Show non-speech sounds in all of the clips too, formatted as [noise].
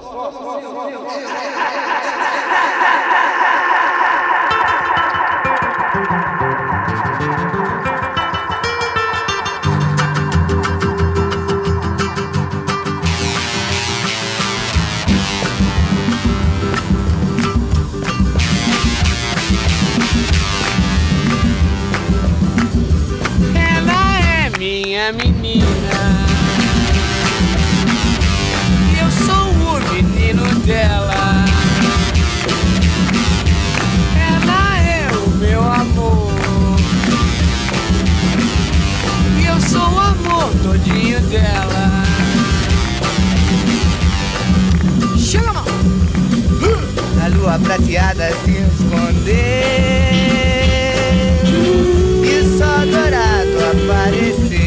좋아, 좋아, 좋아, 좋아. Dela. Ela é o meu amor. E eu sou o amor todinho dela. Chega, mão! A lua prateada se escondeu e sol dourado apareceu.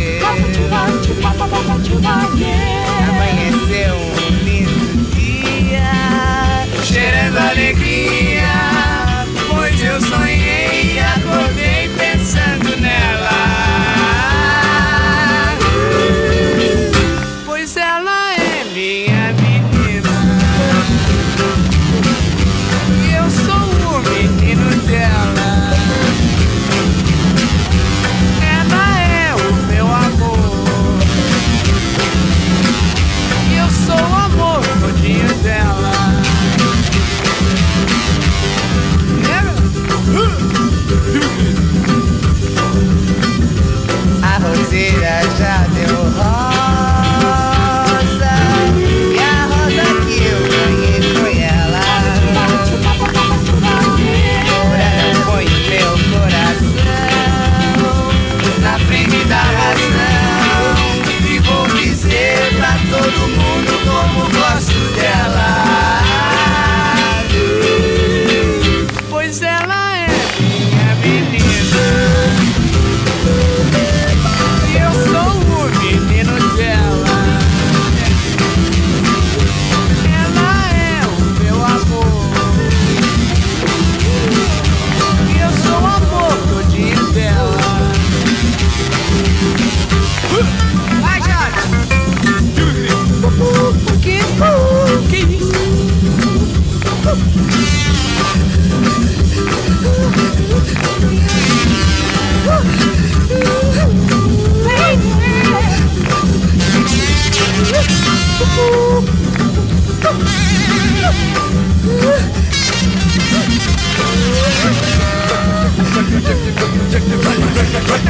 Dia, cheirando alegria,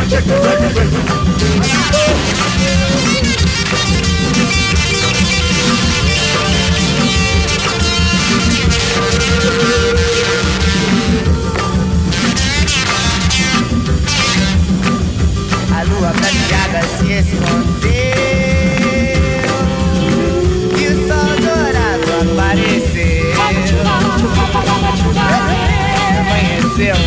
A lua prateada se escondeu E o sol dourado apareceu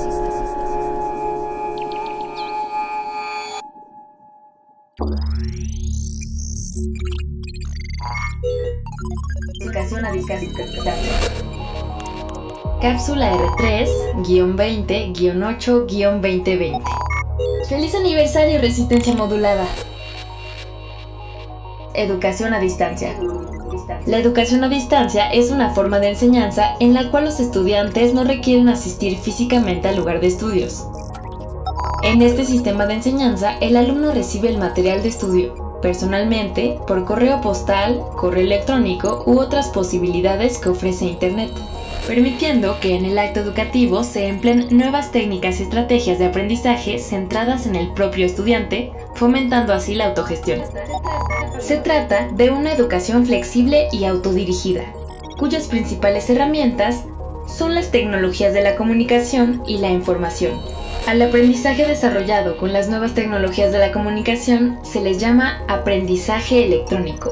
Educación a distancia. Cápsula R3-20-8-2020. Feliz aniversario Resistencia Modulada. Educación a distancia. La educación a distancia es una forma de enseñanza en la cual los estudiantes no requieren asistir físicamente al lugar de estudios. En este sistema de enseñanza, el alumno recibe el material de estudio personalmente, por correo postal, correo electrónico u otras posibilidades que ofrece Internet permitiendo que en el acto educativo se empleen nuevas técnicas y estrategias de aprendizaje centradas en el propio estudiante, fomentando así la autogestión. Se trata de una educación flexible y autodirigida, cuyas principales herramientas son las tecnologías de la comunicación y la información. Al aprendizaje desarrollado con las nuevas tecnologías de la comunicación se les llama aprendizaje electrónico,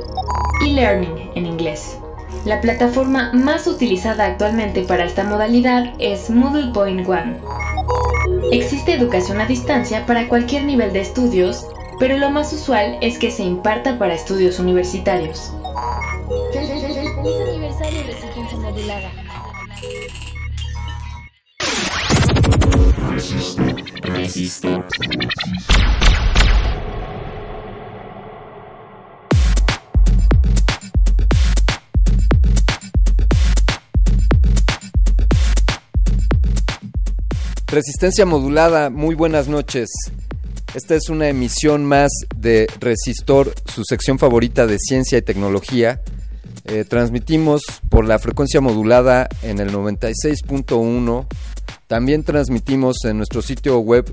e-learning en inglés. La plataforma más utilizada actualmente para esta modalidad es Moodle Point One. Existe educación a distancia para cualquier nivel de estudios, pero lo más usual es que se imparta para estudios universitarios. Resistencia modulada, muy buenas noches. Esta es una emisión más de Resistor, su sección favorita de ciencia y tecnología. Eh, transmitimos por la frecuencia modulada en el 96.1. También transmitimos en nuestro sitio web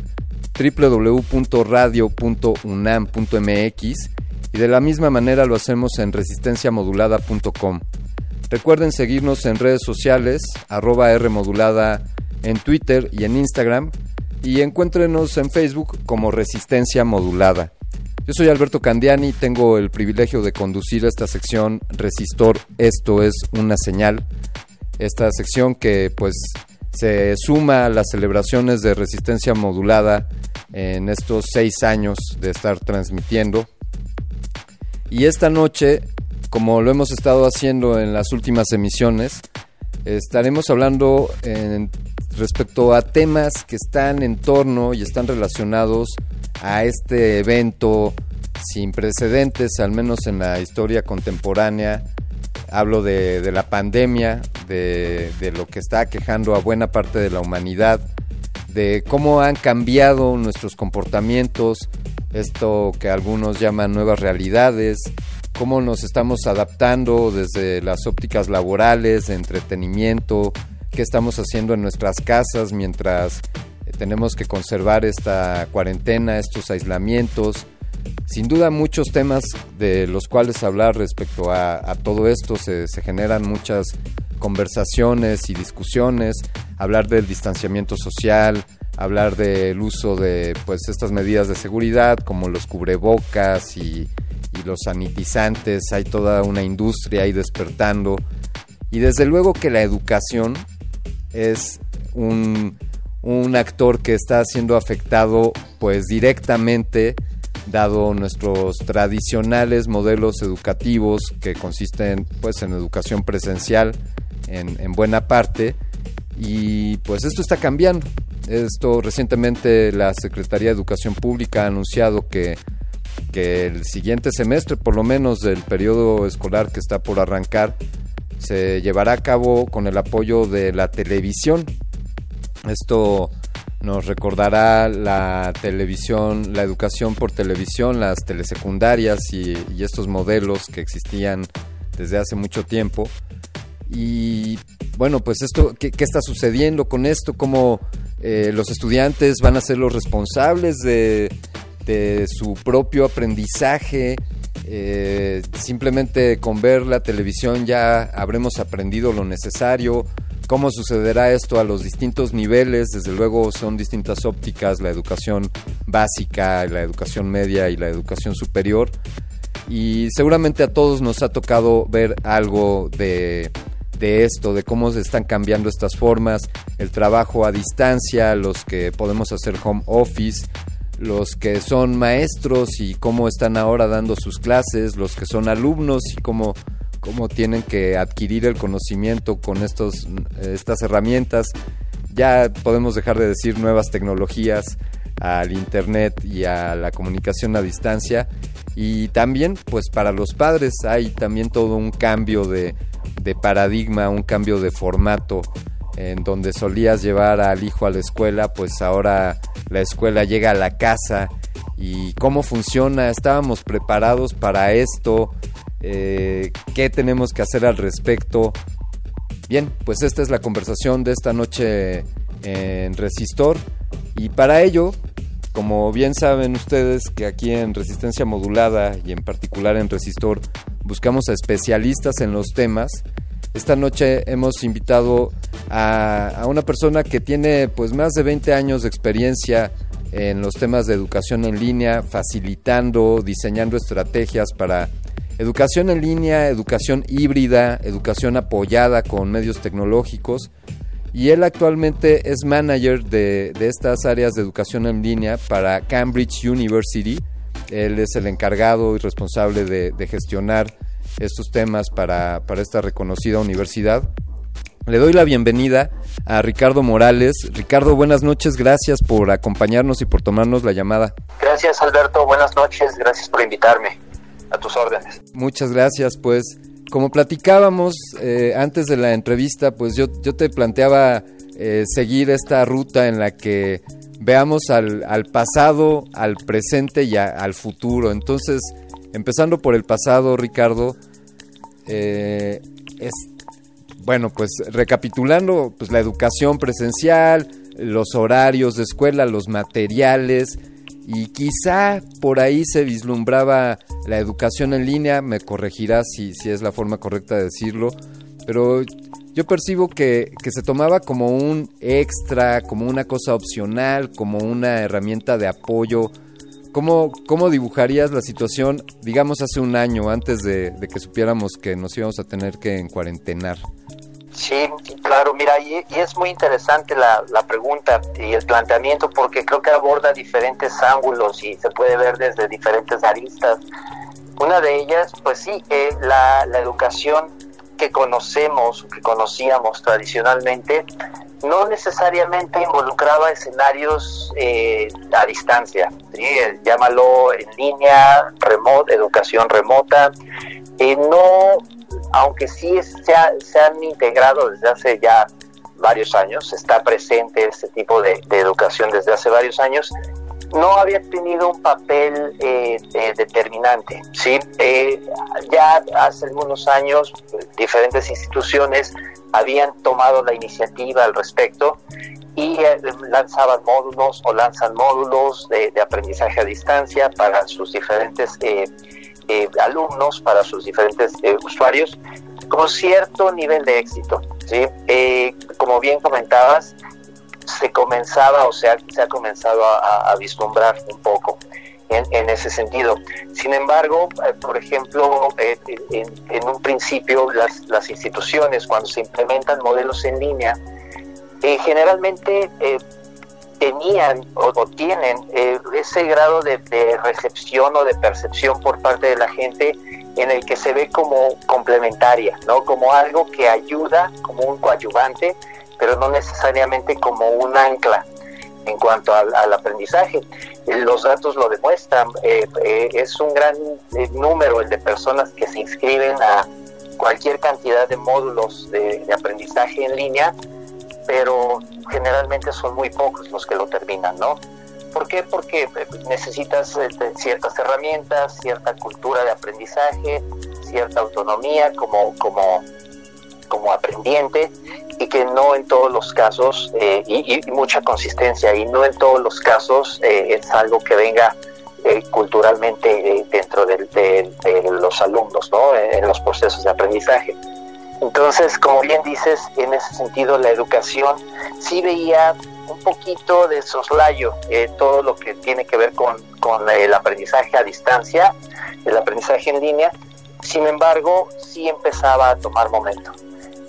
www.radio.unam.mx y de la misma manera lo hacemos en resistenciamodulada.com. Recuerden seguirnos en redes sociales, arroba Rmodulada en Twitter y en Instagram y encuéntrenos en Facebook como Resistencia Modulada. Yo soy Alberto Candiani, tengo el privilegio de conducir esta sección Resistor, esto es una señal, esta sección que pues se suma a las celebraciones de resistencia modulada en estos seis años de estar transmitiendo. Y esta noche, como lo hemos estado haciendo en las últimas emisiones, estaremos hablando respecto a temas que están en torno y están relacionados a este evento sin precedentes, al menos en la historia contemporánea. Hablo de, la pandemia, de, de, lo que está quejando a buena parte de la humanidad, de cómo han cambiado nuestros comportamientos, esto que algunos llaman nuevas realidades, cómo nos estamos adaptando desde las ópticas laborales, de entretenimiento, qué estamos haciendo en nuestras casas mientras tenemos que conservar esta cuarentena, estos aislamientos. Sin duda muchos temas de los cuales hablar respecto a, todo esto, se, generan muchas conversaciones y discusiones, hablar del distanciamiento social, hablar del uso de pues estas medidas de seguridad como los cubrebocas y, los sanitizantes, hay toda una industria ahí despertando. Y desde luego que la educación es un, actor que está siendo afectado pues directamente dado nuestros tradicionales modelos educativos que consisten pues en educación presencial en, en, buena parte y pues esto está cambiando esto recientemente la Secretaría de Educación Pública ha anunciado que, que el siguiente semestre por lo menos del periodo escolar que está por arrancar se llevará a cabo con el apoyo de la televisión. Esto nos recordará la televisión, la educación por televisión, las telesecundarias y, estos modelos que existían desde hace mucho tiempo. Y bueno, pues esto, ¿qué, está sucediendo con esto? ¿Cómo eh, los estudiantes van a ser los responsables de, su propio aprendizaje. Eh, simplemente con ver la televisión ya habremos aprendido lo necesario. ¿Cómo sucederá esto a los distintos niveles? Desde luego son distintas ópticas, la educación básica, la educación media y la educación superior. Y seguramente a todos nos ha tocado ver algo de de esto, de cómo se están cambiando estas formas, el trabajo a distancia, los que podemos hacer home office, los que son maestros y cómo están ahora dando sus clases, los que son alumnos y cómo, cómo tienen que adquirir el conocimiento con estos, estas herramientas. Ya podemos dejar de decir nuevas tecnologías al internet y a la comunicación a distancia. Y también pues para los padres hay también todo un cambio de de paradigma, un cambio de formato en donde solías llevar al hijo a la escuela, pues ahora la escuela llega a la casa. Y cómo funciona, estábamos preparados para esto, eh, qué tenemos que hacer al respecto. Bien, pues esta es la conversación de esta noche en Resistor y para ello, como bien saben ustedes que aquí en Resistencia Modulada y en particular en Resistor buscamos a especialistas en los temas. Esta noche hemos invitado a, una persona que tiene pues más de 20 años de experiencia en los temas de educación en línea, facilitando, diseñando estrategias para educación en línea, educación híbrida, educación apoyada con medios tecnológicos. Y él actualmente es manager de, estas áreas de educación en línea para Cambridge University él es el encargado y responsable de, gestionar estos temas para, esta reconocida universidad. Le doy la bienvenida a Ricardo Morales. Ricardo, buenas noches, gracias por acompañarnos y por tomarnos la llamada. Gracias Alberto, buenas noches, gracias por invitarme. A tus órdenes. Muchas gracias, pues como platicábamos eh, antes de la entrevista, pues yo, yo te planteaba eh, seguir esta ruta en la que veamos al, pasado, al presente y al futuro. Entonces, empezando por el pasado, Ricardo, eh, es, bueno, pues recapitulando, pues la educación presencial, los horarios de escuela, los materiales, y quizá por ahí se vislumbraba la educación en línea, me corregirás si, si es la forma correcta de decirlo, pero yo percibo que, se tomaba como un extra, como una cosa opcional, como una herramienta de apoyo. ¿Cómo, cómo dibujarías la situación, digamos, hace un año, antes de, que supiéramos que nos íbamos a tener que encuarentenar? Sí, claro, mira, y, es muy interesante la, pregunta y el planteamiento porque creo que aborda diferentes ángulos y se puede ver desde diferentes aristas. Una de ellas, pues sí, eh, la, la educación que conocemos, que conocíamos tradicionalmente, no necesariamente involucraba escenarios eh, a distancia, llámalo en línea, remote, educación remota. Eh, no, aunque sí se, se, han integrado desde hace ya varios años, está presente este tipo de, de educación desde hace varios años, no había tenido un papel eh, determinante. ¿sí? Eh, ya hace algunos años diferentes instituciones habían tomado la iniciativa al respecto y eh, lanzaban módulos o lanzan módulos de, aprendizaje a distancia para sus diferentes alumnos, para sus diferentes usuarios, con cierto nivel de éxito. ¿sí? como bien comentabas, se comenzaba o sea, se ha comenzado a, vislumbrar un poco en, ese sentido. Sin embargo, eh, por ejemplo, eh, en, un principio las, instituciones cuando se implementan modelos en línea, eh, generalmente tenían o, tienen ese grado de, de, recepción o de percepción por parte de la gente en el que se ve como complementaria, ¿no? Como algo que ayuda, como un coadyuvante pero no necesariamente como un ancla en cuanto al, aprendizaje. Eh, los datos lo demuestran, eh, eh, es un gran número el de personas que se inscriben a cualquier cantidad de módulos de, aprendizaje en línea, pero generalmente son muy pocos los que lo terminan, ¿no? ¿Por qué? Porque necesitas ciertas herramientas, cierta cultura de aprendizaje, cierta autonomía como, como, como aprendiente y que no en todos los casos, eh, y, mucha consistencia, y no en todos los casos eh, es algo que venga eh, culturalmente dentro de, los alumnos, ¿no? en los procesos de aprendizaje. Entonces, como bien dices, en ese sentido la educación sí veía un poquito de soslayo todo lo que tiene que ver con, con el aprendizaje a distancia, el aprendizaje en línea, sin embargo, sí empezaba a tomar momento.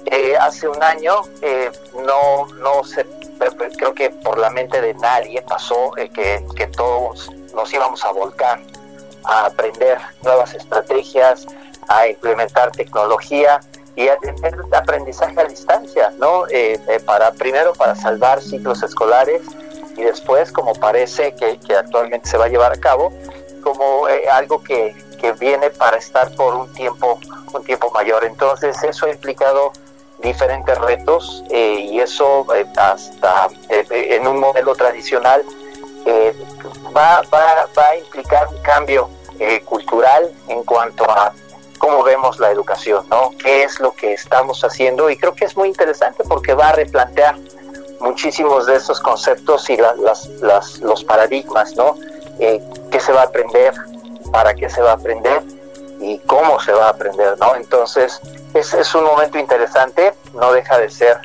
Eh, hace un año eh, no, no se, creo que por la mente de nadie pasó eh, que, que, todos nos íbamos a volcar a aprender nuevas estrategias, a implementar tecnología y a tener aprendizaje a distancia, ¿no? para primero para salvar ciclos escolares y después, como parece que, actualmente se va a llevar a cabo, como algo que, que viene para estar por un tiempo un tiempo mayor. Entonces eso ha implicado diferentes retos eh, y eso eh, hasta eh, en un modelo tradicional va, va, va, a implicar un cambio cultural en cuanto a cómo vemos la educación, ¿no? ¿Qué es lo que estamos haciendo? Y creo que es muy interesante porque va a replantear muchísimos de esos conceptos y las, los paradigmas, ¿no? ¿Qué se va a aprender? ¿Para qué se va a aprender? y cómo se va a aprender, ¿no? Entonces, es, es un momento interesante, no deja de ser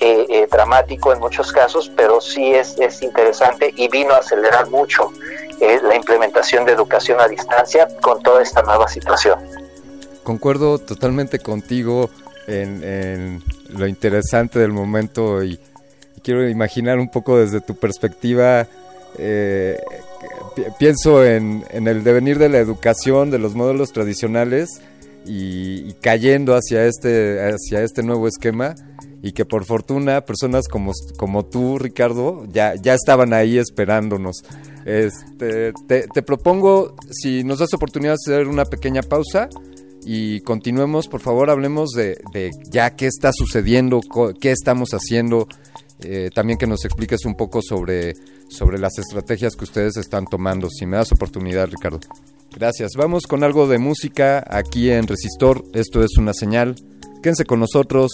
eh, eh, dramático en muchos casos, pero sí es, es interesante y vino a acelerar mucho eh, la implementación de educación a distancia con toda esta nueva situación. Concuerdo totalmente contigo en, lo interesante del momento y, quiero imaginar un poco desde tu perspectiva eh, pienso en, el devenir de la educación, de los modelos tradicionales y, cayendo hacia este, hacia este nuevo esquema y que por fortuna personas como, como tú, Ricardo, ya, ya estaban ahí esperándonos. Este, te, propongo, si nos das oportunidad hacer una pequeña pausa y continuemos, por favor, hablemos de, ya qué está sucediendo, qué estamos haciendo, eh, también que nos expliques un poco sobre sobre las estrategias que ustedes están tomando. Si me das oportunidad, Ricardo. Gracias. Vamos con algo de música aquí en Resistor. Esto es una señal. Quédense con nosotros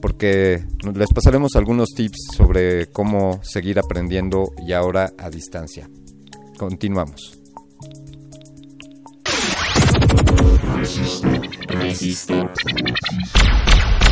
porque les pasaremos algunos tips sobre cómo seguir aprendiendo y ahora a distancia. Continuamos. Расисты. Расисты. Расисты.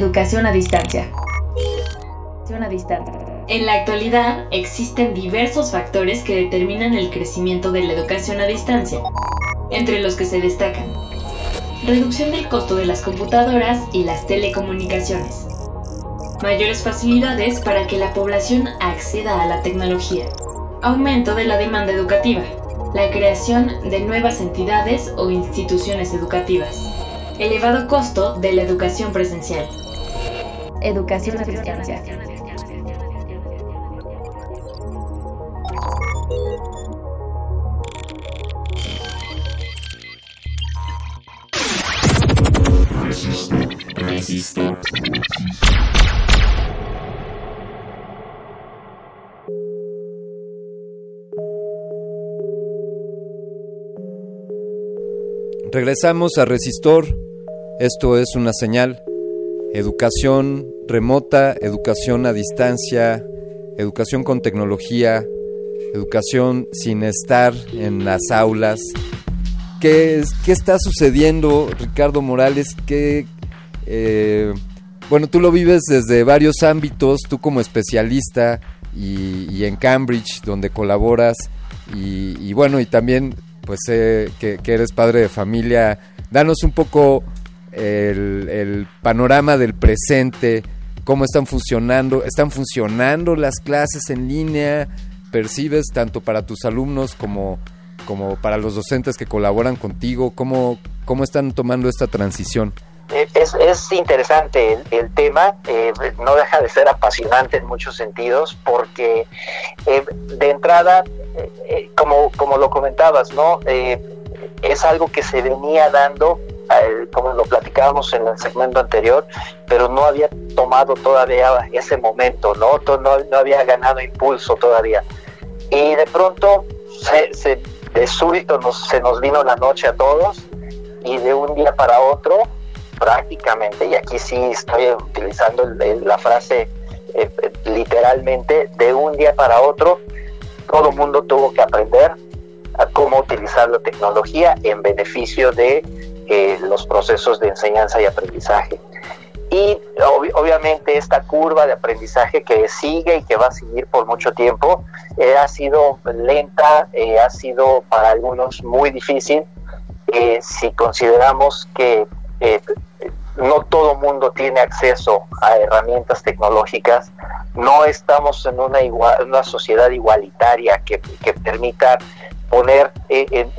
Educación a distancia. En la actualidad existen diversos factores que determinan el crecimiento de la educación a distancia, entre los que se destacan reducción del costo de las computadoras y las telecomunicaciones, mayores facilidades para que la población acceda a la tecnología, aumento de la demanda educativa, la creación de nuevas entidades o instituciones educativas, elevado costo de la educación presencial. Educación a distancia. Regresamos a Resistor. Esto es una señal. Educación remota, educación a distancia, educación con tecnología, educación sin estar en las aulas. ¿Qué, qué está sucediendo, Ricardo Morales? ¿Qué, eh, bueno, tú lo vives desde varios ámbitos, tú como especialista y, en Cambridge, donde colaboras, y, bueno, y también pues que, eres padre de familia. Danos un poco el, panorama del presente, cómo están funcionando, están funcionando las clases en línea, percibes tanto para tus alumnos como, como para los docentes que colaboran contigo, cómo, cómo están tomando esta transición. Eh, es, es interesante el, tema, eh, no deja de ser apasionante en muchos sentidos, porque eh, de entrada, como, como lo comentabas, ¿no? es algo que se venía dando, como lo platicábamos en el segmento anterior, pero no había tomado todavía ese momento, ¿no? No, no había ganado impulso todavía. Y de pronto, se, de súbito nos, se nos vino la noche a todos y de un día para otro prácticamente, y aquí sí estoy utilizando la frase eh, literalmente, de un día para otro, todo el mundo tuvo que aprender a cómo utilizar la tecnología en beneficio de eh, los procesos de enseñanza y aprendizaje. Y obviamente esta curva de aprendizaje que sigue y que va a seguir por mucho tiempo eh, ha sido lenta, ha sido para algunos muy difícil. si consideramos que no todo mundo tiene acceso a herramientas tecnológicas, no estamos en una, sociedad igualitaria que, permita poner en,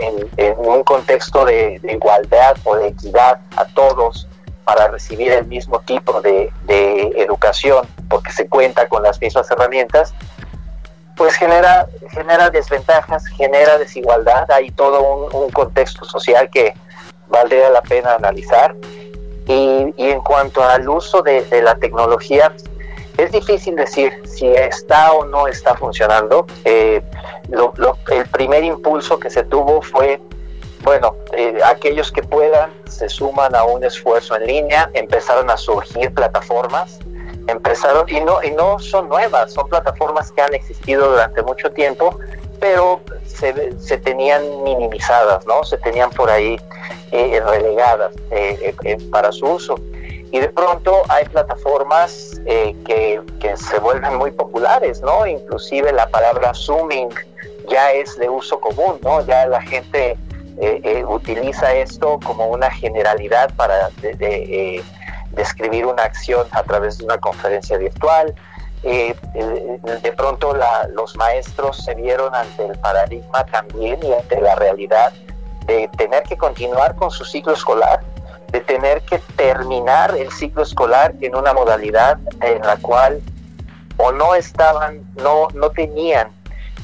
un contexto de, igualdad o de equidad a todos para recibir el mismo tipo de, educación, porque se cuenta con las mismas herramientas, pues genera, desventajas, genera desigualdad, hay todo un contexto social que valdría la pena analizar y, en cuanto al uso de, la tecnología, es difícil decir si está o no está funcionando. Eh, el primer impulso que se tuvo fue, bueno, eh, aquellos que puedan se suman a un esfuerzo en línea, empezaron a surgir plataformas, empezaron, y no, y no son nuevas, son plataformas que han existido durante mucho tiempo, pero se, se tenían minimizadas, ¿no? Se tenían por ahí eh, relegadas eh, eh, para su uso. Y de pronto hay plataformas que, que, se vuelven muy populares, ¿no? Inclusive la palabra zooming ya es de uso común, ¿no? Ya la gente utiliza esto como una generalidad para describir una acción a través de una conferencia virtual. De pronto los maestros se vieron ante el paradigma también y ante la realidad de tener que continuar con su ciclo escolar, de tener que terminar el ciclo escolar en una modalidad en la cual o no estaban, no, no tenían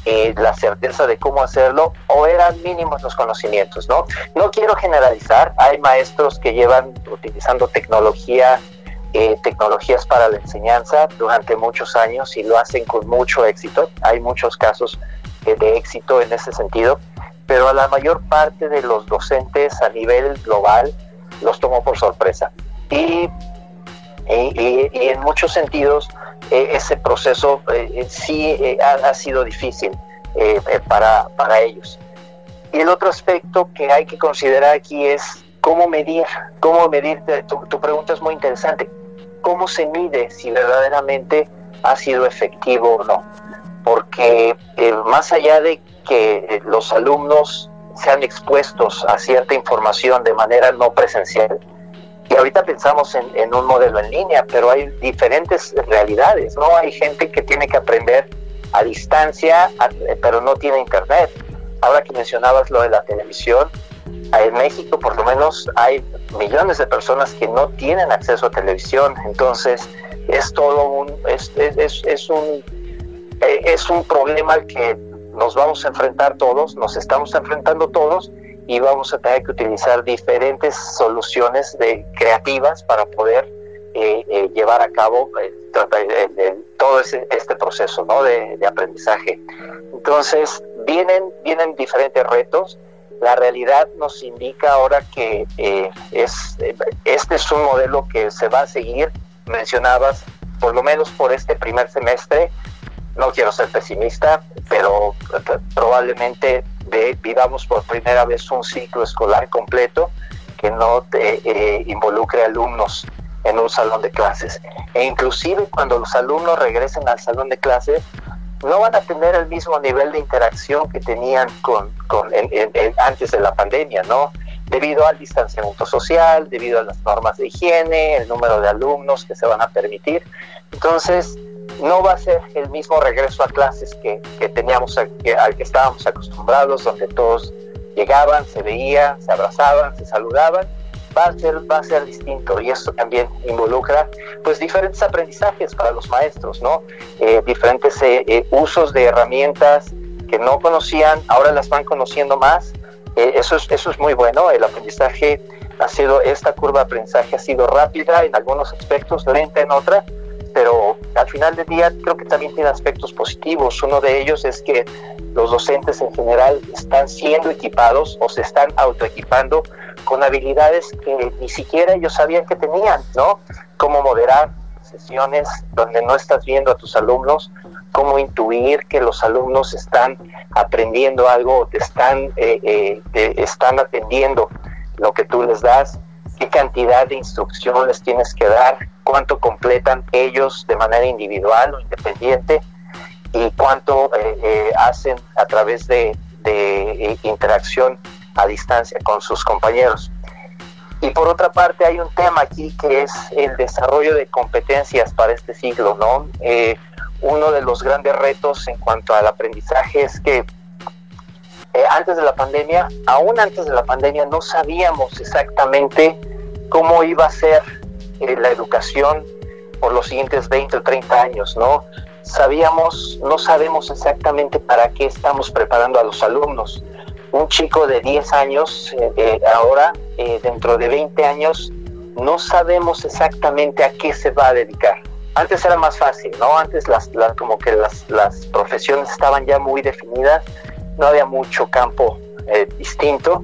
eh, la certeza de cómo hacerlo o eran mínimos los conocimientos, ¿no? No quiero generalizar, hay maestros que llevan utilizando tecnología, eh, tecnologías para la enseñanza durante muchos años y lo hacen con mucho éxito, hay muchos casos eh, de éxito en ese sentido, pero a la mayor parte de los docentes a nivel global los tomó por sorpresa. Y, en muchos sentidos eh, ese proceso eh, sí eh, ha, sido difícil para, para ellos. Y el otro aspecto que hay que considerar aquí es cómo medir, cómo medir, tu, tu pregunta es muy interesante, ¿cómo se mide si verdaderamente ha sido efectivo o no? Porque eh, más allá de que eh, los alumnos sean expuestos a cierta información de manera no presencial, y ahorita pensamos en, en, un modelo en línea, pero hay diferentes realidades, ¿no? Hay gente que tiene que aprender a distancia, pero no tiene internet. Ahora que mencionabas lo de la televisión, en México por lo menos hay millones de personas que no tienen acceso a televisión, entonces es todo un, es, es, es un, eh, es un problema al que nos vamos a enfrentar todos, nos estamos enfrentando todos y vamos a tener que utilizar diferentes soluciones de, creativas para poder eh, eh, llevar a cabo todo este proceso ¿no? de, de, aprendizaje. Entonces, vienen, vienen diferentes retos la realidad nos indica ahora que eh, es, este es un modelo que se va a seguir, mencionabas, por lo menos por este primer semestre. No quiero ser pesimista, pero probablemente vivamos por primera vez un ciclo escolar completo que no te, eh, involucre alumnos en un salón de clases. E inclusive cuando los alumnos regresen al salón de clases, no van a tener el mismo nivel de interacción que tenían con, con antes de la pandemia, ¿no? Debido al distanciamiento social, debido a las normas de higiene, el número de alumnos que se van a permitir. Entonces, no va a ser el mismo regreso a clases que, que teníamos, al que estábamos acostumbrados, donde todos llegaban, se veían, se abrazaban, se saludaban va a ser, va a ser distinto y esto también involucra pues diferentes aprendizajes para los maestros, ¿no? Eh, diferentes eh, eh, usos de herramientas que no conocían, ahora las van conociendo más. eso, es, eso es muy bueno, el aprendizaje ha sido, esta curva de aprendizaje ha sido rápida en algunos aspectos, lenta en otras, pero al final del día creo que también tiene aspectos positivos. Uno de ellos es que los docentes en general están siendo equipados o se están autoequipando con habilidades que ni siquiera ellos sabían que tenían, ¿no? Cómo moderar sesiones donde no estás viendo a tus alumnos, cómo intuir que los alumnos están aprendiendo algo, te están, eh, eh, te están atendiendo lo que tú les das, qué cantidad de instrucción les tienes que dar, cuánto completan ellos de manera individual o independiente y cuánto eh, hacen a través de, de interacción a distancia con sus compañeros. Y por otra parte hay un tema aquí que es el desarrollo de competencias para este siglo, ¿no? Eh, uno de los grandes retos en cuanto al aprendizaje es que eh, antes de la pandemia, aún antes de la pandemia, no sabíamos exactamente cómo iba a ser eh, la educación por los siguientes 20 o 30 años, ¿no? Sabíamos, no sabemos exactamente para qué estamos preparando a los alumnos un chico de 10 años, eh, eh, ahora eh, dentro de 20 años, no sabemos exactamente a qué se va a dedicar. Antes era más fácil, ¿no? Antes las, como que las, las, profesiones estaban ya muy definidas, no había mucho campo distinto,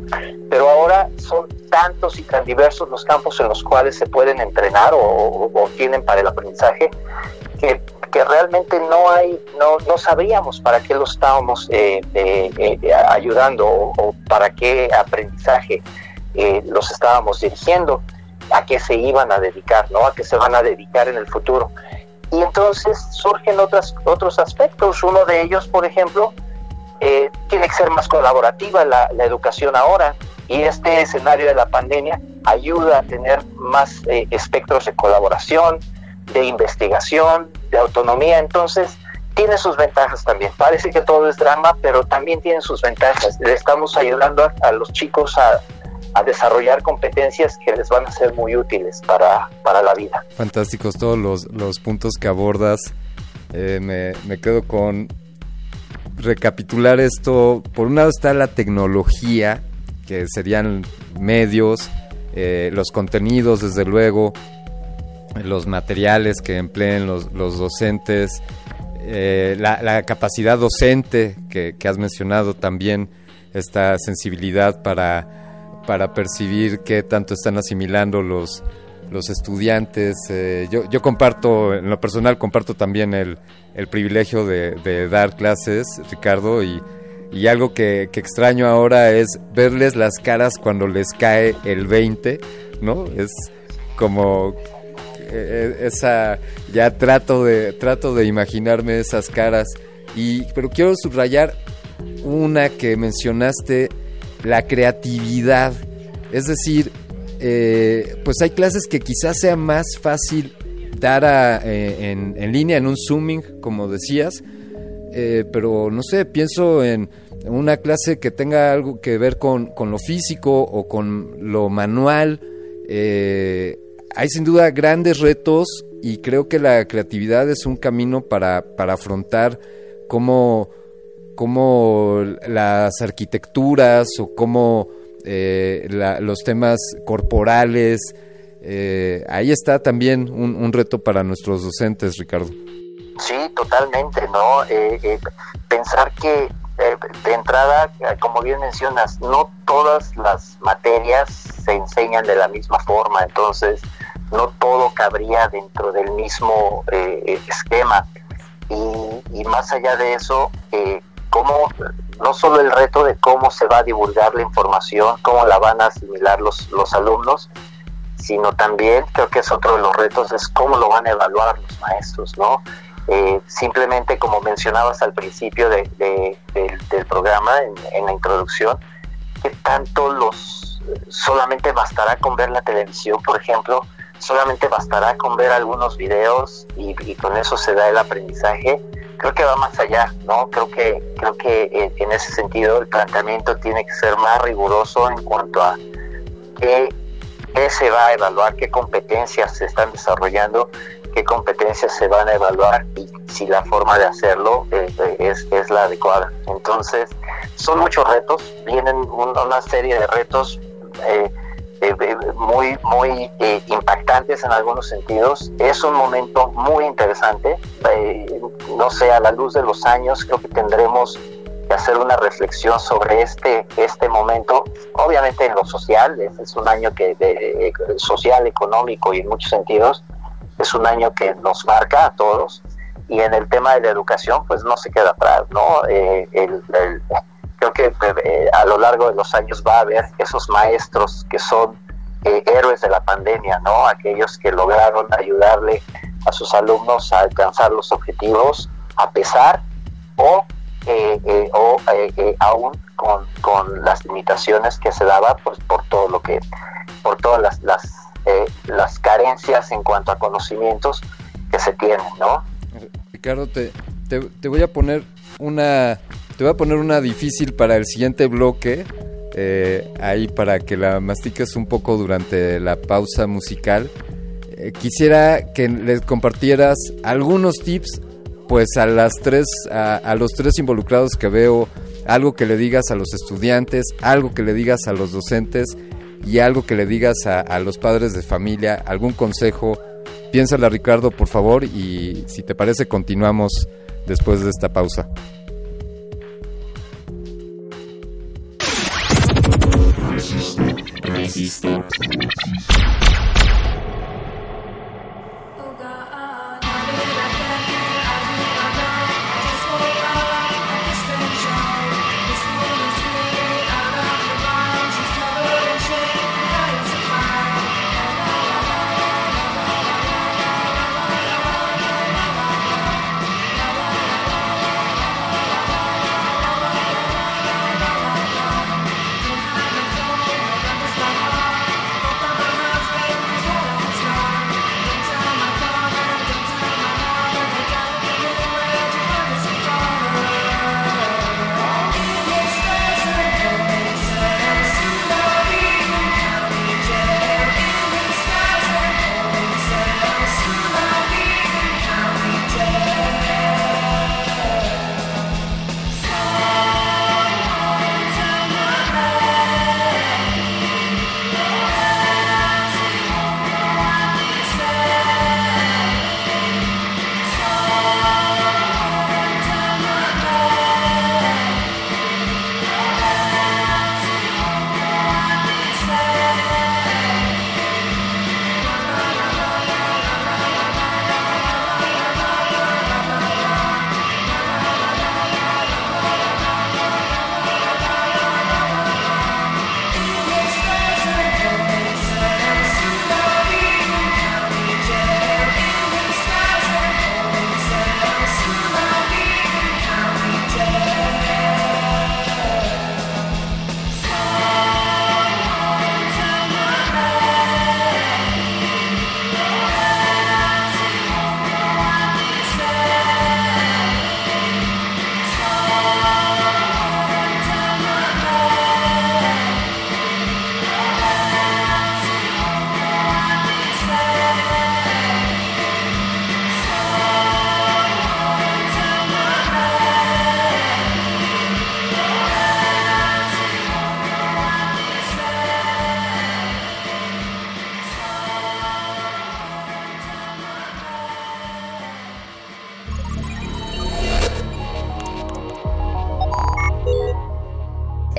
pero ahora son tantos y tan diversos los campos en los cuales se pueden entrenar o, o tienen para el aprendizaje que que realmente no hay, no, no sabríamos para qué lo estábamos eh, eh, eh, ayudando o, para qué aprendizaje los estábamos dirigiendo, a qué se iban a dedicar, ¿no? A qué se van a dedicar en el futuro. Y entonces surgen otras, otros aspectos. Uno de ellos, por ejemplo, tiene que ser más colaborativa la, la, educación ahora. Y este escenario de la pandemia ayuda a tener más espectros de colaboración, de investigación, de autonomía, entonces tiene sus ventajas también. Parece que todo es drama, pero también tiene sus ventajas. Le estamos ayudando a, los chicos a, desarrollar competencias que les van a ser muy útiles para, para la vida. Fantásticos todos los, los puntos que abordas. Eh, me, me quedo con recapitular esto. Por un lado está la tecnología, que serían medios, eh, los contenidos, desde luego, los materiales que empleen los, los docentes, eh, la, capacidad docente que, has mencionado también, esta sensibilidad para, para percibir qué tanto están asimilando los, los estudiantes. Eh, yo, yo comparto, en lo personal, comparto también el, el privilegio de, dar clases, Ricardo, y, y algo que, que, extraño ahora es verles las caras cuando les cae el 20, ¿no? Es como eh, esa ya trato de trato de imaginarme esas caras. Y pero quiero subrayar una que mencionaste la creatividad. Es decir eh, pues hay clases que quizás sea más fácil dar eh, en, en, línea en un zooming como decías. Pero no sé pienso en una clase que tenga algo que ver con, con lo físico o con lo manual eh, hay sin duda grandes retos y creo que la creatividad es un camino para, para afrontar cómo, cómo, las arquitecturas o cómo eh, los temas corporales. Eh, ahí está también un, reto para nuestros docentes, Ricardo. Sí, totalmente, ¿no? Eh, pensar que de entrada, como bien mencionas, no todas las materias se enseñan de la misma forma, entonces no todo cabría dentro del mismo eh, esquema. Y, más allá de eso, eh, cómo, no solo el reto de cómo se va a divulgar la información, cómo la van a asimilar los, los alumnos, sino también creo que es otro de los retos, es cómo lo van a evaluar los maestros, ¿no? Eh, simplemente como mencionabas al principio de, del, programa, en, la introducción, que tanto los solamente bastará con ver la televisión, por ejemplo, solamente bastará con ver algunos videos y, con eso se da el aprendizaje. Creo que va más allá, ¿no? Creo que creo que eh, en ese sentido el planteamiento tiene que ser más riguroso en cuanto a qué, qué se va a evaluar, qué competencias se están desarrollando qué competencias se van a evaluar y si la forma de hacerlo eh, eh, es, es, la adecuada. Entonces, son muchos retos, vienen una serie de retos eh, muy, muy impactantes en algunos sentidos. Es un momento muy interesante. no sé, a la luz de los años, creo que tendremos que hacer una reflexión sobre este, este momento. Obviamente en lo social, es un año que de, social, económico y en muchos sentidos, es un año que nos marca a todos y en el tema de la educación pues no se queda atrás, ¿no? Eh, creo que eh, a lo largo de los años va a haber esos maestros que son eh, héroes de la pandemia, ¿no? Aquellos que lograron ayudarle a sus alumnos a alcanzar los objetivos a pesar o, o aún con, con, las limitaciones que se daba pues por todo lo que por todas las, las eh, las carencias en cuanto a conocimientos que se tienen, ¿no? Ricardo, te, te, voy a poner una te voy a poner una difícil para el siguiente bloque, eh, ahí para que la mastiques un poco durante la pausa musical. Eh, quisiera que les compartieras algunos tips, pues a las tres, a, a los tres involucrados que veo, algo que le digas a los estudiantes, algo que le digas a los docentes y algo que le digas a, los padres de familia, algún consejo. Piénsala Ricardo, por favor, y si te parece continuamos después de esta pausa. Transistor.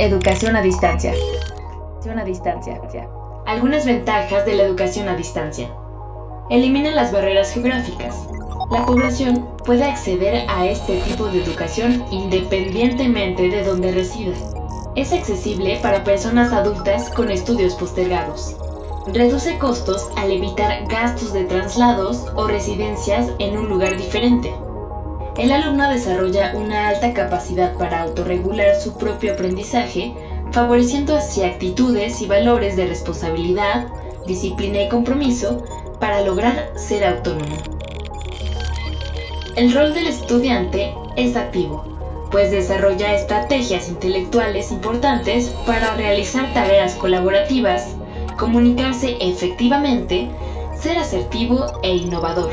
Educación a distancia. Algunas ventajas de la educación a distancia. Elimina las barreras geográficas. La población puede acceder a este tipo de educación independientemente de donde resida. Es accesible para personas adultas con estudios postergados. Reduce costos al evitar gastos de traslados o residencias en un lugar diferente. El alumno desarrolla una alta capacidad para autorregular su propio aprendizaje, favoreciendo así actitudes y valores de responsabilidad, disciplina y compromiso para lograr ser autónomo. El rol del estudiante es activo, pues desarrolla estrategias intelectuales importantes para realizar tareas colaborativas, comunicarse efectivamente, ser asertivo e innovador.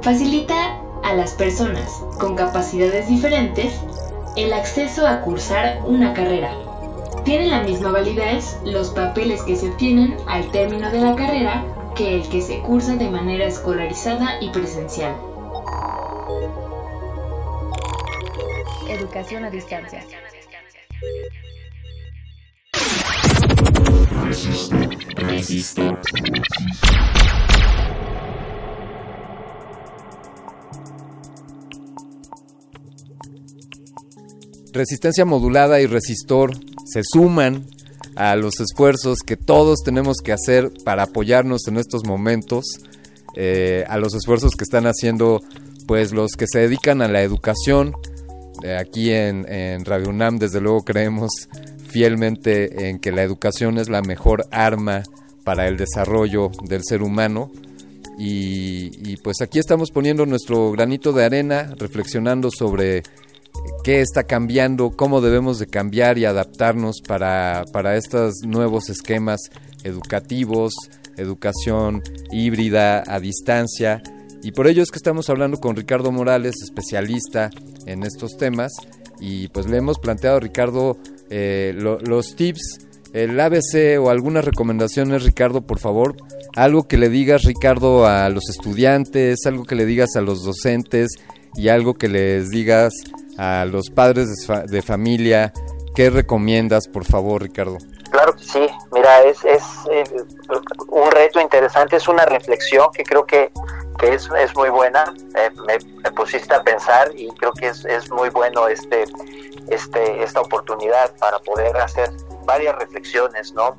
Facilita a las personas con capacidades diferentes el acceso a cursar una carrera. Tiene la misma validez los papeles que se obtienen al término de la carrera que el que se cursa de manera escolarizada y presencial. Educación a distancia. Resistencia modulada y resistor se suman a los esfuerzos que todos tenemos que hacer para apoyarnos en estos momentos, eh, a los esfuerzos que están haciendo pues los que se dedican a la educación. Eh, aquí en, Radio UNAM desde luego creemos fielmente en que la educación es la mejor arma para el desarrollo del ser humano. Y, y, pues aquí estamos poniendo nuestro granito de arena, reflexionando sobre qué está cambiando, cómo debemos de cambiar y adaptarnos para, para estos nuevos esquemas educativos, educación híbrida a distancia. Y por ello es que estamos hablando con Ricardo Morales, especialista en estos temas. Y pues le hemos planteado a Ricardo eh, los tips, el ABC o algunas recomendaciones, Ricardo, por favor. Algo que le digas, Ricardo, a los estudiantes, algo que le digas a los docentes y algo que les digas a los padres de, familia. ¿Qué recomiendas, por favor, Ricardo? Claro que sí, mira, es, es eh, un reto interesante, es una reflexión que creo que, que es, es, muy buena. Eh, me, pusiste a pensar y creo que es, es muy bueno este, este, esta oportunidad para poder hacer varias reflexiones, ¿no?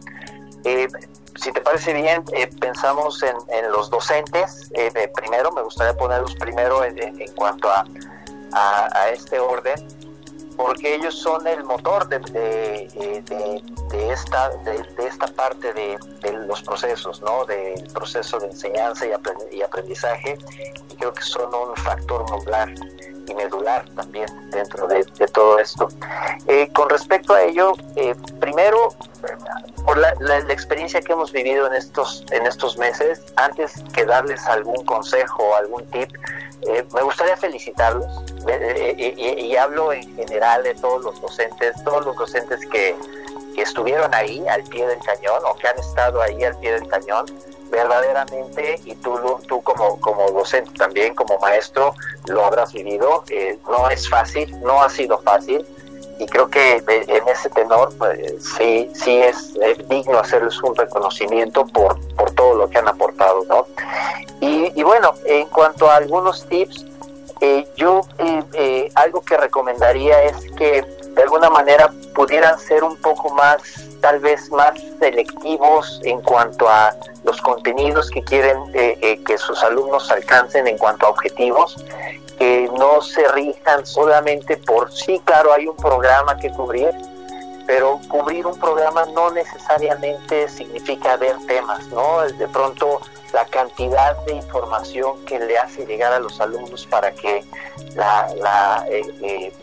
Eh, si te parece bien, pensamos en, en, los docentes. primero, me gustaría ponerlos primero en, en cuanto a a, este orden porque ellos son el motor de, de, de, esta, de, esta parte de, los procesos, ¿no? del proceso de enseñanza y aprendizaje, y creo que son un factor modular y medular también dentro de, todo esto. Eh, con respecto a ello, eh, primero, por la, la, experiencia que hemos vivido en estos, en estos meses, antes que darles algún consejo o algún tip, eh, me gustaría felicitarlos y, hablo en general de todos los docentes, todos los docentes que estuvieron ahí al pie del cañón o que han estado ahí al pie del cañón verdaderamente, y tú, tú como, como docente también, como maestro, lo habrás vivido, eh, no es fácil, no ha sido fácil, y creo que en ese tenor pues, sí, sí es, digno hacerles un reconocimiento por, por todo lo que han aportado, ¿no? Y, y bueno, en cuanto a algunos tips, eh, yo eh, algo que recomendaría es que de alguna manera pudieran ser un poco más, tal vez más selectivos en cuanto a los contenidos que quieren eh, eh, que sus alumnos alcancen en cuanto a objetivos, que no se rijan solamente por, sí, claro, hay un programa que cubrir, pero cubrir un programa no necesariamente significa ver temas, ¿no? De pronto la cantidad de información que le hace llegar a los alumnos para que la, la eh,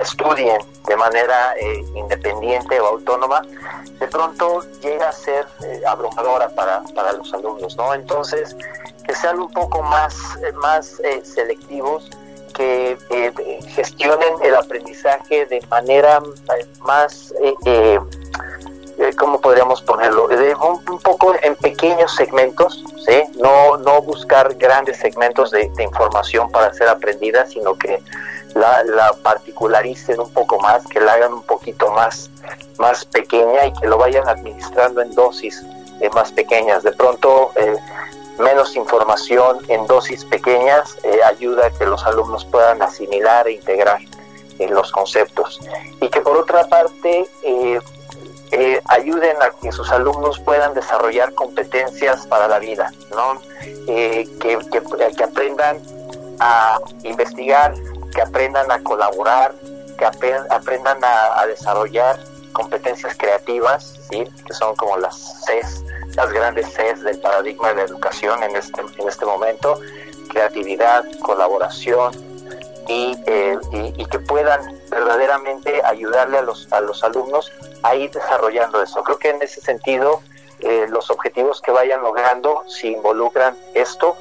estudien de manera eh, independiente o autónoma, de pronto llega a ser eh, abrumadora para, para, los alumnos, ¿no? Entonces, que sean un poco más, eh, más selectivos, que gestionen el aprendizaje de manera más, ¿cómo podríamos ponerlo? Un, un, poco en pequeños segmentos, ¿sí? No, no buscar grandes segmentos de, de información para ser aprendida, sino que la, particularicen un poco más, que la hagan un poquito más, más pequeña y que lo vayan administrando en dosis eh, más pequeñas. De pronto, eh, menos información en dosis pequeñas eh, ayuda a que los alumnos puedan asimilar e integrar los conceptos. Y que por otra parte, ayuden a que sus alumnos puedan desarrollar competencias para la vida, ¿no? que aprendan a investigar, que aprendan a colaborar, que aprendan a, desarrollar competencias creativas, que son como las CES, las grandes CES del paradigma de la educación en este, en este momento, creatividad, colaboración y, eh, y, que puedan verdaderamente ayudarle a los, a los alumnos a ir desarrollando eso. Creo que en ese sentido eh, los objetivos que vayan logrando, si involucran esto,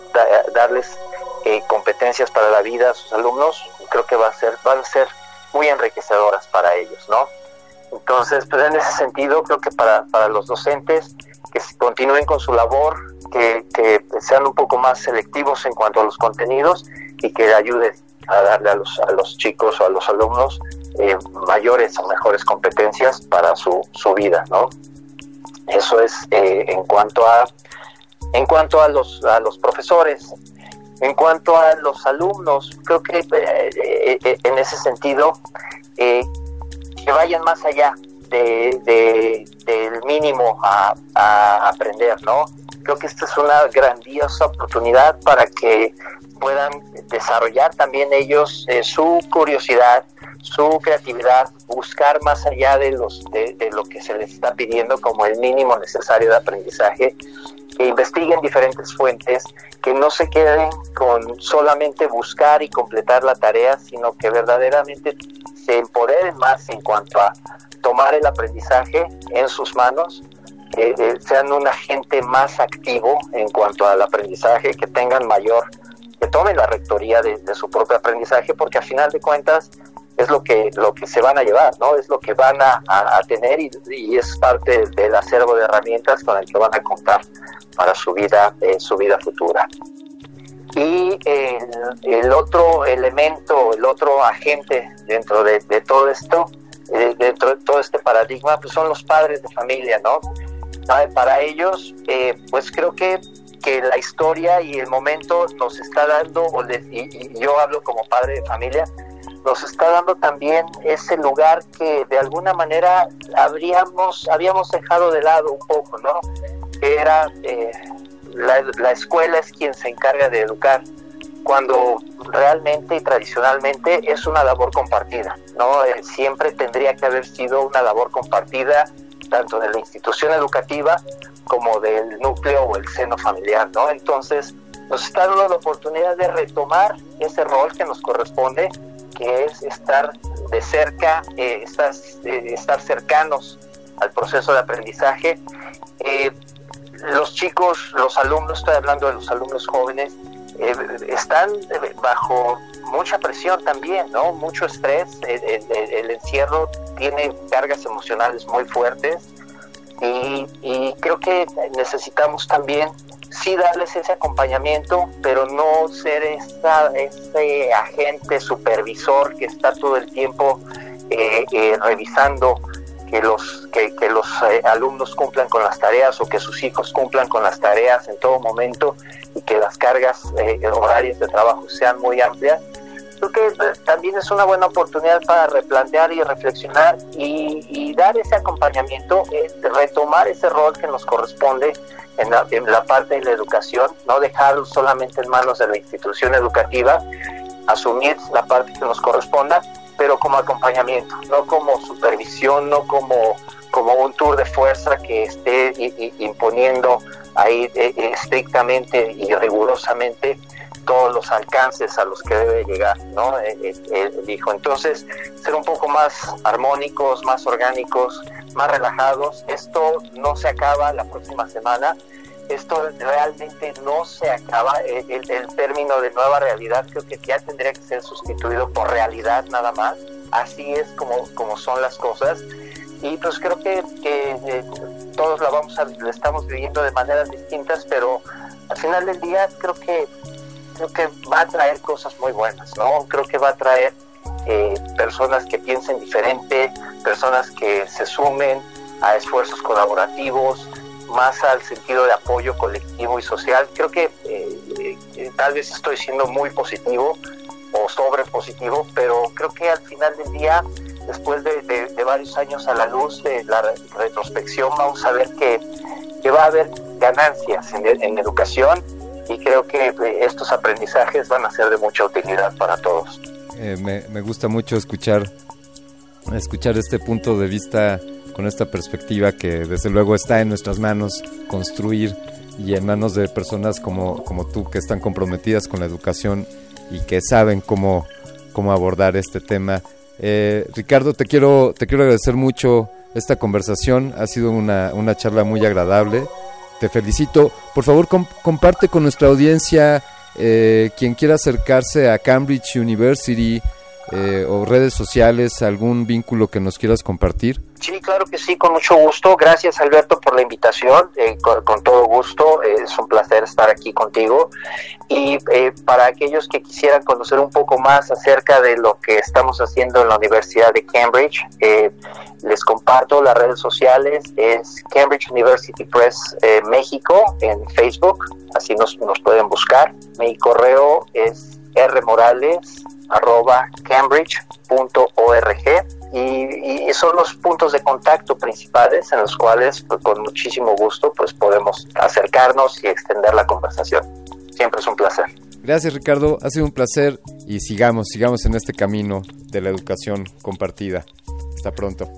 darles eh, competencias para la vida a sus alumnos, creo que va a ser, van a ser muy enriquecedoras para ellos, ¿no? Entonces, pues en ese sentido, creo que para, para los docentes, que continúen con su labor, que, sean un poco más selectivos en cuanto a los contenidos y que ayuden a darle a los, a los chicos o a los alumnos eh, mayores o mejores competencias para su, su vida, ¿no? Eso es eh, en cuanto a en cuanto a los, a los profesores, en cuanto a los alumnos, creo que eh, eh, eh, en ese sentido, que vayan más allá de, del mínimo a, aprender, ¿no? Creo que esta es una grandiosa oportunidad para que puedan desarrollar también ellos su curiosidad, su creatividad, buscar más allá de, los, de, lo que se les está pidiendo como el mínimo necesario de aprendizaje que investiguen diferentes fuentes, que no se queden con solamente buscar y completar la tarea, sino que verdaderamente se empoderen más en cuanto a tomar el aprendizaje en sus manos, que eh, sean un agente más activo en cuanto al aprendizaje, que tengan mayor, que tomen la rectoría de, su propio aprendizaje, porque a final de cuentas es lo que lo que se van a llevar, ¿no? Es lo que van a, tener y, y, es parte del acervo de herramientas con el que van a contar para su vida, eh, su vida futura. Y el, otro elemento, el otro agente dentro de, todo esto, eh, dentro de todo este paradigma, pues son los padres de familia, ¿no? Para ellos, eh, pues creo que, que la historia y el momento nos está dando, y, yo hablo como padre de familia, nos está dando también ese lugar que de alguna manera habríamos, habíamos dejado de lado un poco, ¿no? era eh, la, escuela es quien se encarga de educar, cuando realmente y tradicionalmente es una labor compartida, ¿no? Eh, siempre tendría que haber sido una labor compartida tanto de la institución educativa como del núcleo o el seno familiar, ¿no? Entonces, nos está dando la oportunidad de retomar ese rol que nos corresponde, que es estar de cerca, eh, estar, estar cercanos al proceso de aprendizaje, los chicos, los alumnos, estoy hablando de los alumnos jóvenes, eh, están bajo mucha presión también, ¿no? Mucho estrés, el, encierro tiene cargas emocionales muy fuertes y, creo que necesitamos también sí darles ese acompañamiento, pero no ser ese agente supervisor que está todo el tiempo eh, eh, revisando que los, que, los eh, alumnos cumplan con las tareas o que sus hijos cumplan con las tareas en todo momento y que las cargas horarias de trabajo sean muy amplias. Creo que también es una buena oportunidad para replantear y reflexionar y, dar ese acompañamiento, retomar ese rol que nos corresponde en la, en la parte de la educación, no dejarlo solamente en manos de la institución educativa, asumir la parte que nos corresponda pero como acompañamiento, no como supervisión, no como, como un tour de fuerza que esté imponiendo ahí eh, estrictamente y rigurosamente todos los alcances a los que debe llegar, ¿no? El, eh, eh. Entonces, ser un poco más armónicos, más orgánicos, más relajados. Esto no se acaba la próxima semana esto realmente no se acaba. El, término de nueva realidad creo que ya tendría que ser sustituido por realidad nada más. Así es como, como son las cosas. Y pues creo que, que eh, todos la vamos a, lo estamos viviendo de maneras distintas, pero al final del día creo que creo que va a traer cosas muy buenas, ¿no? Creo que va a traer eh, personas que piensen diferente, personas que se sumen a esfuerzos colaborativos, más al sentido de apoyo colectivo y social. Creo que eh, eh, tal vez estoy siendo muy positivo o sobre positivo, pero creo que al final del día, después de, varios años a la luz de la retrospección, vamos a ver que, que va a haber ganancias en, en educación y creo que eh, estos aprendizajes van a ser de mucha utilidad para todos. me, me gusta mucho escuchar, escuchar este punto de vista con esta perspectiva que desde luego está en nuestras manos construir y en manos de personas como, como tú que están comprometidas con la educación y que saben cómo, cómo abordar este tema. Eh, Ricardo, te quiero, te quiero agradecer mucho esta conversación, ha sido una, una charla muy agradable, te felicito. Por favor, comparte con nuestra audiencia eh, quien quiera acercarse a Cambridge University, eh, o redes sociales, algún vínculo que nos quieras compartir? Sí, claro que sí, con mucho gusto. Gracias Alberto por la invitación, eh, con, todo gusto. Eh, es un placer estar aquí contigo. Y para aquellos que quisieran conocer un poco más acerca de lo que estamos haciendo en la Universidad de Cambridge, les comparto las redes sociales. Es Cambridge University Press México en Facebook, así nos, nos pueden buscar. Mi correo es rmorales arroba cambridge.org y, y, son los puntos de contacto principales en los cuales pues, con muchísimo gusto pues podemos acercarnos y extender la conversación. Siempre es un placer. Gracias Ricardo, ha sido un placer y sigamos, sigamos en este camino de la educación compartida. Hasta pronto.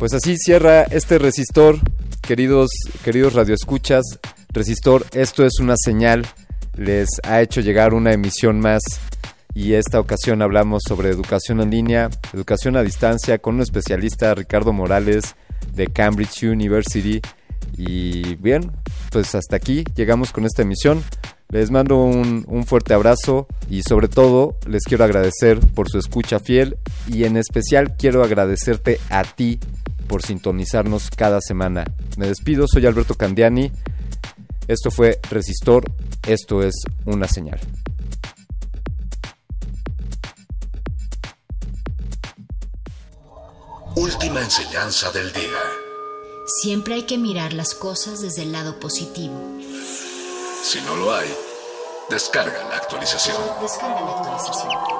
Pues así cierra este resistor, queridos, queridos radioescuchas. Resistor, esto es una señal, les ha hecho llegar una emisión más y esta ocasión hablamos sobre educación en línea, educación a distancia con un especialista, Ricardo Morales, de Cambridge University. Y bien, pues hasta aquí llegamos con esta emisión. Les mando un, un, fuerte abrazo y sobre todo les quiero agradecer por su escucha fiel y en especial quiero agradecerte a ti por sintonizarnos cada semana. Me despido, soy Alberto Candiani. Esto fue Resistor, esto es una señal. Última enseñanza del día. Siempre hay que mirar las cosas desde el lado positivo. Si no lo hay, descarga la actualización. Descarga la actualización.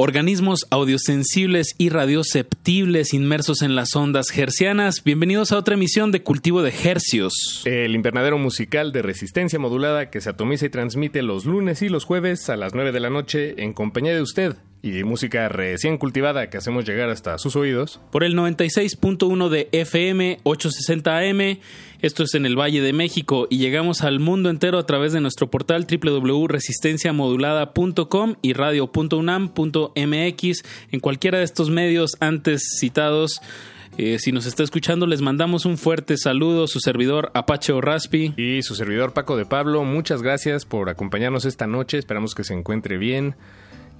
Organismos audiosensibles y radioceptibles inmersos en las ondas hercianas. Bienvenidos a otra emisión de Cultivo de Hercios. El invernadero musical de resistencia modulada que se atomiza y transmite los lunes y los jueves a las 9 de la noche en compañía de usted y música recién cultivada que hacemos llegar hasta sus oídos. Por el 96.1 de FM 860 AM esto es en el Valle de México y llegamos al mundo entero a través de nuestro portal www.resistenciamodulada.com y radio.unam.mx. En cualquiera de estos medios antes citados, eh, si nos está escuchando, les mandamos un fuerte saludo. Su servidor Apache Raspi Y su servidor Paco de Pablo. Muchas gracias por acompañarnos esta noche. Esperamos que se encuentre bien.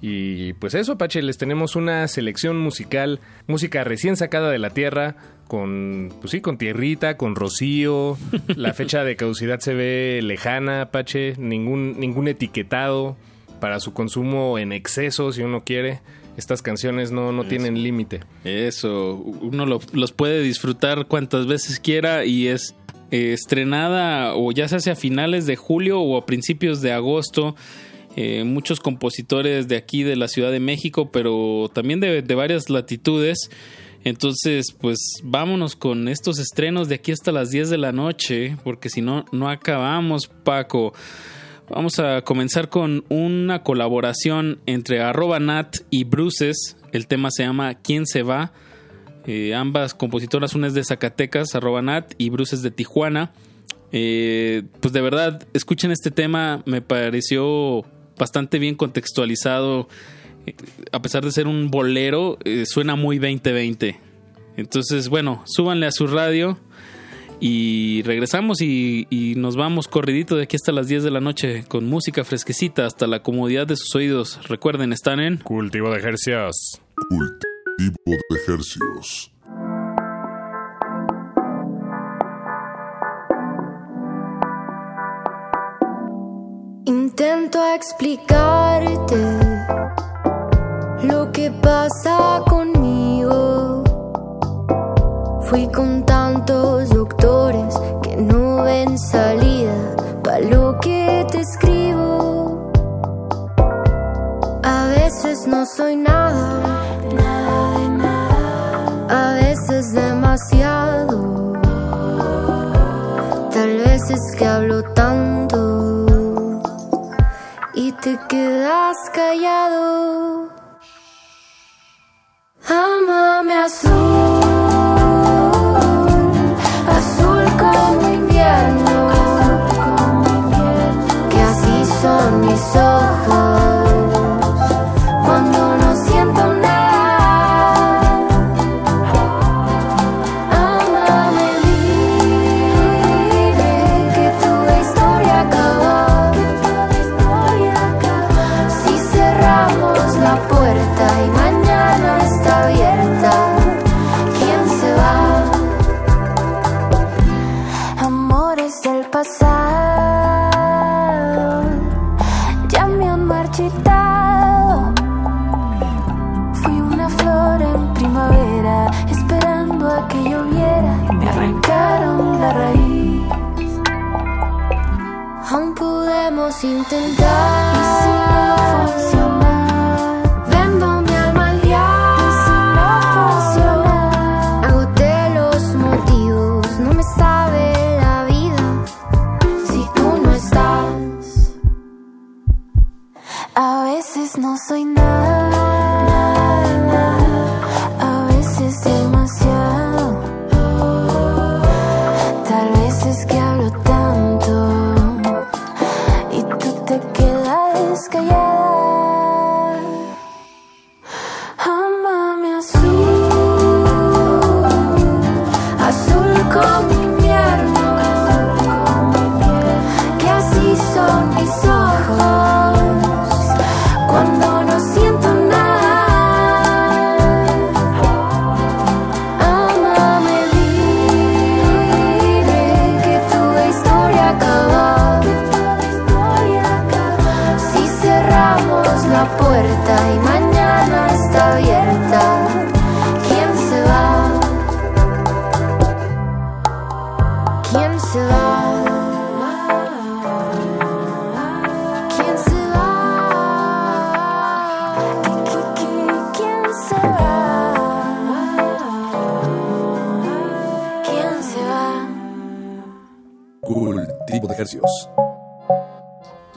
Y pues eso, Apache, les tenemos una selección musical, música recién sacada de la tierra, con, pues sí, con tierrita, con rocío. [laughs] La fecha de caducidad se ve lejana, Apache, ningún, ningún etiquetado para su consumo en exceso, si uno quiere. Estas canciones no, no tienen límite. Eso, uno los puede disfrutar cuantas veces quiera y es eh, estrenada o ya se hace a finales de julio o a principios de agosto. Eh, muchos compositores de aquí de la Ciudad de México, pero también de, de varias latitudes. Entonces, pues vámonos con estos estrenos de aquí hasta las 10 de la noche, porque si no, no acabamos, Paco. Vamos a comenzar con una colaboración entre arroba Nat y Bruces. El tema se llama ¿Quién se va? Eh, ambas compositoras, una es de Zacatecas, arroba Nat, y Bruces de Tijuana. Eh, pues de verdad, escuchen este tema, me pareció bastante bien contextualizado. A pesar de ser un bolero, eh, suena muy 2020. Entonces, bueno, súbanle a su radio y regresamos y, y, nos vamos corridito de aquí hasta las 10 de la noche con música fresquecita hasta la comodidad de sus oídos. Recuerden, están en Cultivo de Ejercios. Cultivo de Ejercios. Intento explicarte lo que pasa conmigo. Fui con tantos doctores que no ven salida para lo que te escribo. A veces no soy nada, nada de nada. A veces demasiado. Tal vez es que hablo tanto y te quedas callado. Ama, me assusta. Podemos intentar.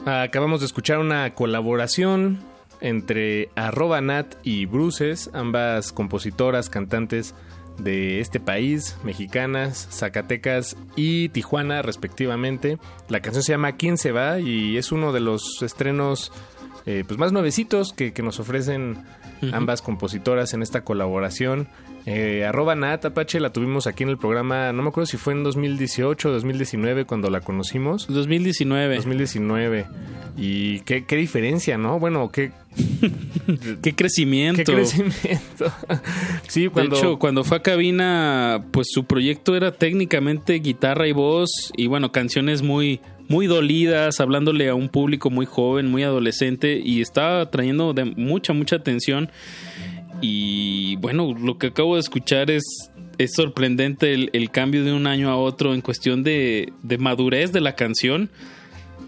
Acabamos de escuchar una colaboración entre arroba Nat y Bruces, ambas compositoras, cantantes de este país, mexicanas, Zacatecas y Tijuana respectivamente. La canción se llama ¿Quién se va? y es uno de los estrenos eh, pues más nuevecitos que nos ofrecen Ambas compositoras en esta colaboración. Eh, arroba Nat Apache la tuvimos aquí en el programa, no me acuerdo si fue en 2018 o 2019 cuando la conocimos. 2019. 2019. Y qué, qué diferencia, ¿no? Bueno, qué... [laughs] qué crecimiento. Qué crecimiento. [laughs] sí, cuando... De hecho, cuando fue a cabina, pues su proyecto era técnicamente guitarra y voz y bueno, canciones muy muy dolidas, hablándole a un público muy joven, muy adolescente y estaba trayendo de mucha mucha atención y bueno, lo que acabo de escuchar es es sorprendente el, el cambio de un año a otro en cuestión de, de madurez de la canción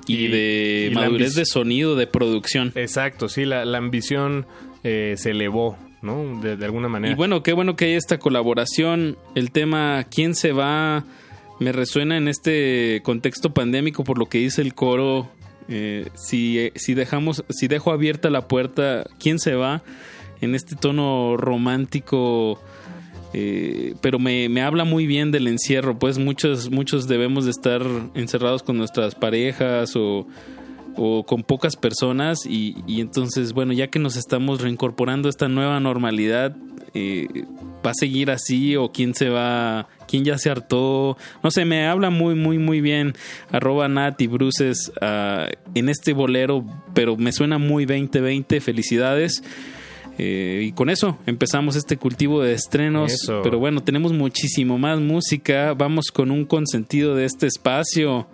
y, Y- de y madurez de sonido, de producción. Exacto, sí, la, la ambición eh, se elevó, ¿no? De, de alguna manera. Y bueno, qué bueno que hay esta colaboración. El tema ¿Quién se va? Me resuena en este contexto pandémico por lo que dice el coro. Eh, si, si dejamos, si dejo abierta la puerta, ¿quién se va? En este tono romántico. eh, pero me, me habla muy bien del encierro, pues muchos, muchos debemos de estar encerrados con nuestras parejas o, o con pocas personas y, y entonces, bueno, ya que nos estamos reincorporando a esta nueva normalidad, eh, ¿va a seguir así o quién se va, quién ya se hartó? No sé, me habla muy, muy, muy bien arroba Nat y Bruces ah, en este bolero, pero me suena muy 2020, felicidades. Eh, y con eso empezamos este cultivo de estrenos. Eso. Pero bueno, tenemos muchísimo más música. Vamos con un consentido de este espacio,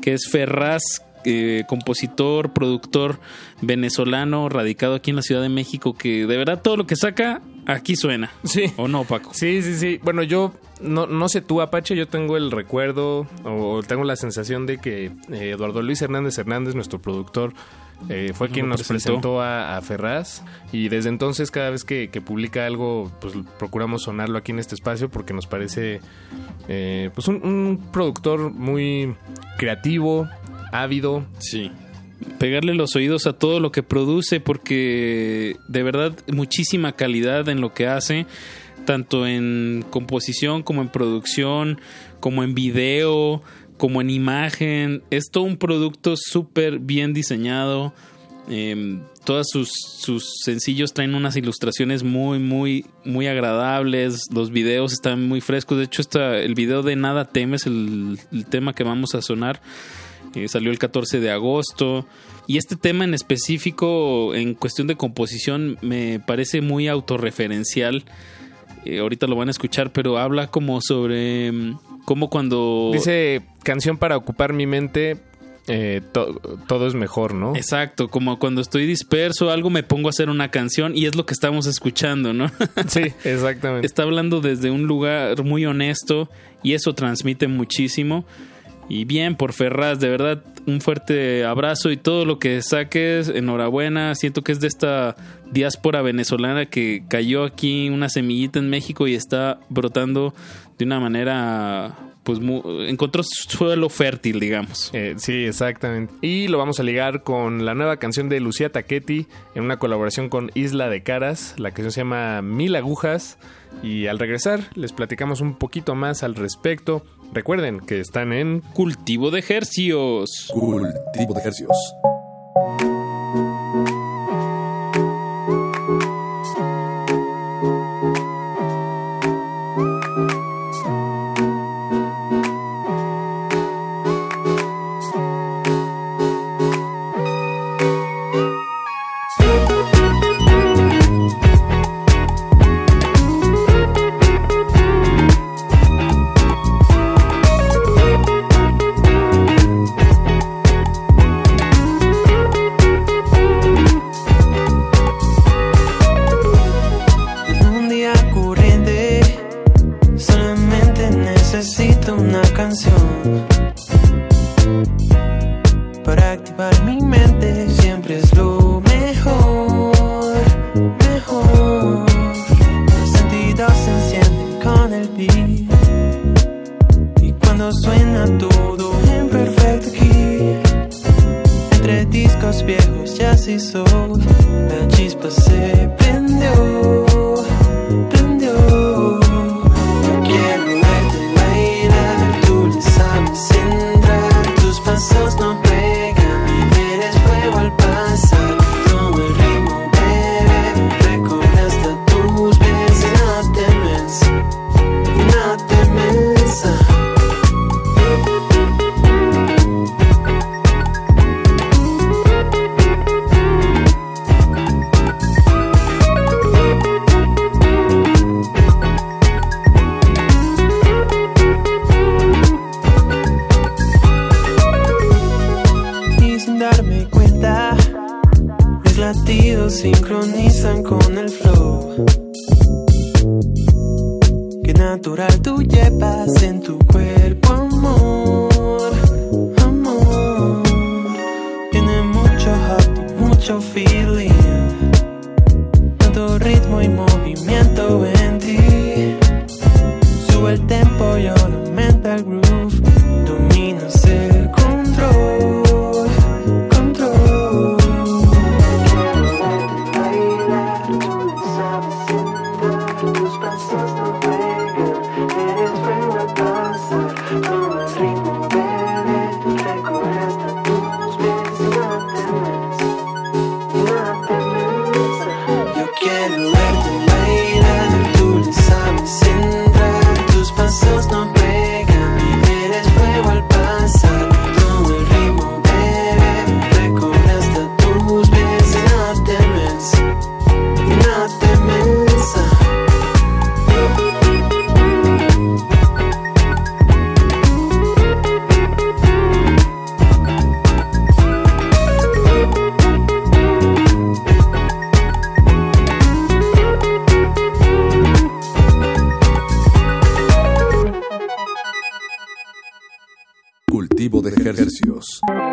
que es Ferraz, eh, compositor, productor venezolano, radicado aquí en la Ciudad de México, que de verdad todo lo que saca aquí suena. Sí. ¿O no, Paco? Sí, sí, sí. Bueno, yo no, no sé tú, Apache, yo tengo el recuerdo o tengo la sensación de que eh, Eduardo Luis Hernández Hernández, nuestro productor, eh, fue quien nos presentó. presentó a, a Ferraz y desde entonces cada vez que, que publica algo, pues procuramos sonarlo aquí en este espacio porque nos parece eh, pues un, un productor muy creativo, ávido. Sí. Pegarle los oídos a todo lo que produce porque de verdad muchísima calidad en lo que hace, tanto en composición como en producción, como en video, como en imagen. Es todo un producto súper bien diseñado. Eh, todos sus, sus sencillos traen unas ilustraciones muy, muy, muy agradables. Los videos están muy frescos. De hecho, está el video de Nada Temes, el tema que vamos a sonar. Eh, salió el 14 de agosto. Y este tema en específico, en cuestión de composición, me parece muy autorreferencial. Eh, ahorita lo van a escuchar, pero habla como sobre mm, cómo cuando... Dice canción para ocupar mi mente, eh, to- todo es mejor, ¿no? Exacto, como cuando estoy disperso, algo me pongo a hacer una canción y es lo que estamos escuchando, ¿no? [laughs] Sí, exactamente. Está hablando desde un lugar muy honesto y eso transmite muchísimo. Y bien, por Ferraz, de verdad, un fuerte abrazo y todo lo que saques, enhorabuena. Siento que es de esta diáspora venezolana que cayó aquí una semillita en México y está brotando de una manera, pues, encontró suelo fértil, digamos. Eh, sí, exactamente. Y lo vamos a ligar con la nueva canción de Lucía Taquetti en una colaboración con Isla de Caras. La canción se llama Mil Agujas. Y al regresar les platicamos un poquito más al respecto. Recuerden que están en Cultivo de ejercicios. Cultivo de ejercicios. so ejercicios.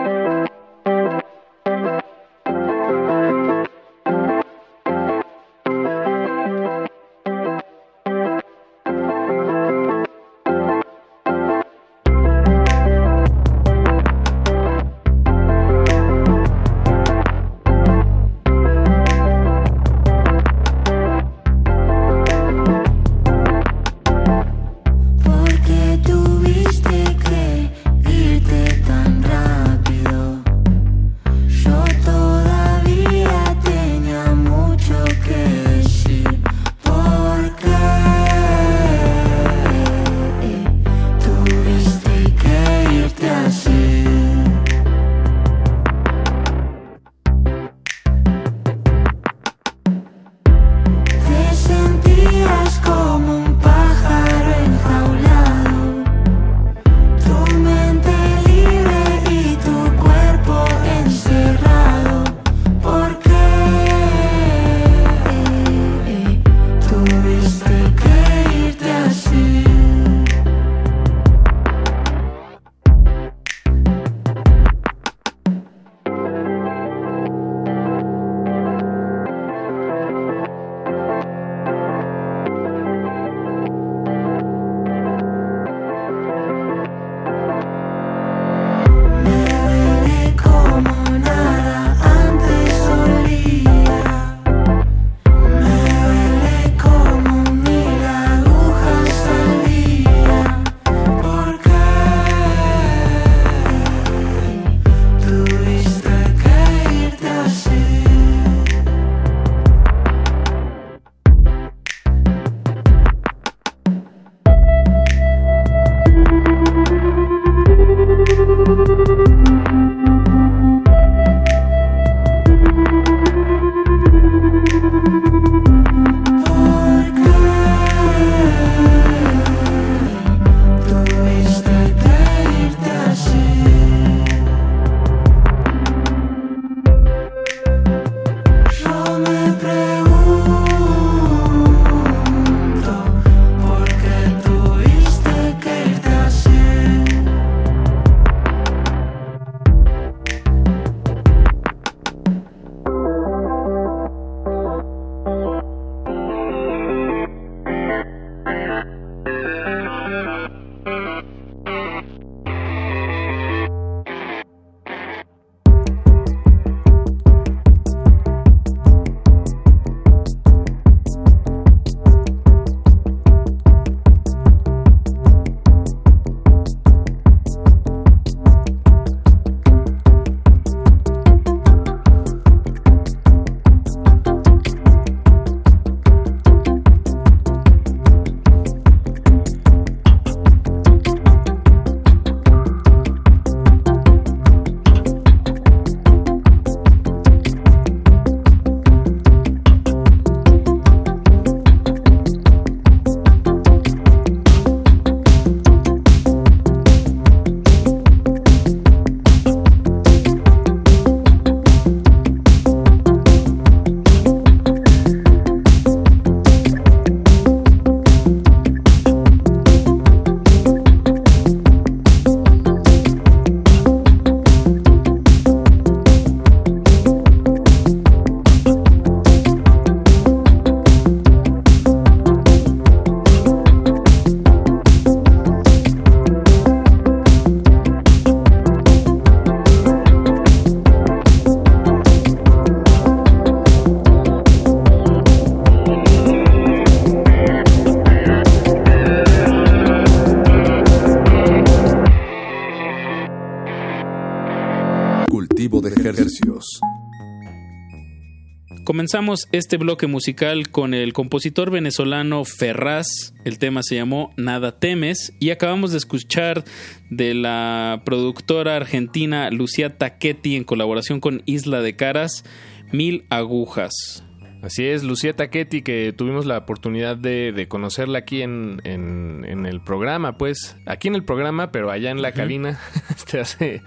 Comenzamos este bloque musical con el compositor venezolano Ferraz. El tema se llamó Nada temes. Y acabamos de escuchar de la productora argentina Lucía Taquetti en colaboración con Isla de Caras, Mil Agujas. Así es, Lucía Taquetti, que tuvimos la oportunidad de, de conocerla aquí en, en- en el programa, pues, aquí en el programa, pero allá en la Ujú. cabina, [laughs] este, hace,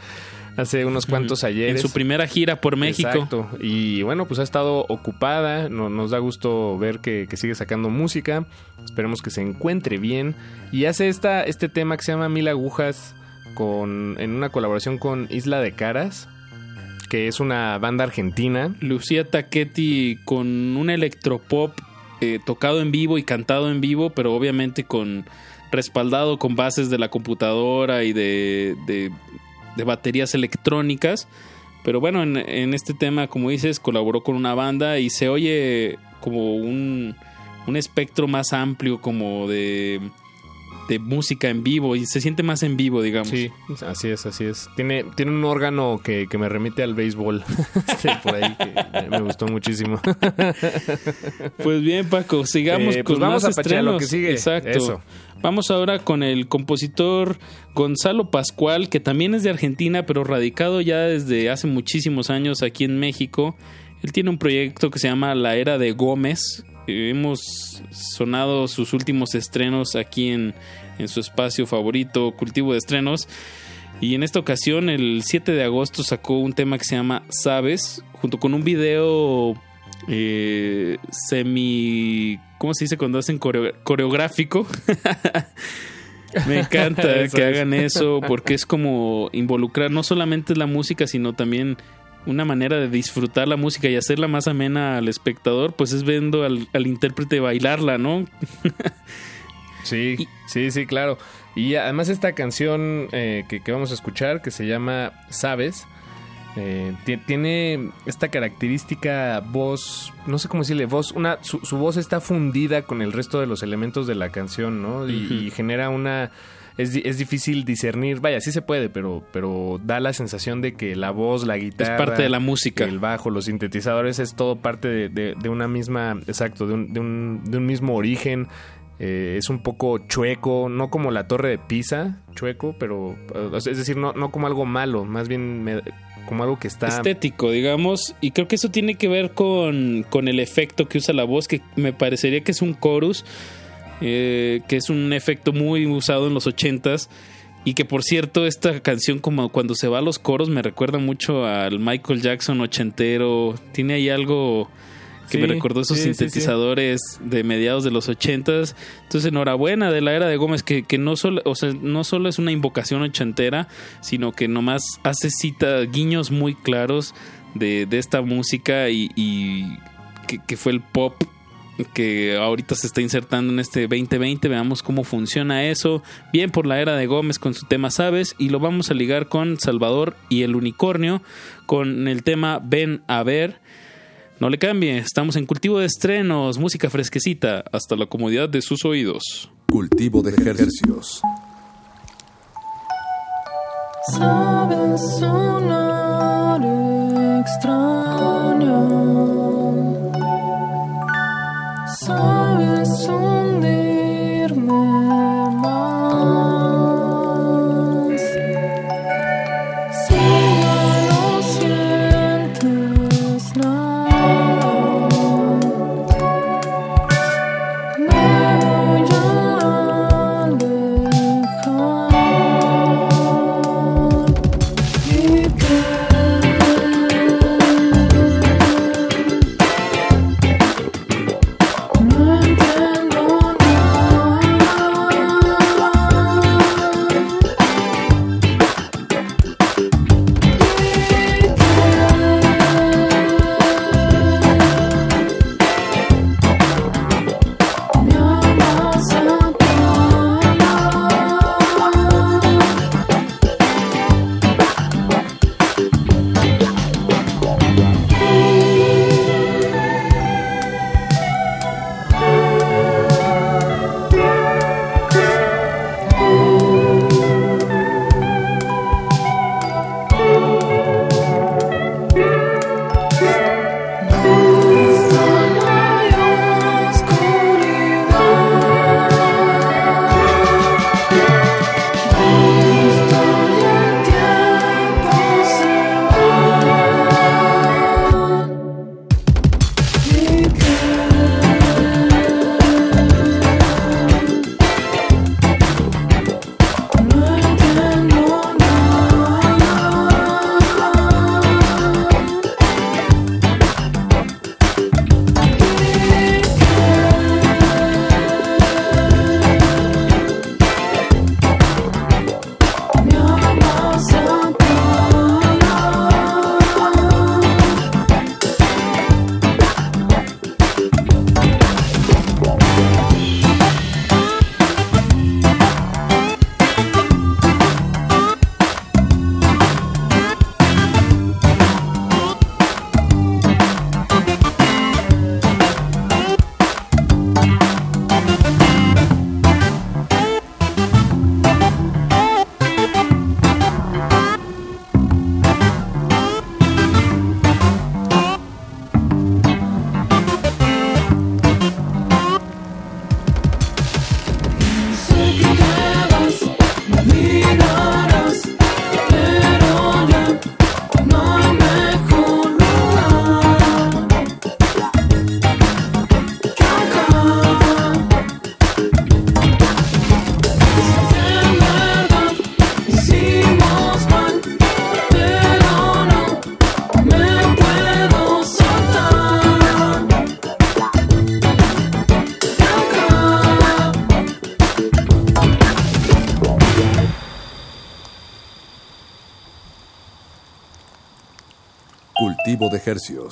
hace unos cuantos ayeres. En su primera gira por México. Exacto. Y bueno, pues ha estado ocupada. No- nos da gusto ver que, que sigue sacando música. Esperemos que se encuentre bien. Y hace esta, este tema que se llama Mil Agujas con, en una colaboración con Isla de Caras, que es una banda argentina. Lucía Taquetti con un electropop eh, tocado en vivo y cantado en vivo, pero obviamente con respaldado con bases de la computadora y de, de- de baterías electrónicas. Pero bueno, en, este tema, como dices, colaboró con una banda y se oye como un, un espectro más amplio como de, de música en vivo y se siente más en vivo, digamos. Sí, así es, así es. Tiene, tiene un órgano que, que me remite al béisbol. [laughs] Por ahí que me- gustó muchísimo. [laughs] Pues bien, Paco, sigamos Eh, pues con vamos más a pachear lo estrenos. que sigue. Exacto. Eso. Vamos ahora con el compositor Gonzalo Pascual, que también es de Argentina, pero radicado ya desde hace muchísimos años aquí en México. Él tiene un proyecto que se llama La Era de Gómez. Hemos sonado sus últimos estrenos aquí en, en su espacio favorito, Cultivo de Estrenos. Y en esta ocasión, el 7 de agosto, sacó un tema que se llama Sabes, junto con un video eh, semi. ¿Cómo se dice cuando hacen coreo- coreográfico? [laughs] Me encanta [laughs] que hagan eso porque es como involucrar no solamente la música, sino también una manera de disfrutar la música y hacerla más amena al espectador, pues es viendo al, al intérprete bailarla, ¿no? [laughs] Sí, sí, sí, claro. Y además esta canción eh, que, que vamos a escuchar, que se llama Sabes, eh, ti- tiene esta característica voz, no sé cómo decirle, voz, una, su, su voz está fundida con el resto de los elementos de la canción, ¿no? Y, y genera una... Es, es difícil discernir, vaya, sí se puede, pero, pero da la sensación de que la voz, la guitarra... parte de la música. El bajo, los sintetizadores, es todo parte de, de- de una misma, exacto, de un, de un, de un mismo origen. Eh, es un poco chueco, no como la torre de Pisa, chueco, pero es decir, no, no como algo malo, más bien me- como algo que está... estético, digamos, y creo que eso tiene que ver con, con el efecto que usa la voz, que me parecería que es un chorus, eh, que es un efecto muy usado en los ochentas, y que por cierto, esta canción como cuando se va a los coros me recuerda mucho al Michael Jackson ochentero, tiene ahí algo que Sí, me recordó esos sí, sí, sí. sintetizadores de mediados de los ochentas. Entonces, enhorabuena de la era de Gómez, que, que no, solo, o sea, no solo es una invocación ochentera, sino que nomás hace cita, guiños muy claros de, de esta música y, y que, que fue el pop que ahorita se está insertando en este 2020. Veamos cómo funciona eso. Bien por la era de Gómez con su tema Sabes y lo vamos a ligar con Salvador y el unicornio con el tema Ven a ver. No le cambie, estamos en cultivo de estrenos, música fresquecita, hasta la comodidad de sus oídos. Cultivo de ejercicios. Sabes sonar extraño. Sabes hundirme Cultivo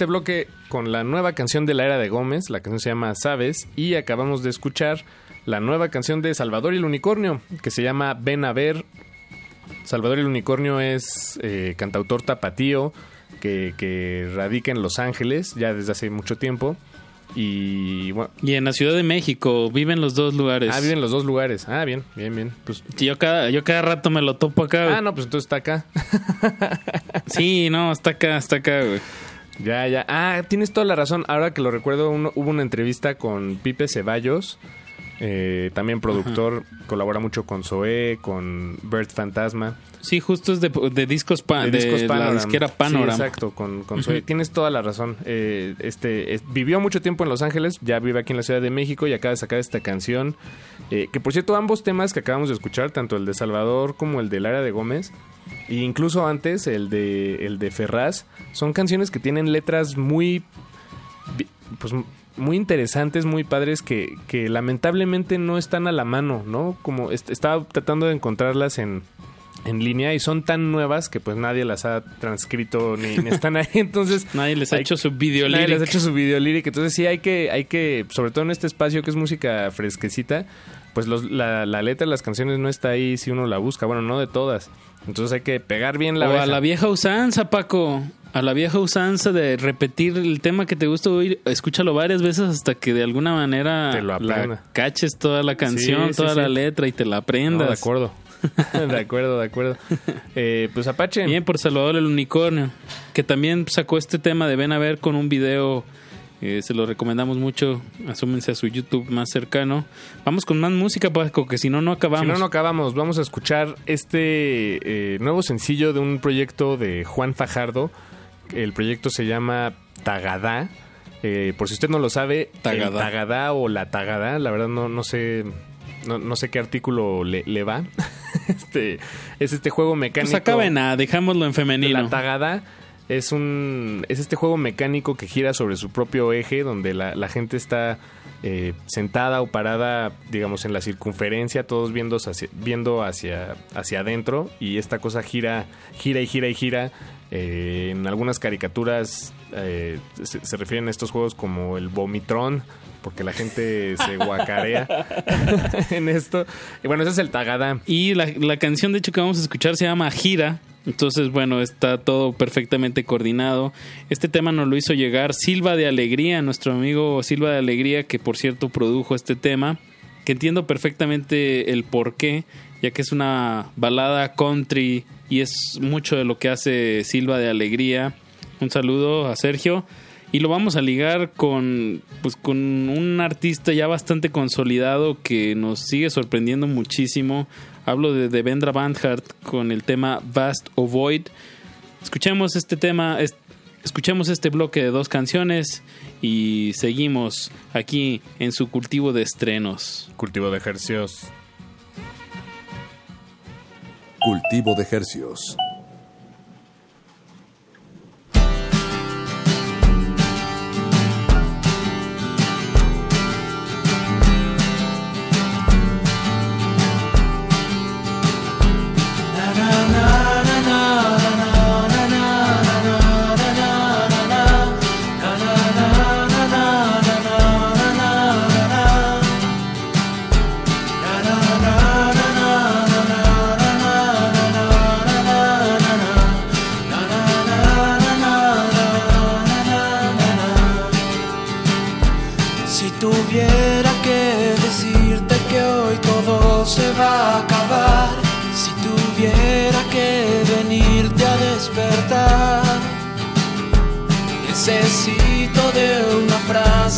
este bloque con la nueva canción de la era de Gómez, la canción se llama Sabes, y acabamos de escuchar la nueva canción de Salvador y el Unicornio, que se llama Ven a ver. Salvador y el Unicornio es eh, cantautor tapatío que, que radica en Los Ángeles ya desde hace mucho tiempo. Y bueno, Y en la Ciudad de México viven los dos lugares. ah, vive en los dos lugares. Ah, bien, bien, bien. Pues, Yo cada, yo cada rato me lo topo acá. güey. ah, no, pues entonces está acá. [laughs] Sí, no, está acá, está acá, güey. Ya, ya. Ah, tienes toda la razón. Ahora que lo recuerdo, uno- hubo una entrevista con Pipe Ceballos, eh, también productor, colabora mucho con Zoé, con Bert Fantasma. Sí, justo es de, de discos, pa- de de, discos la Panorama. disquera Sí, Panorama. exacto, con, con. Ujú. Tienes toda la razón. Eh, este es- Vivió mucho tiempo en Los Ángeles, ya vive aquí en la Ciudad de México y acaba de sacar esta canción. eh, que por cierto, ambos temas que acabamos de escuchar, tanto el de Salvador como el de Lara de Gómez, e incluso antes el de, el de Ferraz, son canciones que tienen letras muy pues muy interesantes, muy padres que, que lamentablemente no están a la mano, ¿no? Como est- estaba tratando de encontrarlas en, en línea y son tan nuevas que pues nadie las ha transcrito ni, ni están ahí, [laughs] entonces Nadie les ha hay- hecho su video nadie les ha hecho su video lyric, entonces sí hay que, hay que, sobre todo en este espacio que es música fresquecita, pues los- la, la letra de las canciones no está ahí si uno la busca, bueno, no de todas, entonces hay que pegar bien la o a la vieja usanza, Paco. A la vieja usanza de repetir el tema que te gusta oír, escúchalo varias veces hasta que de alguna manera Te lo la caches toda la canción, Sí, toda sí. la letra y te la No, aprendas. de acuerdo. [laughs] de acuerdo, de acuerdo. Eh, pues Apache. Bien por Salvador el Unicornio, que también sacó este tema de Ven a ver con un video Eh, se lo recomendamos mucho. Asúmense a su YouTube más cercano. Vamos con más música, Paco, que si no, no acabamos. Si no, no acabamos. Vamos a escuchar este eh, nuevo sencillo de un proyecto de Juan Fajardo. El proyecto se llama Tagadá. Eh, por si usted no lo sabe, Tagadá. el Tagadá o la Tagadá, la verdad no, no sé no, no sé qué artículo le, le va. [laughs] este es este juego mecánico. Pues acaba en A, dejámoslo en femenino. La Tagada es un es este juego mecánico que gira sobre su propio eje donde la, gente está eh, sentada o parada digamos en la circunferencia todos viendo hacia, viendo hacia hacia adentro y esta cosa gira gira y gira y gira Eh, en algunas caricaturas eh, se, refieren a estos juegos como el vomitrón porque la gente se guacarea [laughs] en esto y bueno ese es el tagada Y la, la canción, de hecho, que vamos a escuchar se llama Gira. Entonces, bueno, está todo perfectamente coordinado. Este tema nos lo hizo llegar Silva de Alegría, nuestro amigo Silva de Alegría, que por cierto produjo este tema, que entiendo perfectamente el por qué, ya que es una balada country y es mucho de lo que hace Silva de Alegría. Un saludo a Sergio. Y lo vamos a ligar con, pues, con un artista ya bastante consolidado que nos sigue sorprendiendo muchísimo. Hablo de Devendra Bandhart con el tema Vast Void. Escuchemos este tema, es- escuchemos este bloque de dos canciones y seguimos aquí en su cultivo de estrenos. Cultivo de ejercicios. Cultivo de hercios.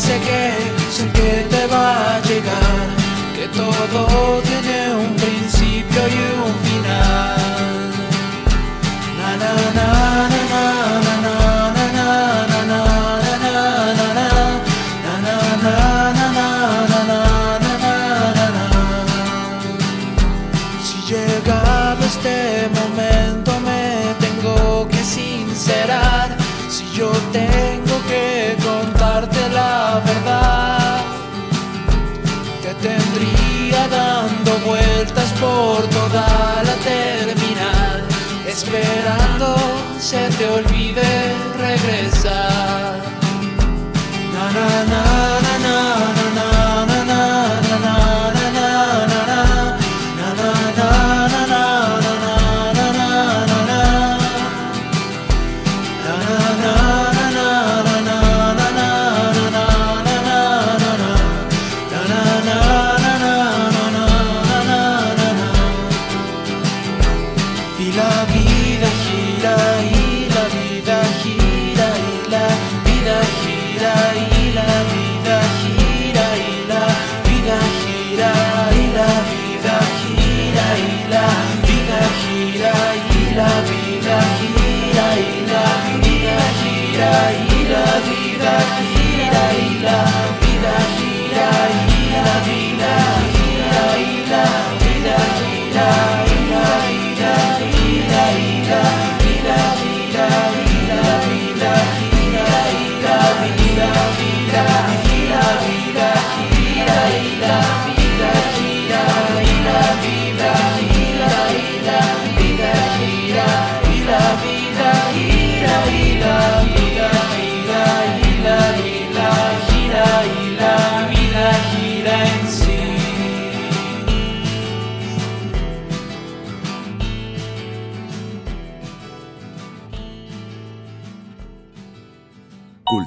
Frase que sé que te va a llegar, que todo tiene un principio y un dando vueltas por toda la terminal, esperando se te olvide regresar. Na na na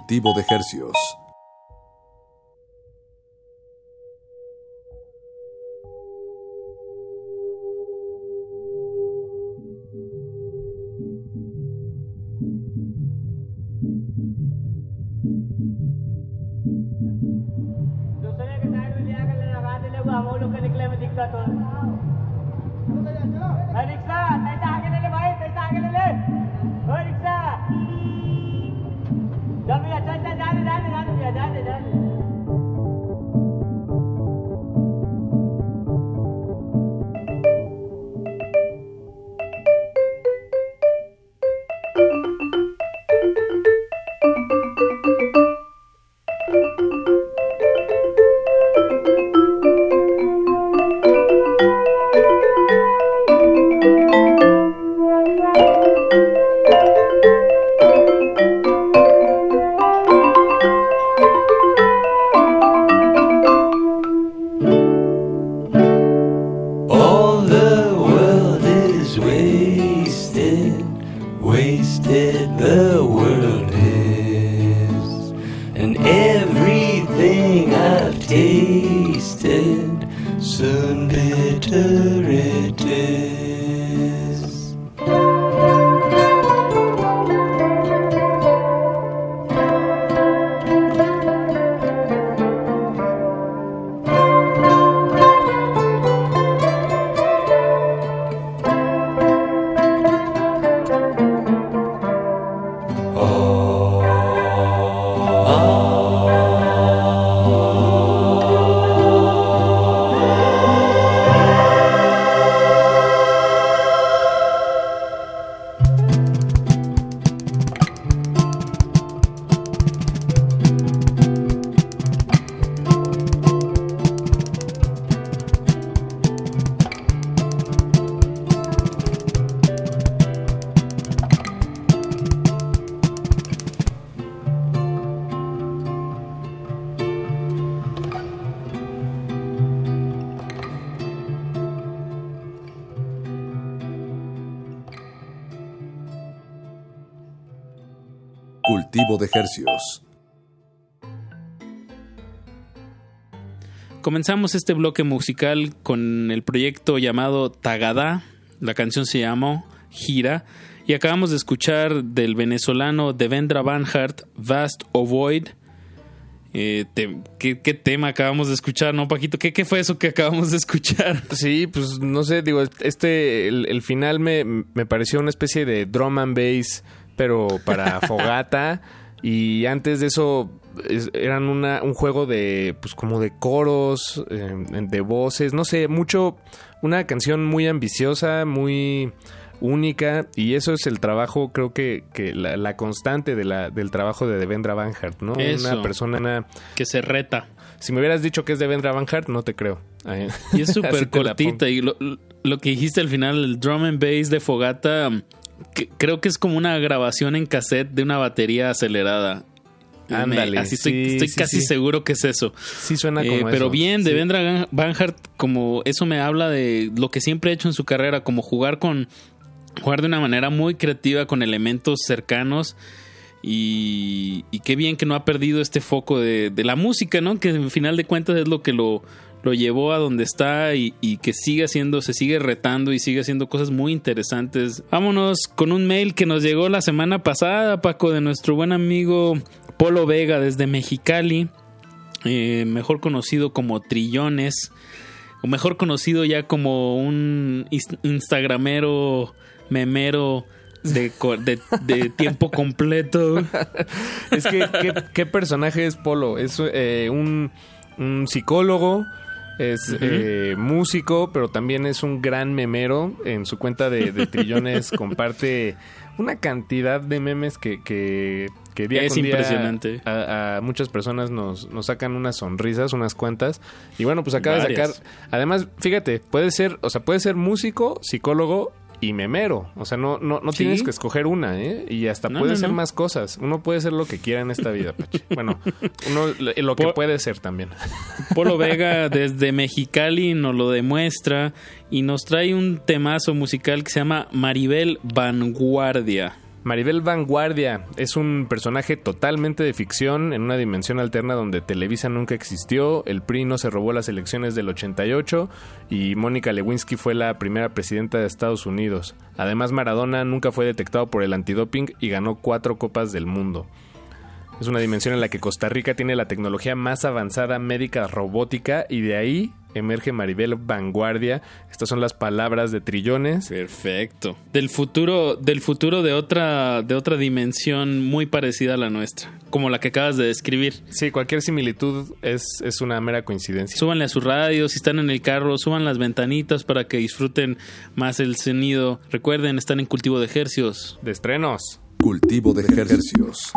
Cultivo de hercios. दूसरे के साइड में लिया कर लेना बात ले हम लोग के निकले में दिक्कत हो Comenzamos este bloque musical con el proyecto llamado Tagada. La canción se llamó Gira. Y acabamos de escuchar del venezolano Devendra Banhart, Vast Ovoid. Eh, te- ¿qué, qué tema acabamos de escuchar, no, Paquito? ¿Qué, ¿Qué fue eso que acabamos de escuchar? [laughs] Sí, pues no sé, digo, este, el, el final me, me pareció una especie de drum and bass, pero para [laughs] fogata. y antes de eso es- eran una, un juego de, pues como de coros, eh, de voces, no sé, mucho, una canción muy ambiciosa, muy única y eso es el trabajo creo que, que la, la constante de la, del trabajo de Devendra Banhart ¿no? Eso. una persona que se reta si me hubieras dicho que es Devendra Banhart no te creo Ay, Y es [laughs] súper cortita. Y lo, lo que dijiste al final, el drum and bass de Fogata, que- creo que es como una grabación en cassette de una batería acelerada. Ándale, así estoy, sí, estoy sí, casi sí. seguro que es eso. Sí suena Eh, como pero eso, bien, de. Vendra Banhart, como eso me habla de lo que siempre ha hecho en su carrera, como jugar con jugar de una manera muy creativa con elementos cercanos y, y qué bien que no ha perdido este foco de, de la música, ¿no? Que al final de cuentas es lo que lo, lo llevó a donde está y, que sigue haciendo, se sigue retando y sigue haciendo cosas muy interesantes. Vámonos con un mail que nos llegó la semana pasada, Paco, de nuestro buen amigo Polo Vega desde Mexicali, eh, mejor conocido como Trillones, o mejor conocido ya como un instagramero, memero de, de, tiempo completo. [laughs] Es que, ¿qué, personaje es Polo? Es eh, un psicólogo, es eh, músico, pero también es un gran memero. En su cuenta de, de [laughs] trillones comparte una cantidad de memes que, que, que día Es con día impresionante. A, a muchas personas nos, nos sacan unas sonrisas, unas cuentas. Y bueno, pues acaba de sacar. Además, fíjate, puede ser, o sea, puede ser músico, psicólogo y memero. O sea, no, no, no Sí. tienes que escoger una, ¿eh? Y hasta No, puede no, ser no. más cosas. Uno puede ser lo que quiera en esta vida, Pachi. [laughs] Bueno, uno lo que puede ser también. [laughs] Polo Vega desde Mexicali nos lo demuestra y nos trae un temazo musical que se llama Maribel Vanguardia. Maribel Vanguardia es un personaje totalmente de ficción en una dimensión alterna donde Televisa nunca existió, el PRI no se robó las elecciones del 88 y Mónica Lewinsky fue la primera presidenta de Estados Unidos. Además, Maradona nunca fue detectado por el antidoping y ganó cuatro copas del mundo. Es una dimensión en la que Costa Rica tiene la tecnología más avanzada médica robótica y de ahí emerge Maribel Vanguardia. Estas son las palabras de Trillones. Perfecto. Del futuro, del futuro de otra, de otra dimensión muy parecida a la nuestra, como la que acabas de describir. Sí, cualquier similitud es, es una mera coincidencia. Súbanle a su radio, si están en el carro, suban las ventanitas para que disfruten más el sonido. Recuerden, están en cultivo de ejercios. De estrenos. Cultivo de ejercicios.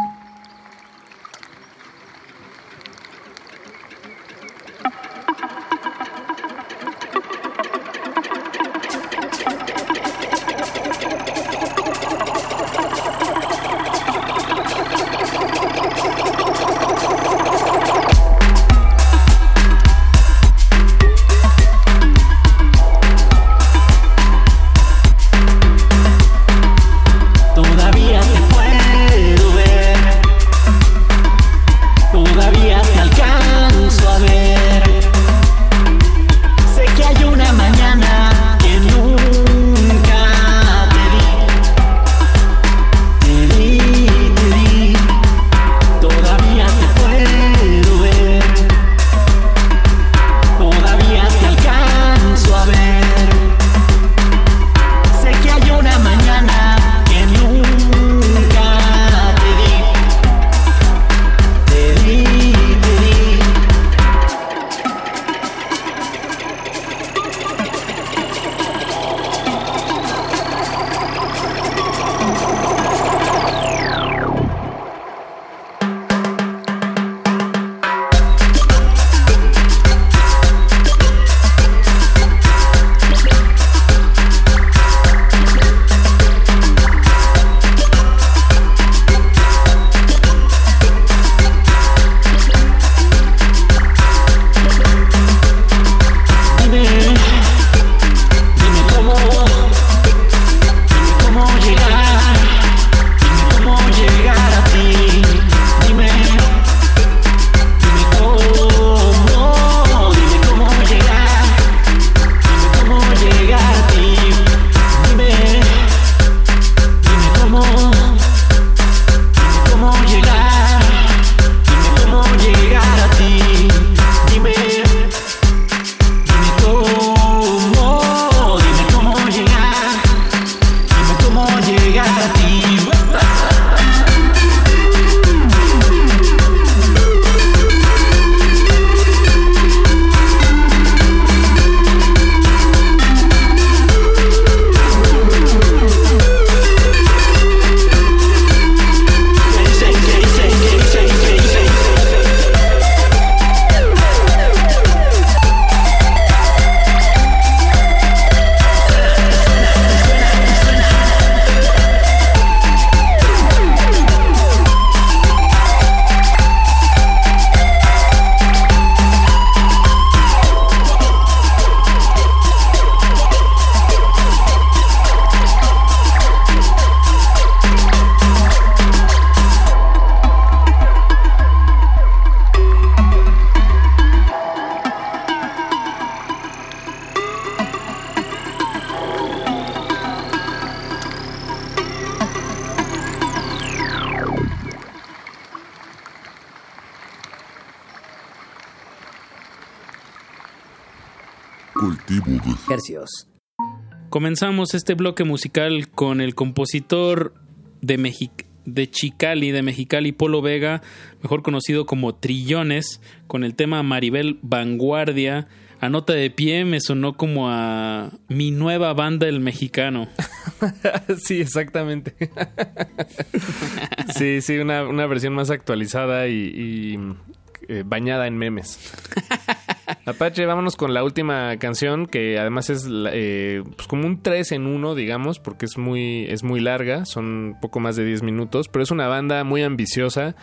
Comenzamos este bloque musical con el compositor de Mexic de Chicali, de Mexicali, Polo Vega, mejor conocido como Trillones, con el tema Maribel Vanguardia. A nota de pie me sonó como a mi nueva banda el mexicano. [laughs] sí, exactamente. sí, sí, una, una versión más actualizada y, y, eh, bañada en memes. Apache, vámonos con la última canción que además es eh, pues como un 3 en 1, digamos, porque es muy, es muy larga, son poco más de 10 minutos, pero es una banda muy ambiciosa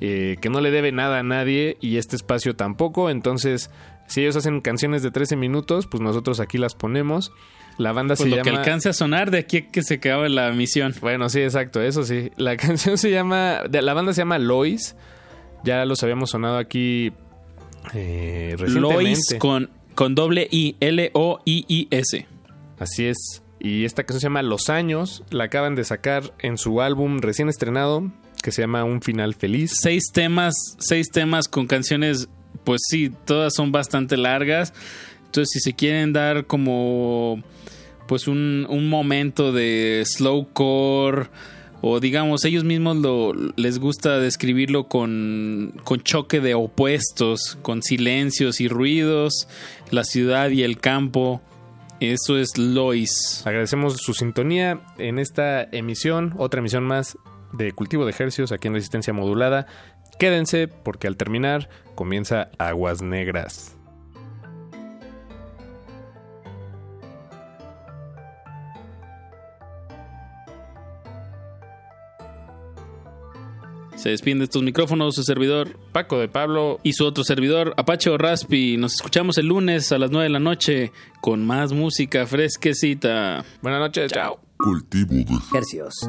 eh, que no le debe nada a nadie y este espacio tampoco, entonces si ellos hacen canciones de 13 minutos, pues nosotros aquí las ponemos. La banda Pues se lo que llama... alcance a sonar de aquí que se acabe la misión. Bueno, sí, exacto, eso sí. La [laughs] canción se llama, la banda se llama Lois. Ya los habíamos sonado aquí eh. Lois con, con doble I, L-O-I-I-S. Así es. Y esta canción se llama Los Años. La acaban de sacar en su álbum recién estrenado que se llama Un Final Feliz. Seis temas, seis temas con canciones, pues sí, todas son bastante largas. Entonces, si se quieren dar como pues un, un momento de slowcore o digamos ellos mismos lo, les gusta describirlo con, con choque de opuestos, con silencios y ruidos, la ciudad y el campo. Eso es Lois. Agradecemos su sintonía en esta emisión, otra emisión más de Cultivo de Ejercios aquí en Resistencia Modulada. Quédense porque al terminar comienza Aguas Negras. Se despide de estos micrófonos su servidor Paco de Pablo y su otro servidor Apache o Raspi. Nos escuchamos el lunes a las 9 de la noche con más música fresquecita. Buenas noches, chao. Cultivo de.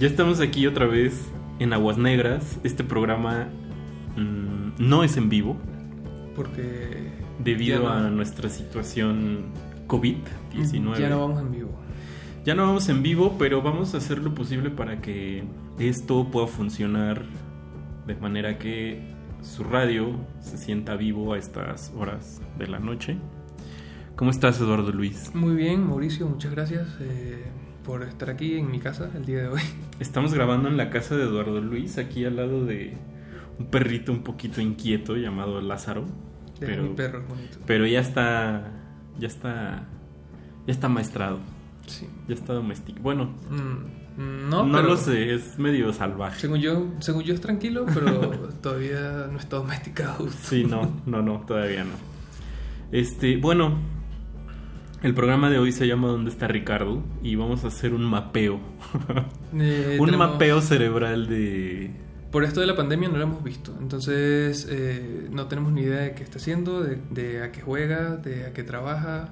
Ya estamos aquí otra vez en Aguas Negras. Este programa mm, no es en vivo Porque debido no- a nuestra situación COVID-19. Ya no vamos en vivo. Ya no vamos en vivo, pero vamos a hacer lo posible para que esto pueda funcionar de manera que su radio se sienta vivo a estas horas de la noche. ¿Cómo estás, Eduardo Luis? Muy bien, Mauricio, muchas gracias eh, por estar aquí en mi casa el día de hoy. [laughs] Estamos grabando en la casa de Eduardo Luis, aquí al lado de un perrito un poquito inquieto llamado Lázaro. De Pero, mi perro, bonito. pero ya está, ya está, ya está maestrado. Sí. Ya está domesticado. Bueno, Mm, no, no pero- lo sé, es medio salvaje. Según yo, según yo es tranquilo, pero [laughs] todavía no está domesticado. Sí, no, no, no, todavía no. Este, bueno, el programa de hoy se llama ¿Dónde está Ricardo? Y vamos a hacer un mapeo. [laughs] Eh, un tenemos- mapeo cerebral de... Por esto de la pandemia no lo hemos visto, entonces eh, no tenemos ni idea de qué está haciendo, de, de a qué juega, de a qué trabaja.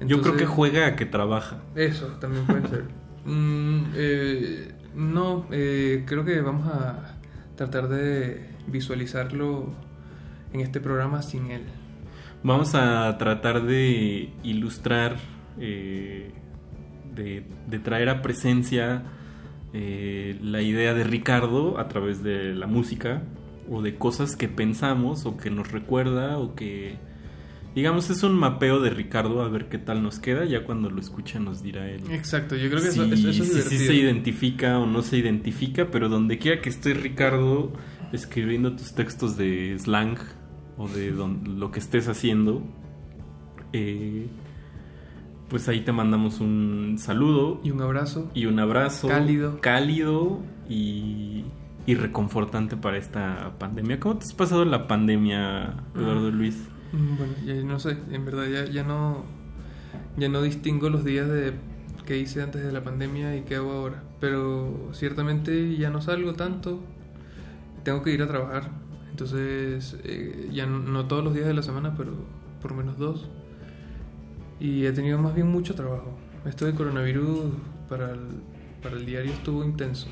Yo creo que juega a que trabaja. Eso también puede ser. [laughs] Mm, eh, no, eh, creo que vamos a tratar de visualizarlo en este programa sin él. Vamos a tratar de ilustrar, eh, de, de traer a presencia eh, la idea de Ricardo a través de la música o de cosas que pensamos o que nos recuerda o que, digamos, es un mapeo de Ricardo a ver qué tal nos queda. Ya cuando lo escucha nos dirá él. Exacto, yo creo que si, eso, eso- es si sí se identifica o no se identifica, pero donde quiera que esté Ricardo escribiendo tus textos de slang o de don- lo que estés haciendo, eh, pues ahí te mandamos un saludo Y un abrazo. y un abrazo Cálido. cálido y, y reconfortante para esta pandemia. ¿Cómo te has pasado la pandemia, Eduardo Luis? Mm, Bueno, ya no sé, en verdad ya, ya no ya no distingo los días de que hice antes de la pandemia y qué hago ahora, pero ciertamente ya no salgo tanto, tengo que ir a trabajar, entonces eh, ya no, no todos los días de la semana, pero por menos dos, y he tenido más bien mucho trabajo. Esto de coronavirus para el, para el diario estuvo intenso.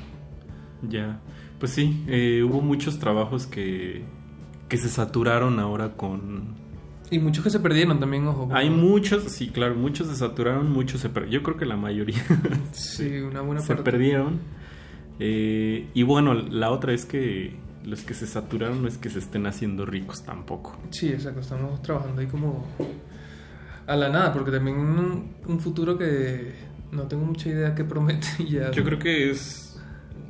Ya, pues sí, eh, hubo muchos trabajos que, que se saturaron ahora con... Y muchos que se perdieron también, ojo. Hay muchos, sí, claro, muchos se saturaron, muchos se perdieron. Yo creo que la mayoría Sí, una buena [laughs] se parte. perdieron. Eh, y bueno, la otra es que los que se saturaron no es que se estén haciendo ricos tampoco. Sí, exacto, estamos trabajando ahí como a la nada, porque también un, un futuro que no tengo mucha idea que promete [laughs] ya. Yo creo que es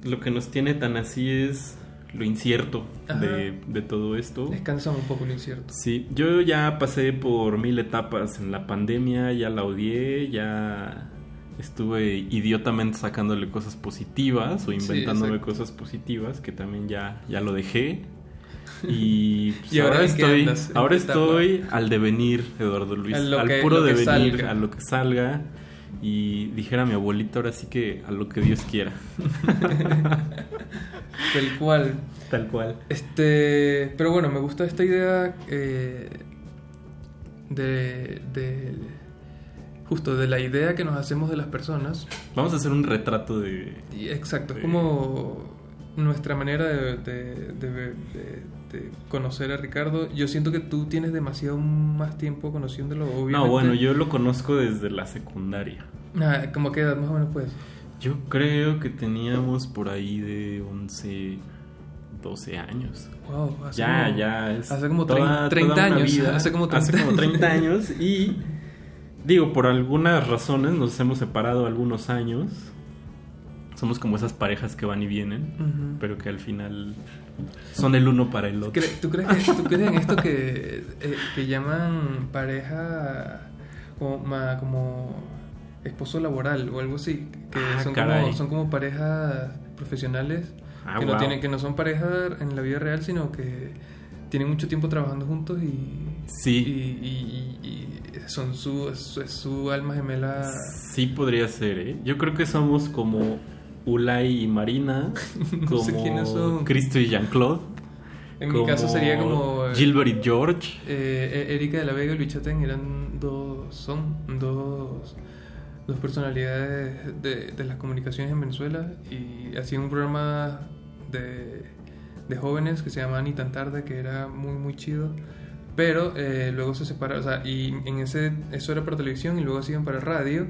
lo que nos tiene tan así es lo incierto de, de todo esto. Descansamos un poco lo incierto. Sí, yo ya pasé por mil etapas en la pandemia, ya la odié, ya estuve idiotamente sacándole cosas positivas o inventándome cosas positivas que también ya, ya lo dejé. [laughs] Y, pues, ¿Y ahora estoy, ahora estoy al devenir, Eduardo Luis, al puro devenir, salga. a lo que salga. Y dijera mi abuelita, ahora sí que a lo que Dios quiera. [laughs] Tal cual. Tal cual. Este, pero bueno, me gusta esta idea eh, de, de justo de la idea que nos hacemos de las personas. Vamos a hacer un retrato de... Exacto, es como nuestra manera de, de- de- de- conocer a Ricardo, yo siento que tú tienes demasiado más tiempo conociéndolo, obviamente. No, bueno, yo lo conozco desde la secundaria. Ah, ¿Cómo qué edad más o menos pues? Yo creo que teníamos por ahí de 11, 12 años. Wow, hace ya, como- ya. Hace como toda- 30 30 toda años, vida. hace como 30 hace como 30 años. Y digo, por algunas razones nos hemos separado algunos años. Somos como esas parejas que van y vienen, Ujú. pero que al final son el uno para el otro. ¿Cre- ¿Tú crees, que, ¿Tú crees en esto que, [laughs] eh, que llaman pareja como, ma- como esposo laboral o algo así? Que Ah, son, como, son como parejas profesionales Ah, que, no wow. tienen, que no son parejas en la vida real, sino que tienen mucho tiempo trabajando juntos y, Sí. y- y- y son su, es, su- alma gemela. Sí podría ser, ¿eh? Yo creo que somos como Ulay y Marina, [laughs] No como sé quiénes son. Cristo y Jean-Claude. En mi caso sería como... eh, Gilbert y George. Eh, eh, Erika de la Vega y Luis Chatén eran dos, son dos, dos personalidades de, de las comunicaciones en Venezuela y hacían un programa de, de jóvenes que se llamaba Ni tan tarde, que era muy, muy chido. Pero eh, luego se separaron, o sea, y en ese, eso era para televisión y luego hacían para radio.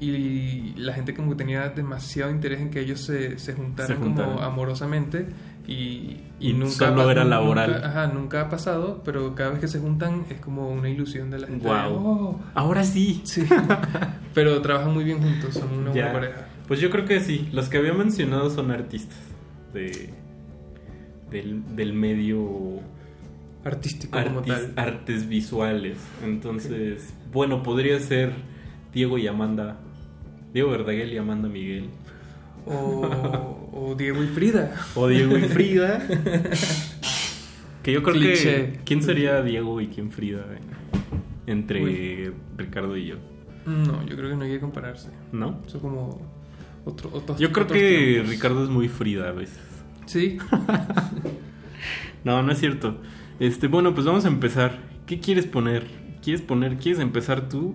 Y la gente como que tenía demasiado interés en que ellos se, se juntaran, juntaran. como amorosamente y, Y nunca solo era nunca- laboral. ajá, nunca ha pasado, pero cada vez que se juntan es como una ilusión de la gente. de, Wow. "Oh". Ahora sí. Sí. [laughs] pero trabajan muy bien juntos, son una Ya. buena pareja. Pues yo creo que sí. Los que había mencionado son artistas de del, del medio Artístico como tal. artes visuales. Entonces, bueno, podría ser Diego y Amanda. Diego Verdaguel y Amanda Miguel. O, o Diego y Frida. O Diego y Frida. [laughs] que yo creo Cliché. que. ¿Quién sería Diego y quién Frida? eh? Entre Ricardo y yo. No, yo creo que no hay que compararse. ¿No? Son como otro, otros Yo creo otros que tiempos. Ricardo es muy Frida a veces. Sí. [laughs] No, no es cierto. Este, bueno, pues vamos a empezar. ¿Qué quieres poner? ¿Quieres poner? ¿Quieres empezar tú?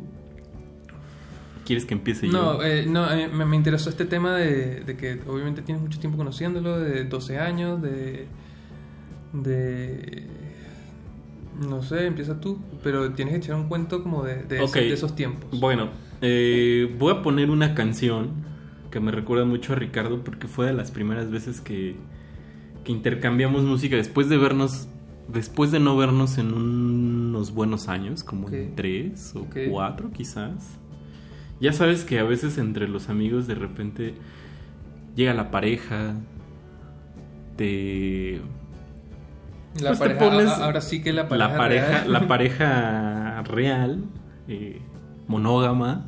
¿Quieres que empiece No, yo? eh, no eh, me, me interesó este tema de, de que obviamente tienes mucho tiempo conociéndolo, de 12 años, de... de no sé, empieza tú, pero tienes que echar un cuento como de, de, ese- de esos tiempos. Bueno, eh, voy a poner una canción que me recuerda mucho a Ricardo porque fue de las primeras veces que, que intercambiamos música después de vernos, después de no vernos en unos buenos años, como en tres o cuatro quizás. Ya sabes que a veces entre los amigos de repente llega la pareja, te... La pues te pareja- pones- ahora sí que la pareja la pareja, real. la [laughs] pareja real, eh, monógama,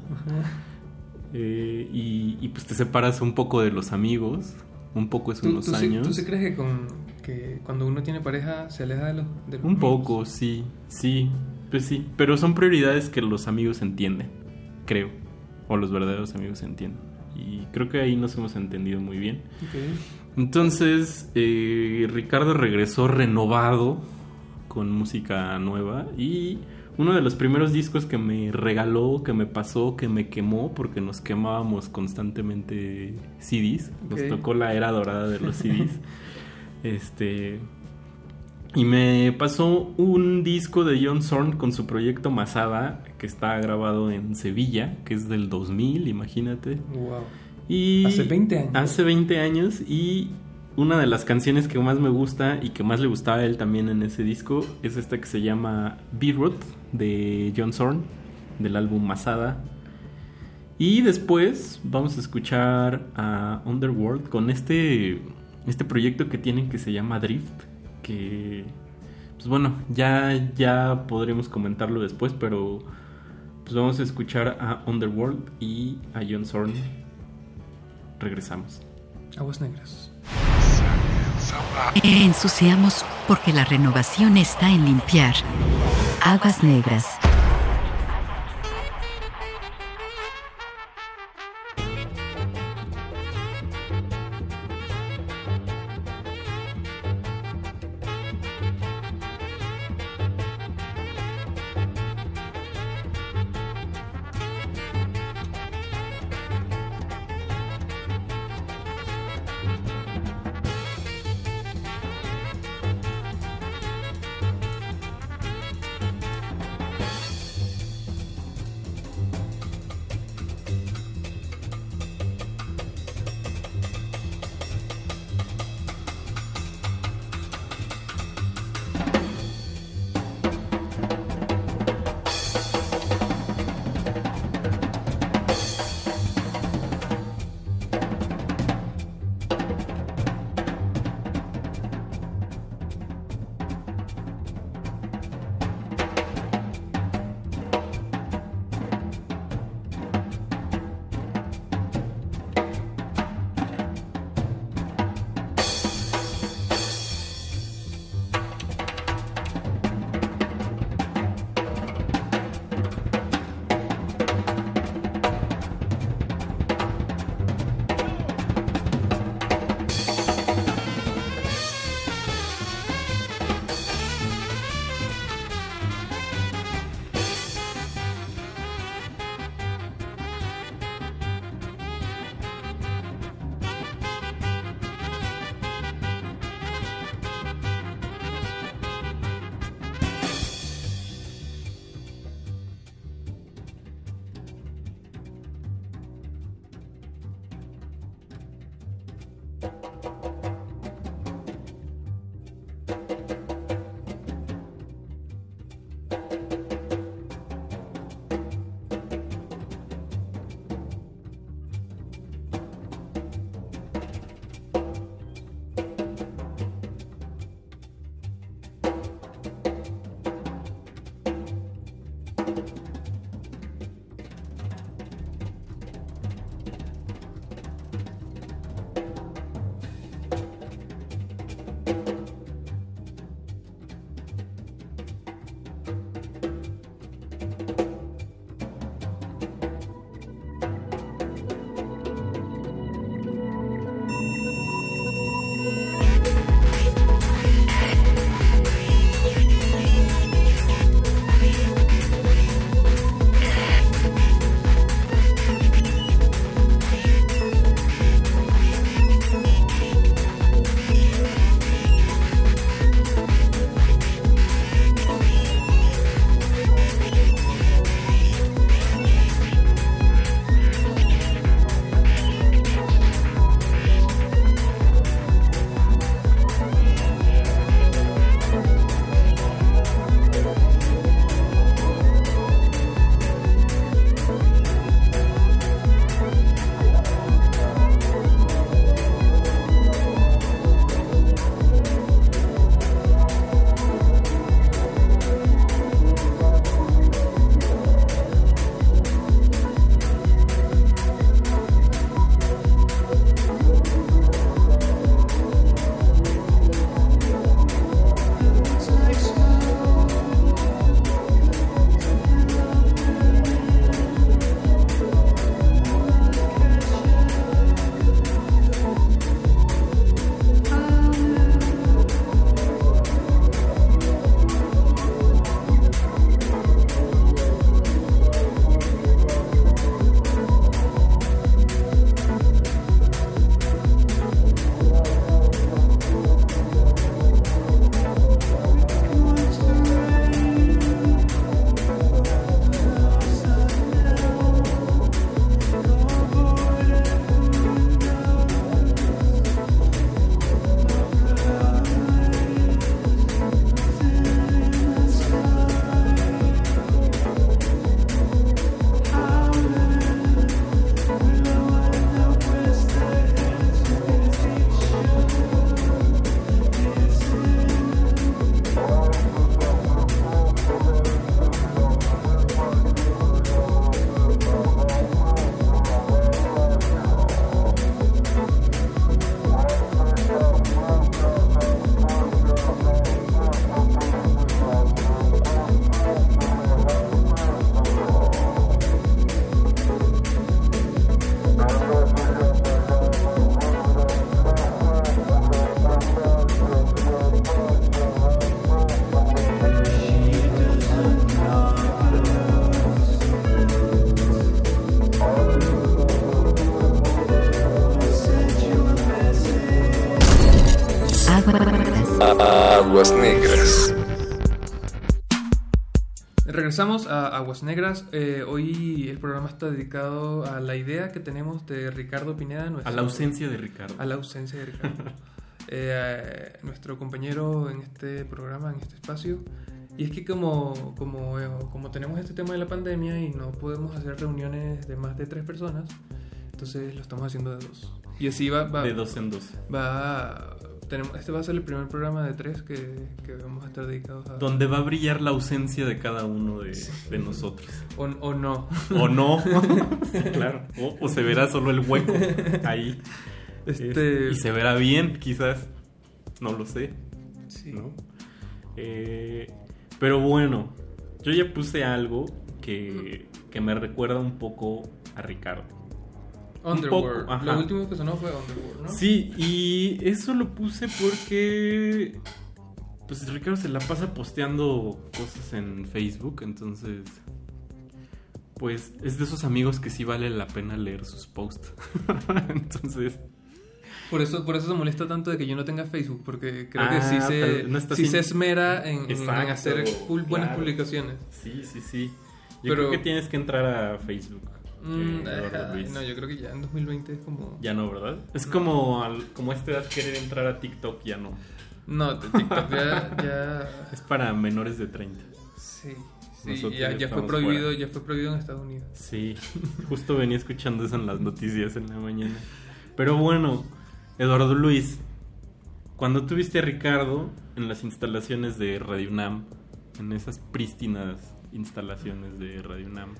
eh, y, y, pues te separas un poco de los amigos, un poco es ¿Tú, unos tú años. tú sí crees que, con, que cuando uno tiene pareja se aleja de los, de los Un amigos? poco, sí, sí, pues sí, pero son prioridades que los amigos entienden, creo, o los verdaderos amigos entienden. Y creo que ahí nos hemos entendido muy bien. Entonces, eh, Ricardo regresó renovado con música nueva y uno de los primeros discos que me regaló, que me pasó, que me quemó, porque nos quemábamos constantemente CDs, nos Ok. tocó la era dorada de los CDs. [laughs] este y me pasó un disco de John Zorn con su proyecto Masada, que está grabado en Sevilla, que es del 2000, imagínate. Wow. Y Hace 20 años. Hace 20 años y una de las canciones que más me gusta y que más le gustaba a él también en ese disco es esta que se llama Beirut de John Zorn del álbum Masada. Y después vamos a escuchar a Underworld con este este proyecto que tienen que se llama Drift, que pues bueno, ya ya podremos comentarlo después, pero pues vamos a escuchar a Underworld y a John Zorn. Regresamos. Aguas negras. Ensuciamos porque la renovación está en limpiar. Aguas negras. Regresamos a Aguas Negras. Eh, hoy el programa está dedicado a la idea que tenemos de Ricardo Pineda. A la ausencia de Ricardo. A la ausencia de Ricardo. [laughs] Eh, nuestro compañero en este programa, en este espacio. Y es que como, como, eh, como tenemos este tema de la pandemia y no podemos hacer reuniones de más de tres personas, entonces lo estamos haciendo de dos. Y así va... va De dos en dos. Va, tenemos, este va a ser el primer programa de tres que, que vamos a estar dedicados a... Donde va a brillar la ausencia de cada uno de, de nosotros. O, o no. O no. [laughs] Sí, claro. O, o se verá solo el hueco ahí. Este- Es- y se verá bien, quizás. No lo sé. Sí. ¿no? Eh, pero bueno, yo ya puse algo que, que me recuerda un poco a Ricardo. Un Underworld. poco. Lo último que sonó fue Underworld, ¿no? Sí, y eso lo puse porque pues Ricardo se la pasa posteando cosas en Facebook, entonces pues es de esos amigos que sí vale la pena leer sus posts. [laughs] entonces, Por eso, por eso se molesta tanto de que yo no tenga Facebook, porque creo que Ah, sí se, pero no está sí sin- se esmera en, en Exacto, hacer pul- buenas claro. publicaciones. Sí, sí, sí. Yo Pero- creo que tienes que entrar a Facebook. Mm, no, yo creo que ya en 2020 es como... Ya no, ¿verdad? Es No. como al- como a esta edad querer entrar a TikTok, ya no. No, TikTok ya... ya... [laughs] Es para menores de 30. Sí, sí ya, ya fue prohibido, fuera. ya fue prohibido en Estados Unidos. Sí, justo venía escuchando eso en las noticias en la mañana. Pero bueno, Eduardo Luis, cuando tuviste a Ricardo en las instalaciones de Radio UNAM, en esas prístinas instalaciones de Radio UNAM.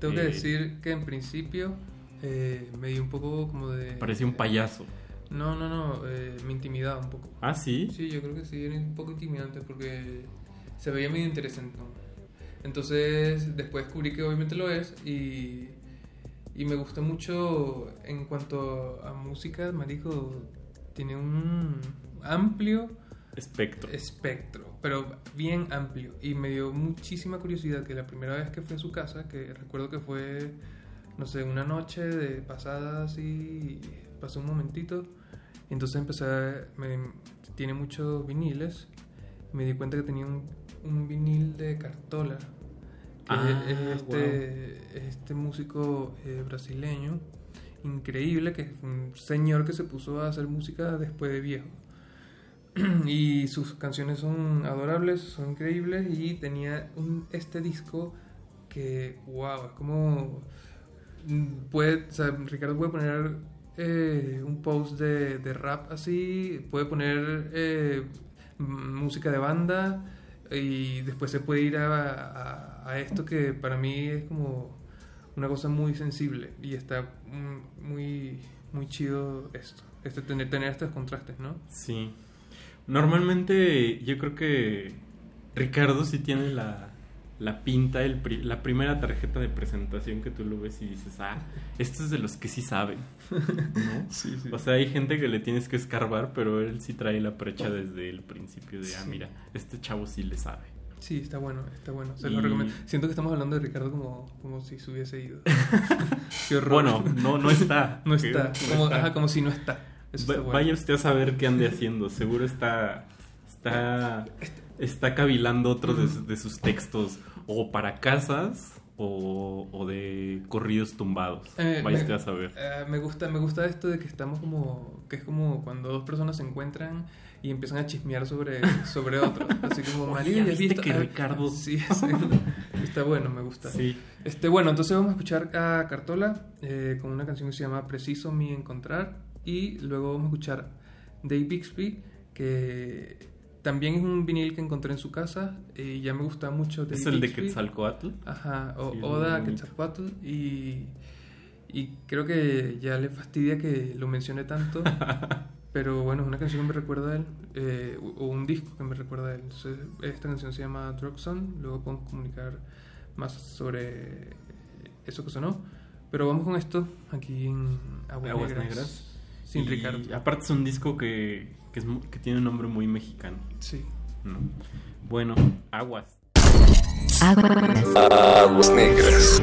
Tengo que Eh, decir que en principio eh, me dio un poco como de... Parecía un payaso. No, no, no, eh, me intimidaba un poco. ¿Ah, sí? Sí, yo creo que sí, era un poco intimidante porque se veía medio interesante. Entonces, después descubrí que obviamente lo es y, y me gustó mucho en cuanto a música, Marico, tiene un amplio Espectro. espectro, pero bien amplio. Y me dio muchísima curiosidad que la primera vez que fui a su casa, que recuerdo que fue, no sé, una noche de pasada así, pasó un momentito. Entonces empecé, a- me- tiene muchos viniles. Me di cuenta que tenía un, un vinil de Cartola, que Ah, es este, este músico eh, brasileño increíble, que es un señor que se puso a hacer música después de viejo. [clears throat] y sus canciones son adorables, son increíbles y tenía un, este disco que, wow, es como... mm, Puede, o sea, Ricardo puede poner eh, un post de, rap así, puede poner eh, m- música de banda y después se puede ir a, esto que para mí es como una cosa muy sensible y está mm, muy, muy chido esto, este, tener, tener estos contrastes, ¿no? Sí. Normalmente yo creo que Ricardo sí tiene la, la pinta, el pri- la primera tarjeta de presentación que tú lo ves y dices, ah, esto es de los que sí saben. ¿no? [laughs] Sí, sí. O sea, hay gente que le tienes que escarbar, pero él sí trae la precha desde el principio de, ah, mira, este chavo sí le sabe. Sí, está bueno, está bueno. Se Y- lo recomiendo. Siento que estamos hablando de Ricardo como, como si se hubiese ido. [laughs] Qué horror. Bueno, no, no está. [laughs] no está. no como, está. Ajá, como si no está. Eso Va- está bueno. Vaya usted a saber qué ande [laughs] haciendo. Seguro está está está cavilando otros de, su- de sus textos o para casas o, o de corridos tumbados. Eh, Vaya usted a saber. eh, me gusta, me gusta esto de que estamos como, que es como cuando dos personas se encuentran y empiezan a chismear sobre, sobre otro. [laughs] Así como, María, ¿ya ¿has viste visto? que Ah, Ricardo- Sí, [laughs] sí. está bueno, me gusta. Sí. Este, bueno, entonces vamos a escuchar a Cartola eh, con una canción que se llama Preciso Mi Encontrar y luego vamos a escuchar Dave Bixby que también es un vinil que encontré en su casa y ya me gusta mucho. Dave ¿Es el de Bixby. Quetzalcoatl? Ajá, o, Sí, Oda. Quetzalcoatl y, y creo que ya le fastidia que lo mencione tanto, [laughs] pero bueno, es una canción que me recuerda a él, eh, o un disco que me recuerda a él. Entonces, esta canción se llama Drug Son, luego podemos comunicar más sobre eso que sonó, pero vamos con esto aquí en Aguas, Aguas Negras, Negras. Sin Y Ricardo. Aparte es un disco que, que, es mu- que tiene un nombre muy mexicano. Sí. ¿no? Bueno, Aguas. Aguas negras.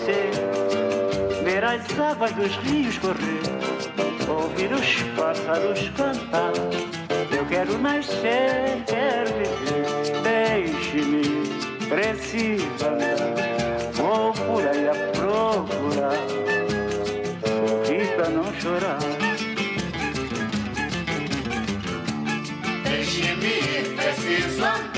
Nascer, ver as águas dos rios correr, ouvir os pássaros cantar. Eu quero nascer, quero viver, deixe-me, preciso andar. Vou por aí a procurar, sorrir pra não chorar. Deixe-me preciso andar.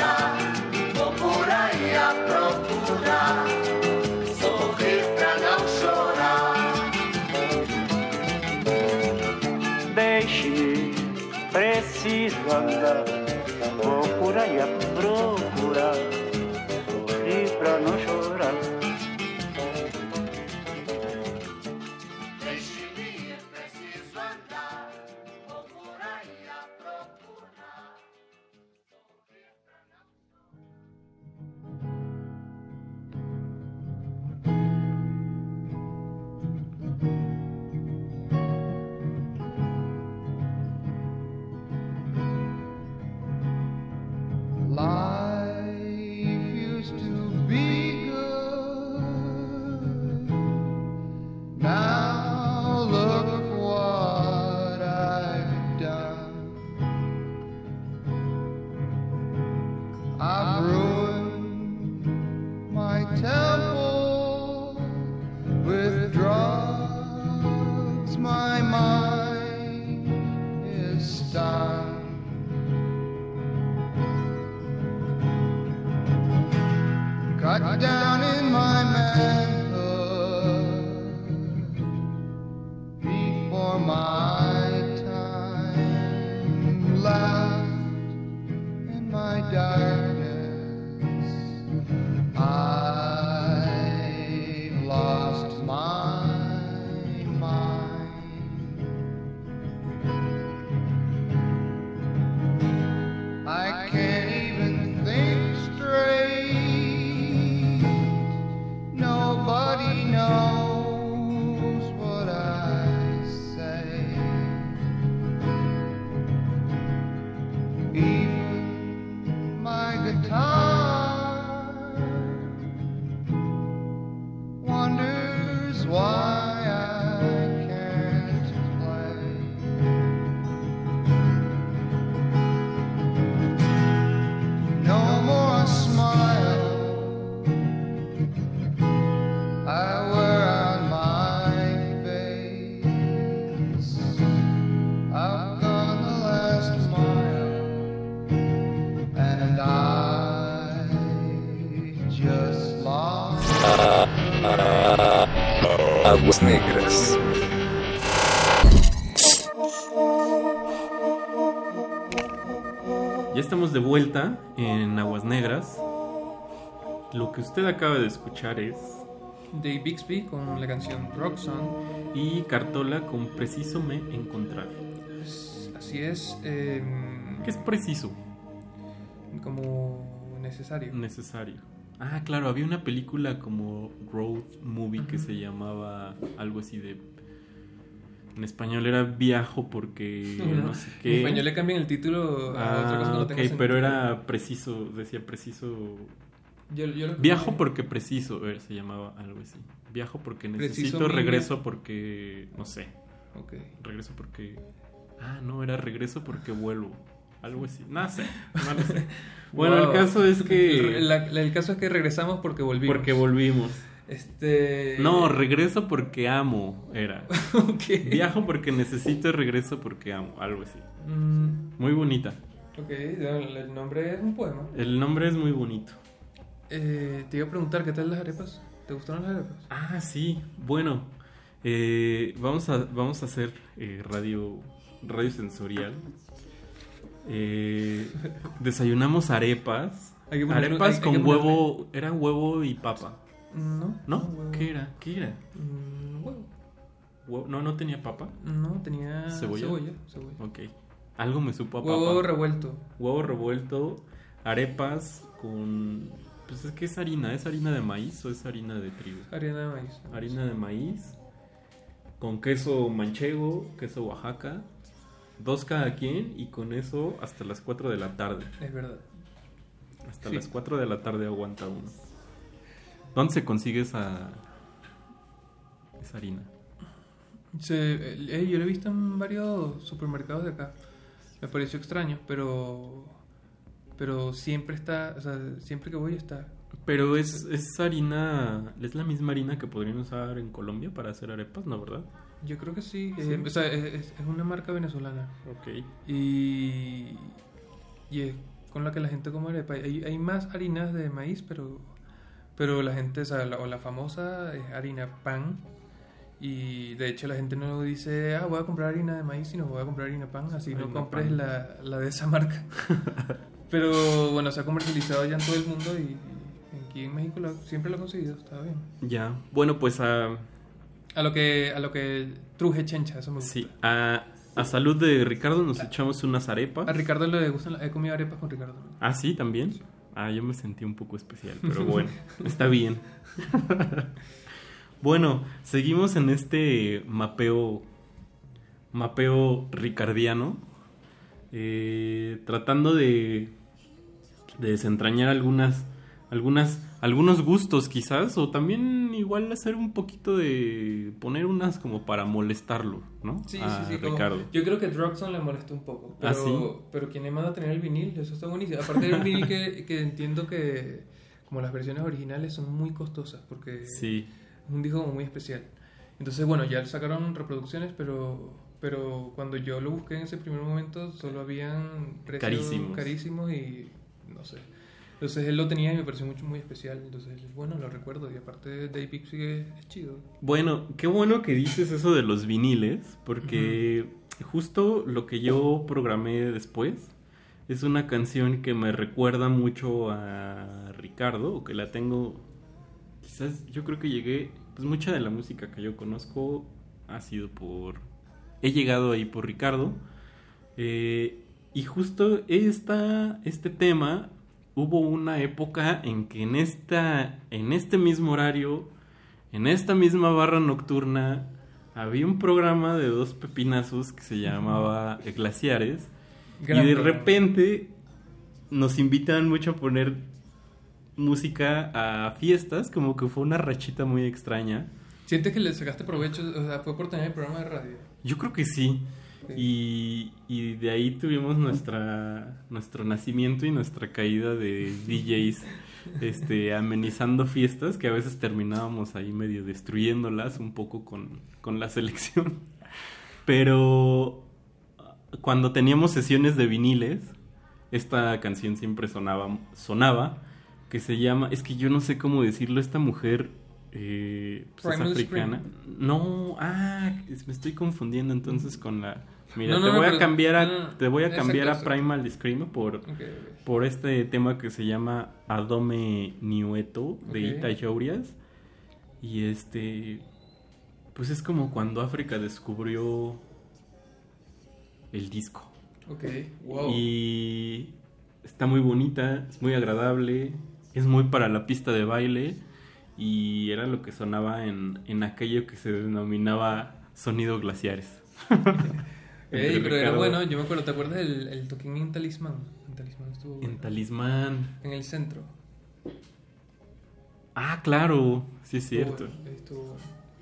Aguas Negras. Ya estamos de vuelta en Aguas Negras. Lo que usted acaba de escuchar es Dave Bixby con la canción Rock Song. y Cartola con Preciso me encontrar. Así es. em, ¿Qué es preciso? como necesario. Necesario. Ah, claro, había una película como Road Movie que se llamaba algo así de. En español era Viajo porque No, no sé qué. En español le cambian el título a otra cosa que Ah, no ok, tenga pero era preciso, decía preciso. Yo- yo lo- Viajo porque preciso, se llamaba algo así. Viajo porque necesito, regreso porque. No sé. Ok. Regreso porque. Ah, no, era regreso porque vuelvo. Algo así. No sé. No lo sé. [laughs] Bueno, Wow. el caso es que. [laughs] El, la- el caso es que regresamos porque volvimos. Porque volvimos. Este. No, regreso porque amo, era. [laughs] Viajo porque necesito y regreso porque amo, algo así. Mm, Muy bonita. ok, el el nombre es un poema. El nombre es muy bonito. Eh, te iba a preguntar, ¿qué tal las arepas? ¿Te gustaron las arepas? Ah, sí. Bueno, eh, vamos, a, vamos a hacer eh, radio, radio sensorial. Eh, desayunamos arepas. Hay que ponerle- arepas hay- hay con huevo. Era huevo y papa. No. ¿No? huevo. ¿Qué era? ¿Qué era? Mm, huevo. Huevo- No, no tenía papa. No, tenía ¿Cebolla? cebolla. cebolla. Ok. Algo me supo a Huevo papa. revuelto. Huevo revuelto, arepas con... Pues es que es harina, ¿es harina de maíz o es harina de trigo? Harina de maíz. Harina de maíz, con queso manchego, queso Oaxaca, dos cada quien y con eso hasta las 4 de la tarde. Es verdad. Hasta Sí. las 4 de la tarde aguanta uno. ¿Dónde se consigue esa, esa harina? Se, eh, yo lo he visto en varios supermercados de acá. Me pareció extraño, pero pero siempre está, o sea, siempre que voy está. Pero es, es harina, es la misma harina que podrían usar en Colombia para hacer arepas, ¿no, verdad? Yo creo que sí, Sí. eh, o sea, es, es- una marca venezolana. Ok. Y, y es con la que la gente come arepa. Hay, hay más harinas de maíz, pero pero la gente, o sea, la, o la famosa es harina pan. Y de hecho la gente no dice, ah, voy a comprar harina de maíz, sino voy a comprar harina pan, así no Harina compres pan. la, la de esa marca. [laughs] pero bueno, se ha comercializado ya en todo el mundo y, y aquí en México lo- siempre lo he conseguido, está bien. Ya. Bueno, pues a, A lo que, a lo que truje chencha, eso me gusta. sí, a, a salud de Ricardo nos echamos unas arepas. A Ricardo le gustan, he comido arepas con Ricardo. Ah, sí, también. Ah, yo me sentí un poco especial, [laughs] pero bueno, está bien. [laughs] bueno, seguimos en este mapeo, mapeo ricardiano, eh, tratando de, de desentrañar algunas, algunas, algunos gustos quizás, o también igual hacer un poquito de poner unas como para molestarlo, ¿no? Sí, a sí, sí. como- Ricardo. yo creo que Druxon le molestó un poco. Pero, ¿Ah, sí? pero quien le manda a tener el vinil, eso está buenísimo. Aparte del vinil que, [laughs] que entiendo que, como las versiones originales, son muy costosas porque Sí. es un disco como muy especial. Entonces, bueno, ya sacaron reproducciones, pero pero cuando yo lo busqué en ese primer momento, solo habían precios Carísimos. carísimos y no sé. Entonces él lo tenía y me pareció mucho, muy especial. Entonces, bueno, lo recuerdo. Y aparte, Dave Pixie es, es chido. Bueno, qué bueno que dices eso de los viniles, porque justo lo que yo programé después es una canción que me recuerda mucho a Ricardo, o que la tengo, quizás yo creo que llegué, pues mucha de la música que yo conozco ha sido por, he llegado ahí por Ricardo, eh, y justo esta, este tema, hubo una época en que en, esta, en este mismo horario, en esta misma barra nocturna, había un programa de dos pepinazos que se llamaba Glaciares. Gran y de programa. repente nos invitan mucho a poner música a fiestas, como que fue una rachita muy extraña. ¿Sientes que le sacaste provecho? O sea, fue por tener el programa de radio. Yo creo que sí. Y, y de ahí tuvimos nuestra nuestro nacimiento y nuestra caída de DJs este, amenizando fiestas que a veces terminábamos ahí medio destruyéndolas un poco con, con la selección. Pero cuando teníamos sesiones de viniles, esta canción siempre sonaba, sonaba que se llama, es que yo no sé cómo decirlo, esta mujer eh, pues, es africana. No, ah, me estoy confundiendo entonces con la... Mira, No, te no, voy a cambiar a, te voy a cambiar a. Primal Scream por, por este tema que se llama Adome Niueto de. Ita Yaurias. Y este, pues es como cuando África descubrió el disco. Ok, wow. Y está muy bonita, es muy agradable, es muy para la pista de baile y era lo que sonaba en, en aquello que se denominaba sonido glaciares. [laughs] Ey, pero era bueno, yo me acuerdo, ¿te acuerdas del el toquín en Talismán? En Talismán estuvo bueno. En Talismán. En el centro. Ah, claro, sí es cierto. estuvo.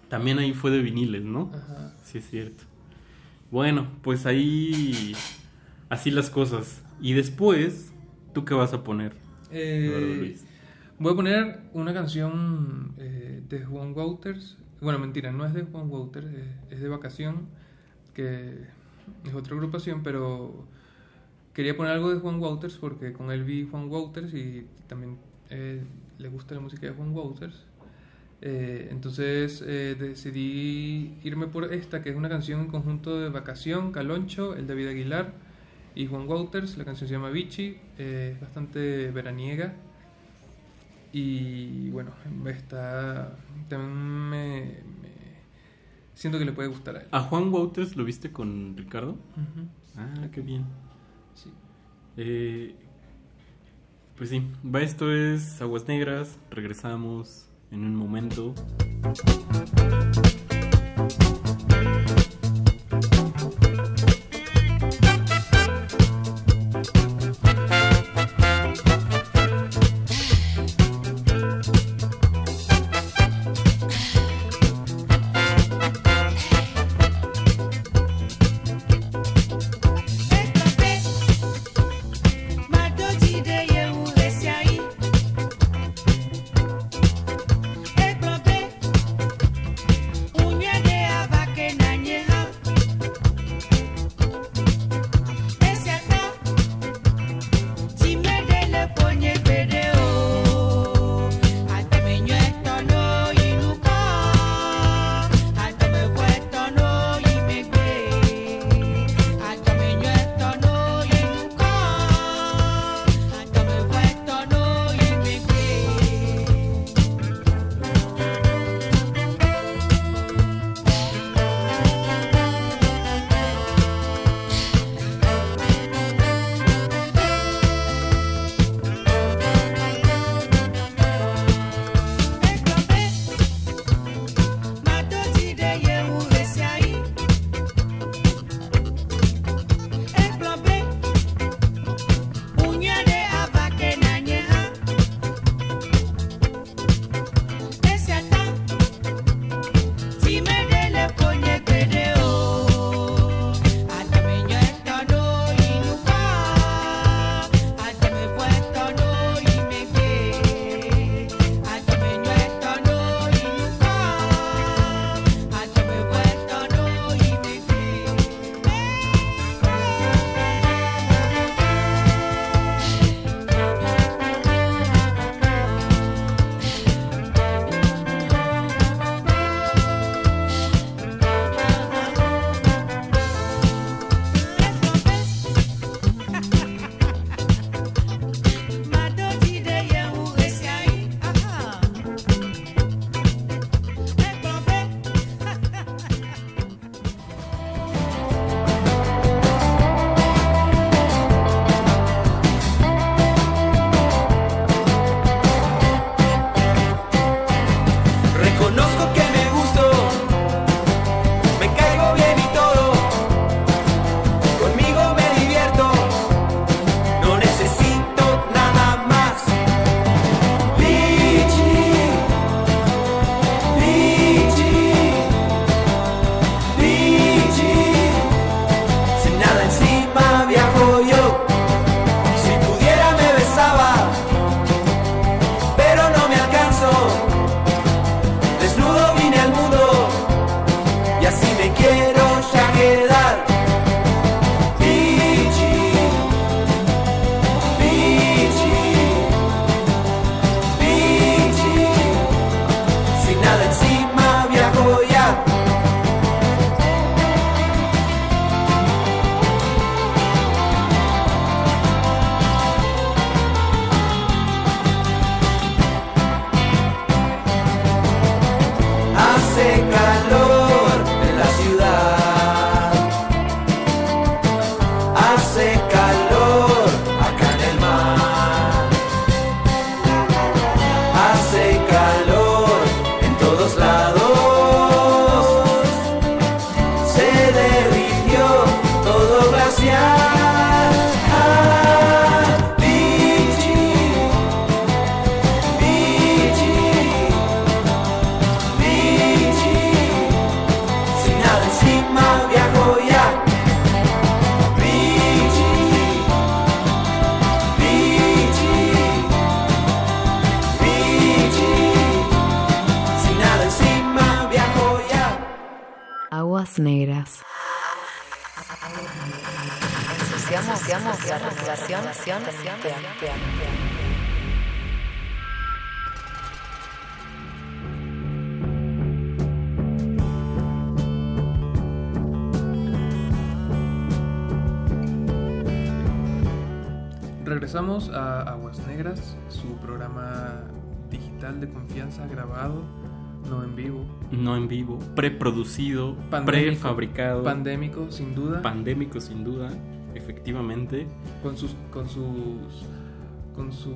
También ahí fue de viniles, ¿no? Ajá. Sí es cierto. Bueno, pues ahí así las cosas. Y después, ¿tú qué vas a poner? Eh, Luis? Voy a poner una canción eh, de Juan Wouters. Bueno, mentira, no es de Juan Wouters, es, es de Vacación, que es otra agrupación, pero quería poner algo de Juan Wouters porque con él vi Juan Wouters y también eh, le gusta la música de Juan Wouters. Eh, entonces eh, decidí irme por esta, que es una canción en conjunto de Vacación, Caloncho, el David Aguilar y Juan Wouters. La canción se llama Vichy, eh, es bastante veraniega. Y bueno, está. También me, me- siento que le puede gustar a él. ¿A Juan Wouters lo viste con Ricardo? Ah, qué bien. Sí. Eh, pues sí, va esto es Aguas Negras, regresamos en un momento. La Regresamos a Aguas Negras, su programa digital de confianza grabado, no en vivo. No en vivo, preproducido, Pandémico. prefabricado. Pandémico, sin duda. Pandémico, sin duda, efectivamente. con sus con sus con sus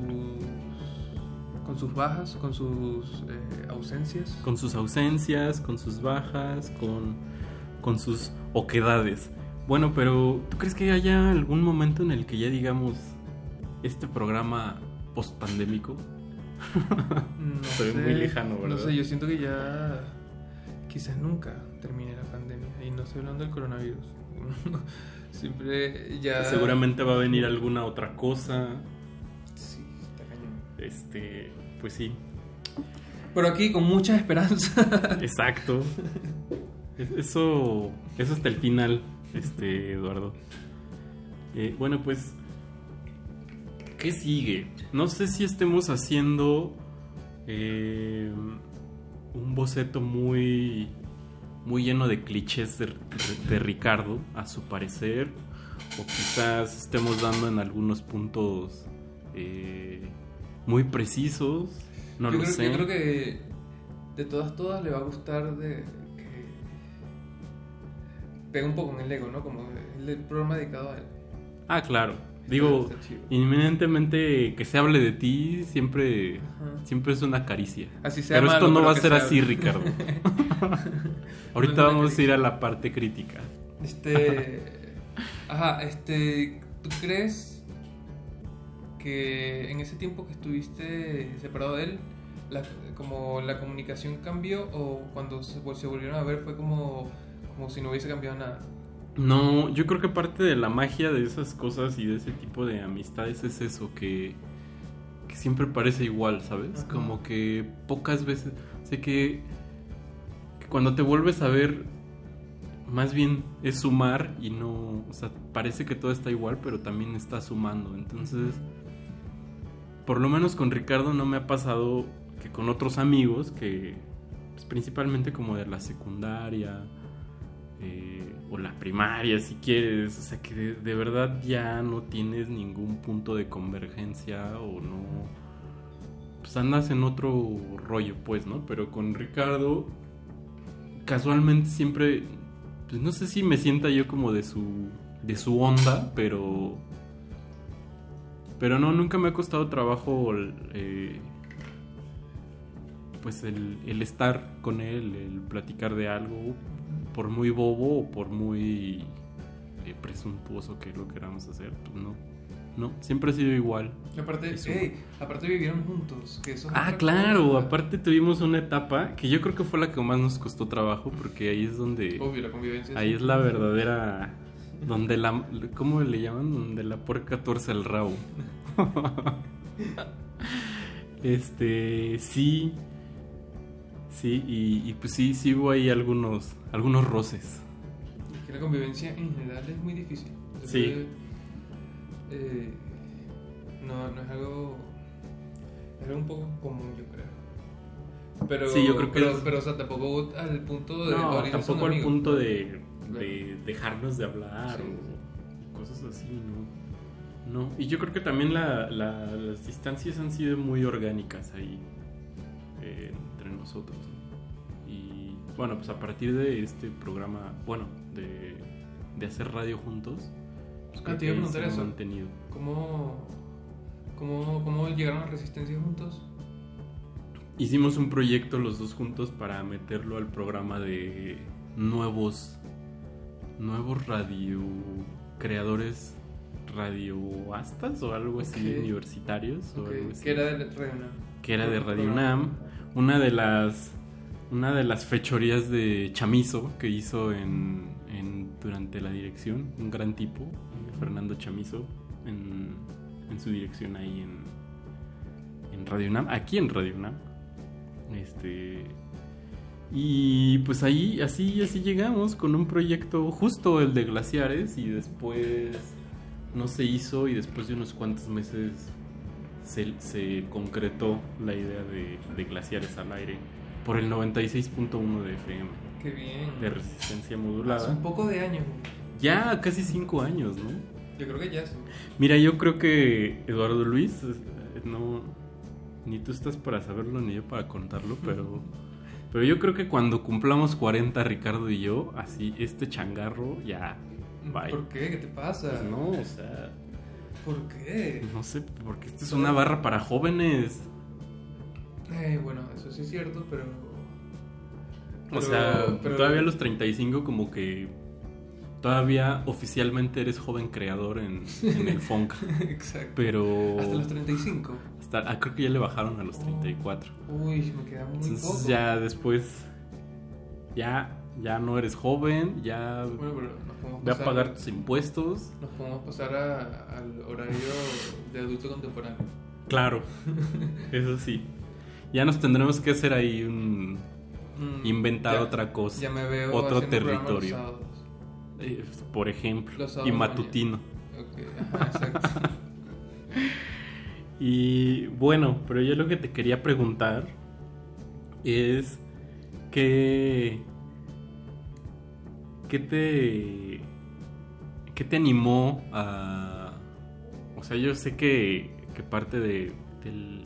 con sus bajas, con sus eh, ausencias. Con sus ausencias, con sus bajas, con, con sus oquedades. Bueno, pero ¿tú crees que haya algún momento en el que ya digamos este programa post-pandémico? No [laughs] Se ve sé, muy lejano, ¿verdad? No sé, yo siento que ya quizás nunca termine la pandemia y no estoy hablando del coronavirus. [laughs] Siempre ya Seguramente va a venir alguna otra cosa. Sí, está cañón. Este, pues sí. Pero aquí con mucha esperanza. [laughs] Exacto. Es- Eso, eso hasta el final, este, Eduardo. Eh, bueno, pues, ¿qué sigue? No sé si estemos haciendo eh, un boceto muy, muy lleno de clichés de, de Ricardo, a su parecer, o quizás estemos dando en algunos puntos eh, muy precisos. No yo lo creo, sé. Yo creo que de todas, todas le va a gustar de que pega un poco en el ego, ¿no? Como el, el programa dedicado a él. Ah, claro. Digo, inminentemente que se hable de ti siempre, Ajá. siempre es una caricia. Así sea pero esto no pero va a ser se así. Ricardo. [laughs] Ahorita vamos a ir a la parte crítica. Este. [laughs] Ajá, este. ¿Tú crees que en ese tiempo que estuviste separado de él, la, como la comunicación cambió o cuando se, se volvieron a ver fue como, como si no hubiese cambiado nada? No, yo creo que parte de la magia de esas cosas y de ese tipo de amistades es eso, que, que siempre parece igual, ¿sabes? Ajá. Como que pocas veces, sé que, que cuando te vuelves a ver, más bien es sumar y no, o sea, parece que todo está igual, pero también está sumando. Entonces, por lo menos con Ricardo no me ha pasado que con otros amigos que, pues, principalmente como de la secundaria, eh, o la primaria si quieres, o sea que de, verdad ya no tienes ningún punto de convergencia o no, pues andas en otro rollo pues, ¿no? Pero con Ricardo casualmente siempre, pues no sé si me sienta yo como de su, de su onda, pero... Pero no, nunca me ha costado trabajo eh, pues el, el estar con él, el platicar de algo, por muy bobo o por muy eh, presuntuoso que lo queramos hacer, pues no. No, siempre ha sido igual. Y aparte, aparte vivieron juntos. Que eso es Ah, claro, cosa. aparte tuvimos una etapa que yo creo que fue la que más nos costó trabajo porque ahí es donde... Obvio, la convivencia. Ahí es la verdadera... Donde la... ¿Cómo le llaman? Donde la puerca tuerce el rabo. [laughs] este... Sí. Sí, y, y pues sí, sí hubo ahí algunos, algunos roces. Es que la convivencia en general es muy difícil. Sí. Entonces, eh, no, no es algo. Es algo un poco común, yo creo. Pero, Sí, yo creo que pero, es- pero, o sea, tampoco al punto de. No, tampoco al punto de, de dejarnos de hablar Sí. o cosas así, ¿no? No, y yo creo que también la- la- las distancias han sido muy orgánicas ahí eh, nosotros. ¿no? Y bueno, pues a partir de este programa, bueno, de, de hacer radio juntos, pues Ah, te iba a preguntar eso. ¿Cómo, cómo, ¿Cómo llegaron a Resistencia juntos? hicimos un proyecto los dos juntos para meterlo al programa de nuevos nuevos radio creadores radioastas o algo así universitarios o algo así Que era de Radio UNAM. que era de Radio. UNAM, una de las una de las fechorías de Chamizo que hizo en, en- durante la dirección, un gran tipo, Fernando Chamizo, en, en su dirección ahí en, en Radio UNAM, aquí en Radio UNAM. Este y pues ahí así así llegamos con un proyecto justo el de glaciares y después no se hizo y después de unos cuantos meses se, se concretó la idea de, de glaciares al aire por el 96.1 de FM Qué bien. de resistencia Hace modulada. un poco de años. Ya casi cinco años, ¿no? Yo creo que ya sí. Mira, yo creo que Eduardo Luis, eh, no, ni tú estás para saberlo ni yo para contarlo, pero, pero yo creo que cuando cumplamos 40, Ricardo y yo, así, este changarro ya, bye. ¿Por qué? ¿Qué te pasa? Pues no, o sea, ¿Por qué? no sé, porque esta es una barra para jóvenes. Eh, bueno, eso sí es cierto, pero. O sea, pero- todavía a los 35 como que todavía oficialmente eres joven creador en, en el funk. [laughs] Exacto. Pero... Hasta los 35. hasta- ah, creo que ya le bajaron a los 34. Uy, me queda muy Entonces poco. ya después... Ya, ya no eres joven, ya... Bueno, Ve a pasar- pagar tus impuestos. Nos podemos pasar a- al horario de adulto contemporáneo. Claro, eso sí. Ya nos tendremos que hacer ahí un... Mm, inventar ya- otra cosa. ya me veo Otro los territorio. sábados. Eh, por ejemplo. Los Y matutino. Ok, ajá, exacto. [laughs] Y bueno, pero yo lo que te quería preguntar es que ¿qué te qué te animó a o sea, yo sé que, que parte de del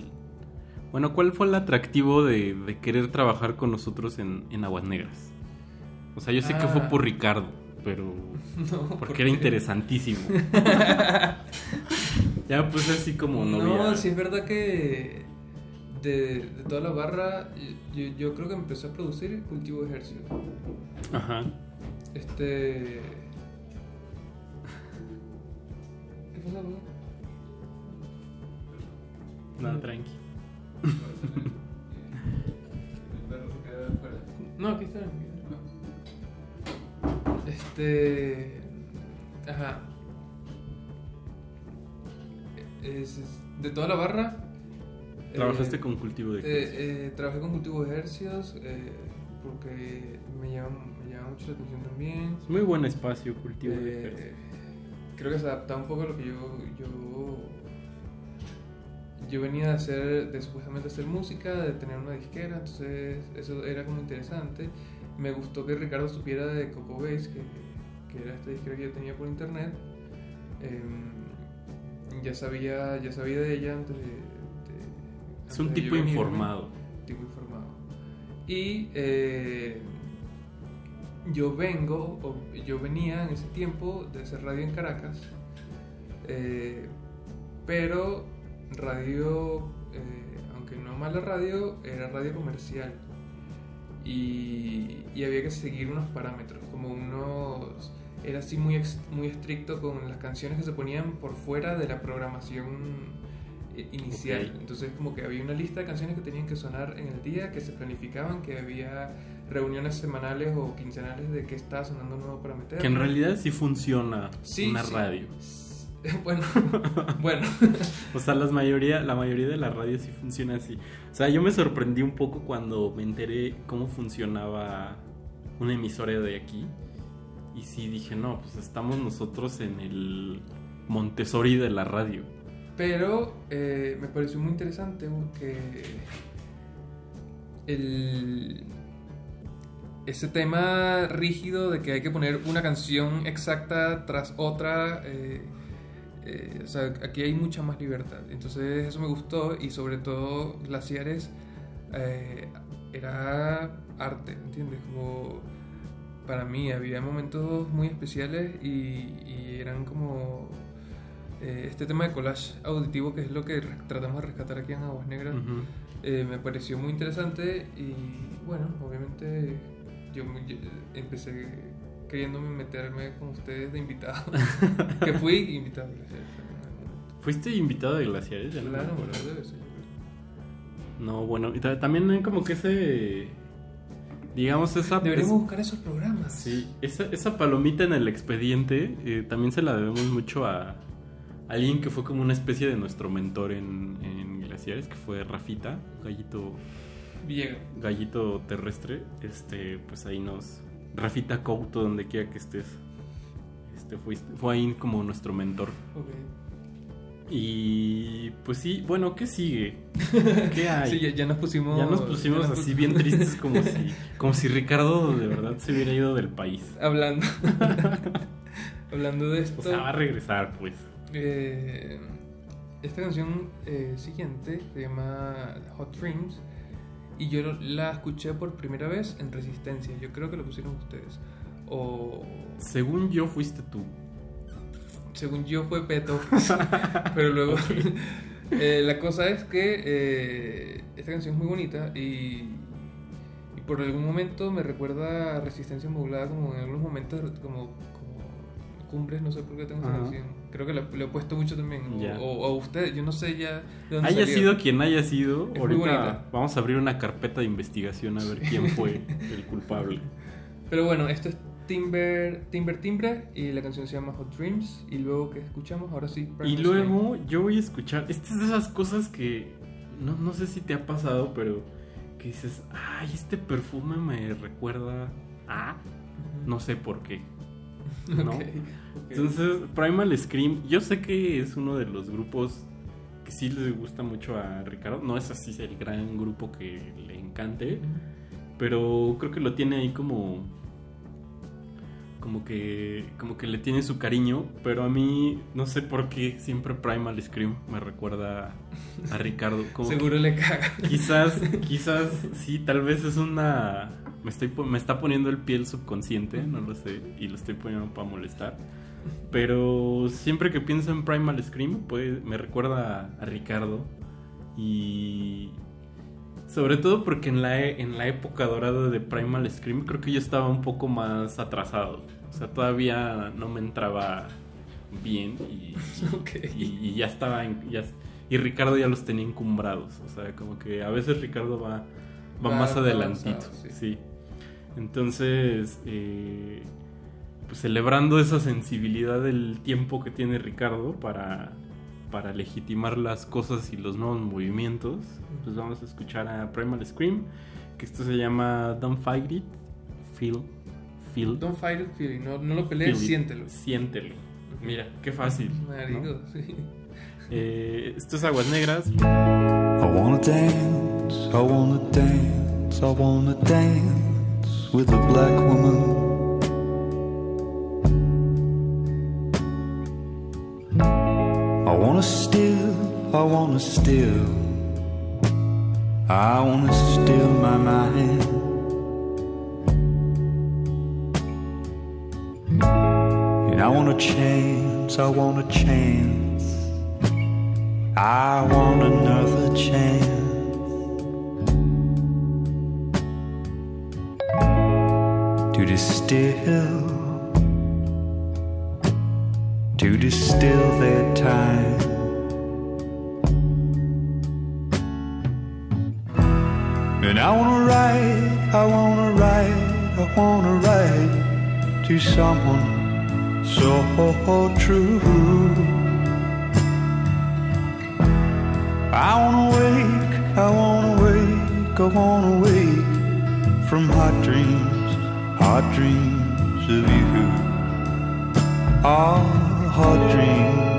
bueno, ¿cuál fue el atractivo de, de querer trabajar con nosotros en, en Aguas Negras? O sea, yo sé que fue Ah. por Ricardo, pero [laughs] No, porque ¿por era interesantísimo. [laughs] ya pues así como No, novia. sí es verdad que de, de toda la barra, yo, yo creo que empecé a producir cultivo de ejercicio. Ajá. Este. [laughs] ¿Qué pasa, bro? Nada, tranqui. [laughs] No, aquí está. Este. Ajá. Es- es- de toda la barra. Trabajaste eh, con cultivo de eh, ejercicios. eh, trabajé con cultivo de ejercicios eh, porque me llama, me llama mucho la atención también. Es muy buen espacio cultivo de Eh, creo que se adaptaba un poco a lo que yo, yo yo venía de hacer de supuestamente hacer música de tener una disquera entonces eso era como interesante. Me gustó que Ricardo supiera de Coco Base que, que era esta disquera que yo tenía por internet. Em, ya sabía ya sabía de ella antes de, de- Es un de tipo informado. tipo informado. Y eh, yo vengo, o yo venía en ese tiempo de hacer radio en Caracas, eh, pero radio, eh, aunque no mala radio, era radio comercial. Y, y había que seguir unos parámetros, como unos... Era así muy, muy estricto con las canciones que se ponían por fuera de la programación eh, inicial. Entonces como que había una lista de canciones que tenían que sonar en el día, que se planificaban, que había reuniones semanales o quincenales de qué estaba sonando nuevo para meter. Que en realidad sí funciona Sí, una sí. radio. [laughs] bueno, [laughs] bueno. [laughs] O sea, las mayoría, la mayoría de las radios sí funciona así. O sea, yo me sorprendí un poco cuando me enteré cómo funcionaba una emisora de aquí. Y sí dije, no, pues estamos nosotros en el Montessori de la radio. Pero eh, me pareció muy interesante que el, ese tema rígido de que hay que poner una canción exacta tras otra, eh, eh, o sea, aquí hay mucha más libertad. Entonces eso me gustó y sobre todo Glaciares eh, era arte, ¿entiendes? Como para mí había momentos muy especiales y, y eran como este tema de collage auditivo, que es lo que tratamos de rescatar aquí en Aguas Negras, me pareció muy interesante y bueno, obviamente yo, empecé queriéndome meterme con ustedes de invitado, [laughs] que fui invitado. gracias. ¿Fuiste invitado de Glaciares? Ya no Claro, acuerdo. claro, debe ser. No, bueno, y ta- también hay como que ese. Digamos, esa. Deberíamos es- buscar esos programas. Sí, esa, esa palomita en el expediente eh, también se la debemos mucho a alguien que fue como una especie de nuestro mentor en, en Glaciares, que fue Rafita, gallito. Villegas. Gallito terrestre. Este, pues ahí nos. Rafita Couto, donde quiera que estés. Este, fuiste- fue ahí como nuestro mentor. Ok. Y pues sí, bueno, ¿qué sigue? [laughs] ¿Qué hay? Sí, ya, ya nos pusimos. Ya nos pusimos ya nos así pus- bien tristes como [laughs] si, como si Ricardo de verdad se hubiera ido del país. Hablando. [laughs] Hablando de esto. O sea, va a regresar, pues. eh, esta canción eh, siguiente se llama Hot Dreams. Y yo la escuché por primera vez en Resistencia. Yo creo que lo pusieron ustedes. O. Según yo, fuiste tú. Según yo fue Peto. [laughs] pero luego. [laughs] eh, la cosa es que eh, esta canción es muy bonita y. Y por algún momento me recuerda a Resistencia Modulada, como en algunos momentos, como, como cumbres, no sé por qué tengo esa canción. Creo que la- le he puesto mucho también. O, Ya. o, o usted, yo no sé ya de dónde Haya salió. sido quien haya sido, Es ahorita vamos a abrir una carpeta de investigación a ver quién fue [laughs] el culpable. Pero bueno, esto es Timber, Timber Timbre y la canción se llama Hot Dreams. Y luego que escuchamos, ahora sí. Y luego yo voy a escuchar. Estas es de esas cosas que no, no sé si te ha pasado, pero que dices, ay, este perfume me recuerda a. No sé por qué. [laughs] ¿no? Entonces, Primal Scream, yo sé que es uno de los grupos que sí les gusta mucho a Ricardo. No es así el gran grupo que le encante, pero creo que lo tiene ahí como como que como que le tiene su cariño, pero a mí no sé por qué siempre Primal Scream me recuerda a Ricardo. Como [laughs] Seguro le caga. Quizás, [laughs] quizás sí, tal vez es una me estoy me está poniendo el piel subconsciente, no lo sé, y lo estoy poniendo para molestar. Pero siempre que pienso en Primal Scream, pues me recuerda a, a Ricardo y sobre todo porque en la e- en la época dorada de Primal Scream creo que yo estaba un poco más atrasado. O sea, todavía no me entraba bien y, [laughs] Ok. y, y ya estaba en- ya, y Ricardo ya los tenía encumbrados. O sea, como que a veces Ricardo va, va, más avanzado, adelantito. sí. sí. Entonces, eh, pues celebrando esa sensibilidad del tiempo que tiene Ricardo para, para legitimar las cosas y los nuevos movimientos, pues vamos a escuchar a Primal Scream, que esto se llama Don't Fight It, Feel, Feel. Don't fight it, feel it. No, no lo pelees, Feel it. siéntelo. Siéntelo. Mira, qué fácil. ¿no? Marico, sí. Eh, esto es Aguas Negras. I wanna dance, I wanna dance, I wanna dance with a black woman. I wanna steal, I wanna steal, I wanna steal my mind. And I want a chance, I want a chance. I want another chance to distill, to distill their time. And I wanna write, I wanna write, I wanna write to someone so true. I wanna wake, I wanna wake, I wanna wake from hot dreams, hot dreams of you. Ah, hot dreams.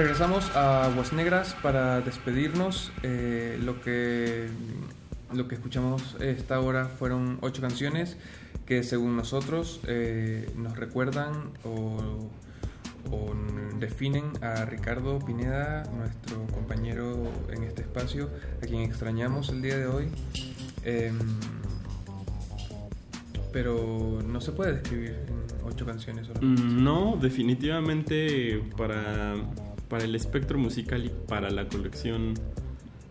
Regresamos a Aguas Negras para despedirnos. Eh, lo que lo que escuchamos esta hora fueron ocho canciones que según nosotros eh, nos recuerdan o, definen a Ricardo Pineda, nuestro compañero en este espacio, a quien extrañamos el día de hoy. Em, pero no se puede describir en ocho canciones solamente. Mm, No, definitivamente para, para el espectro musical y para la colección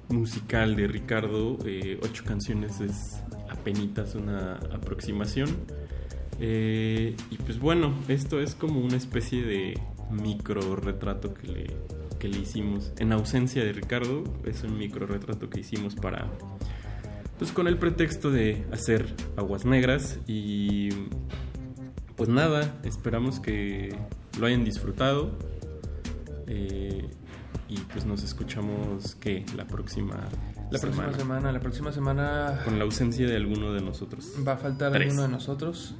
musical de Ricardo, eh, ocho canciones es apenas una aproximación. Eh, y pues bueno, esto es como una especie de micro retrato que le, que le hicimos. En ausencia de Ricardo, es un micro retrato que hicimos para... Pues con el pretexto de hacer aguas negras y pues nada, esperamos que lo hayan disfrutado. Eh, y pues nos escuchamos que la próxima La próxima semana, la próxima semana Con la ausencia de alguno de nosotros. va a faltar Tres. alguno de nosotros.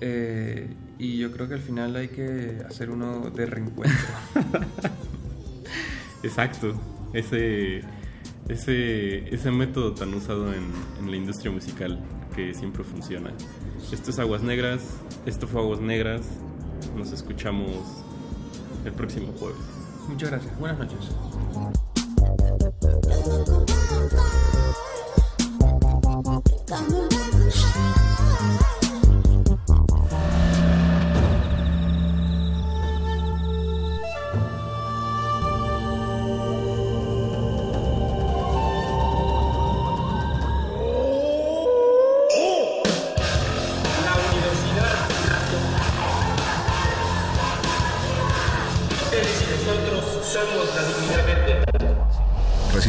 eh, y yo creo que al final hay que hacer uno de reencuentro. [laughs] Exacto. Ese, ese, ese método tan usado en, en la industria musical que siempre funciona. Esto es Aguas Negras. Esto fue Aguas Negras. Nos escuchamos el próximo jueves. Muchas gracias. Buenas noches.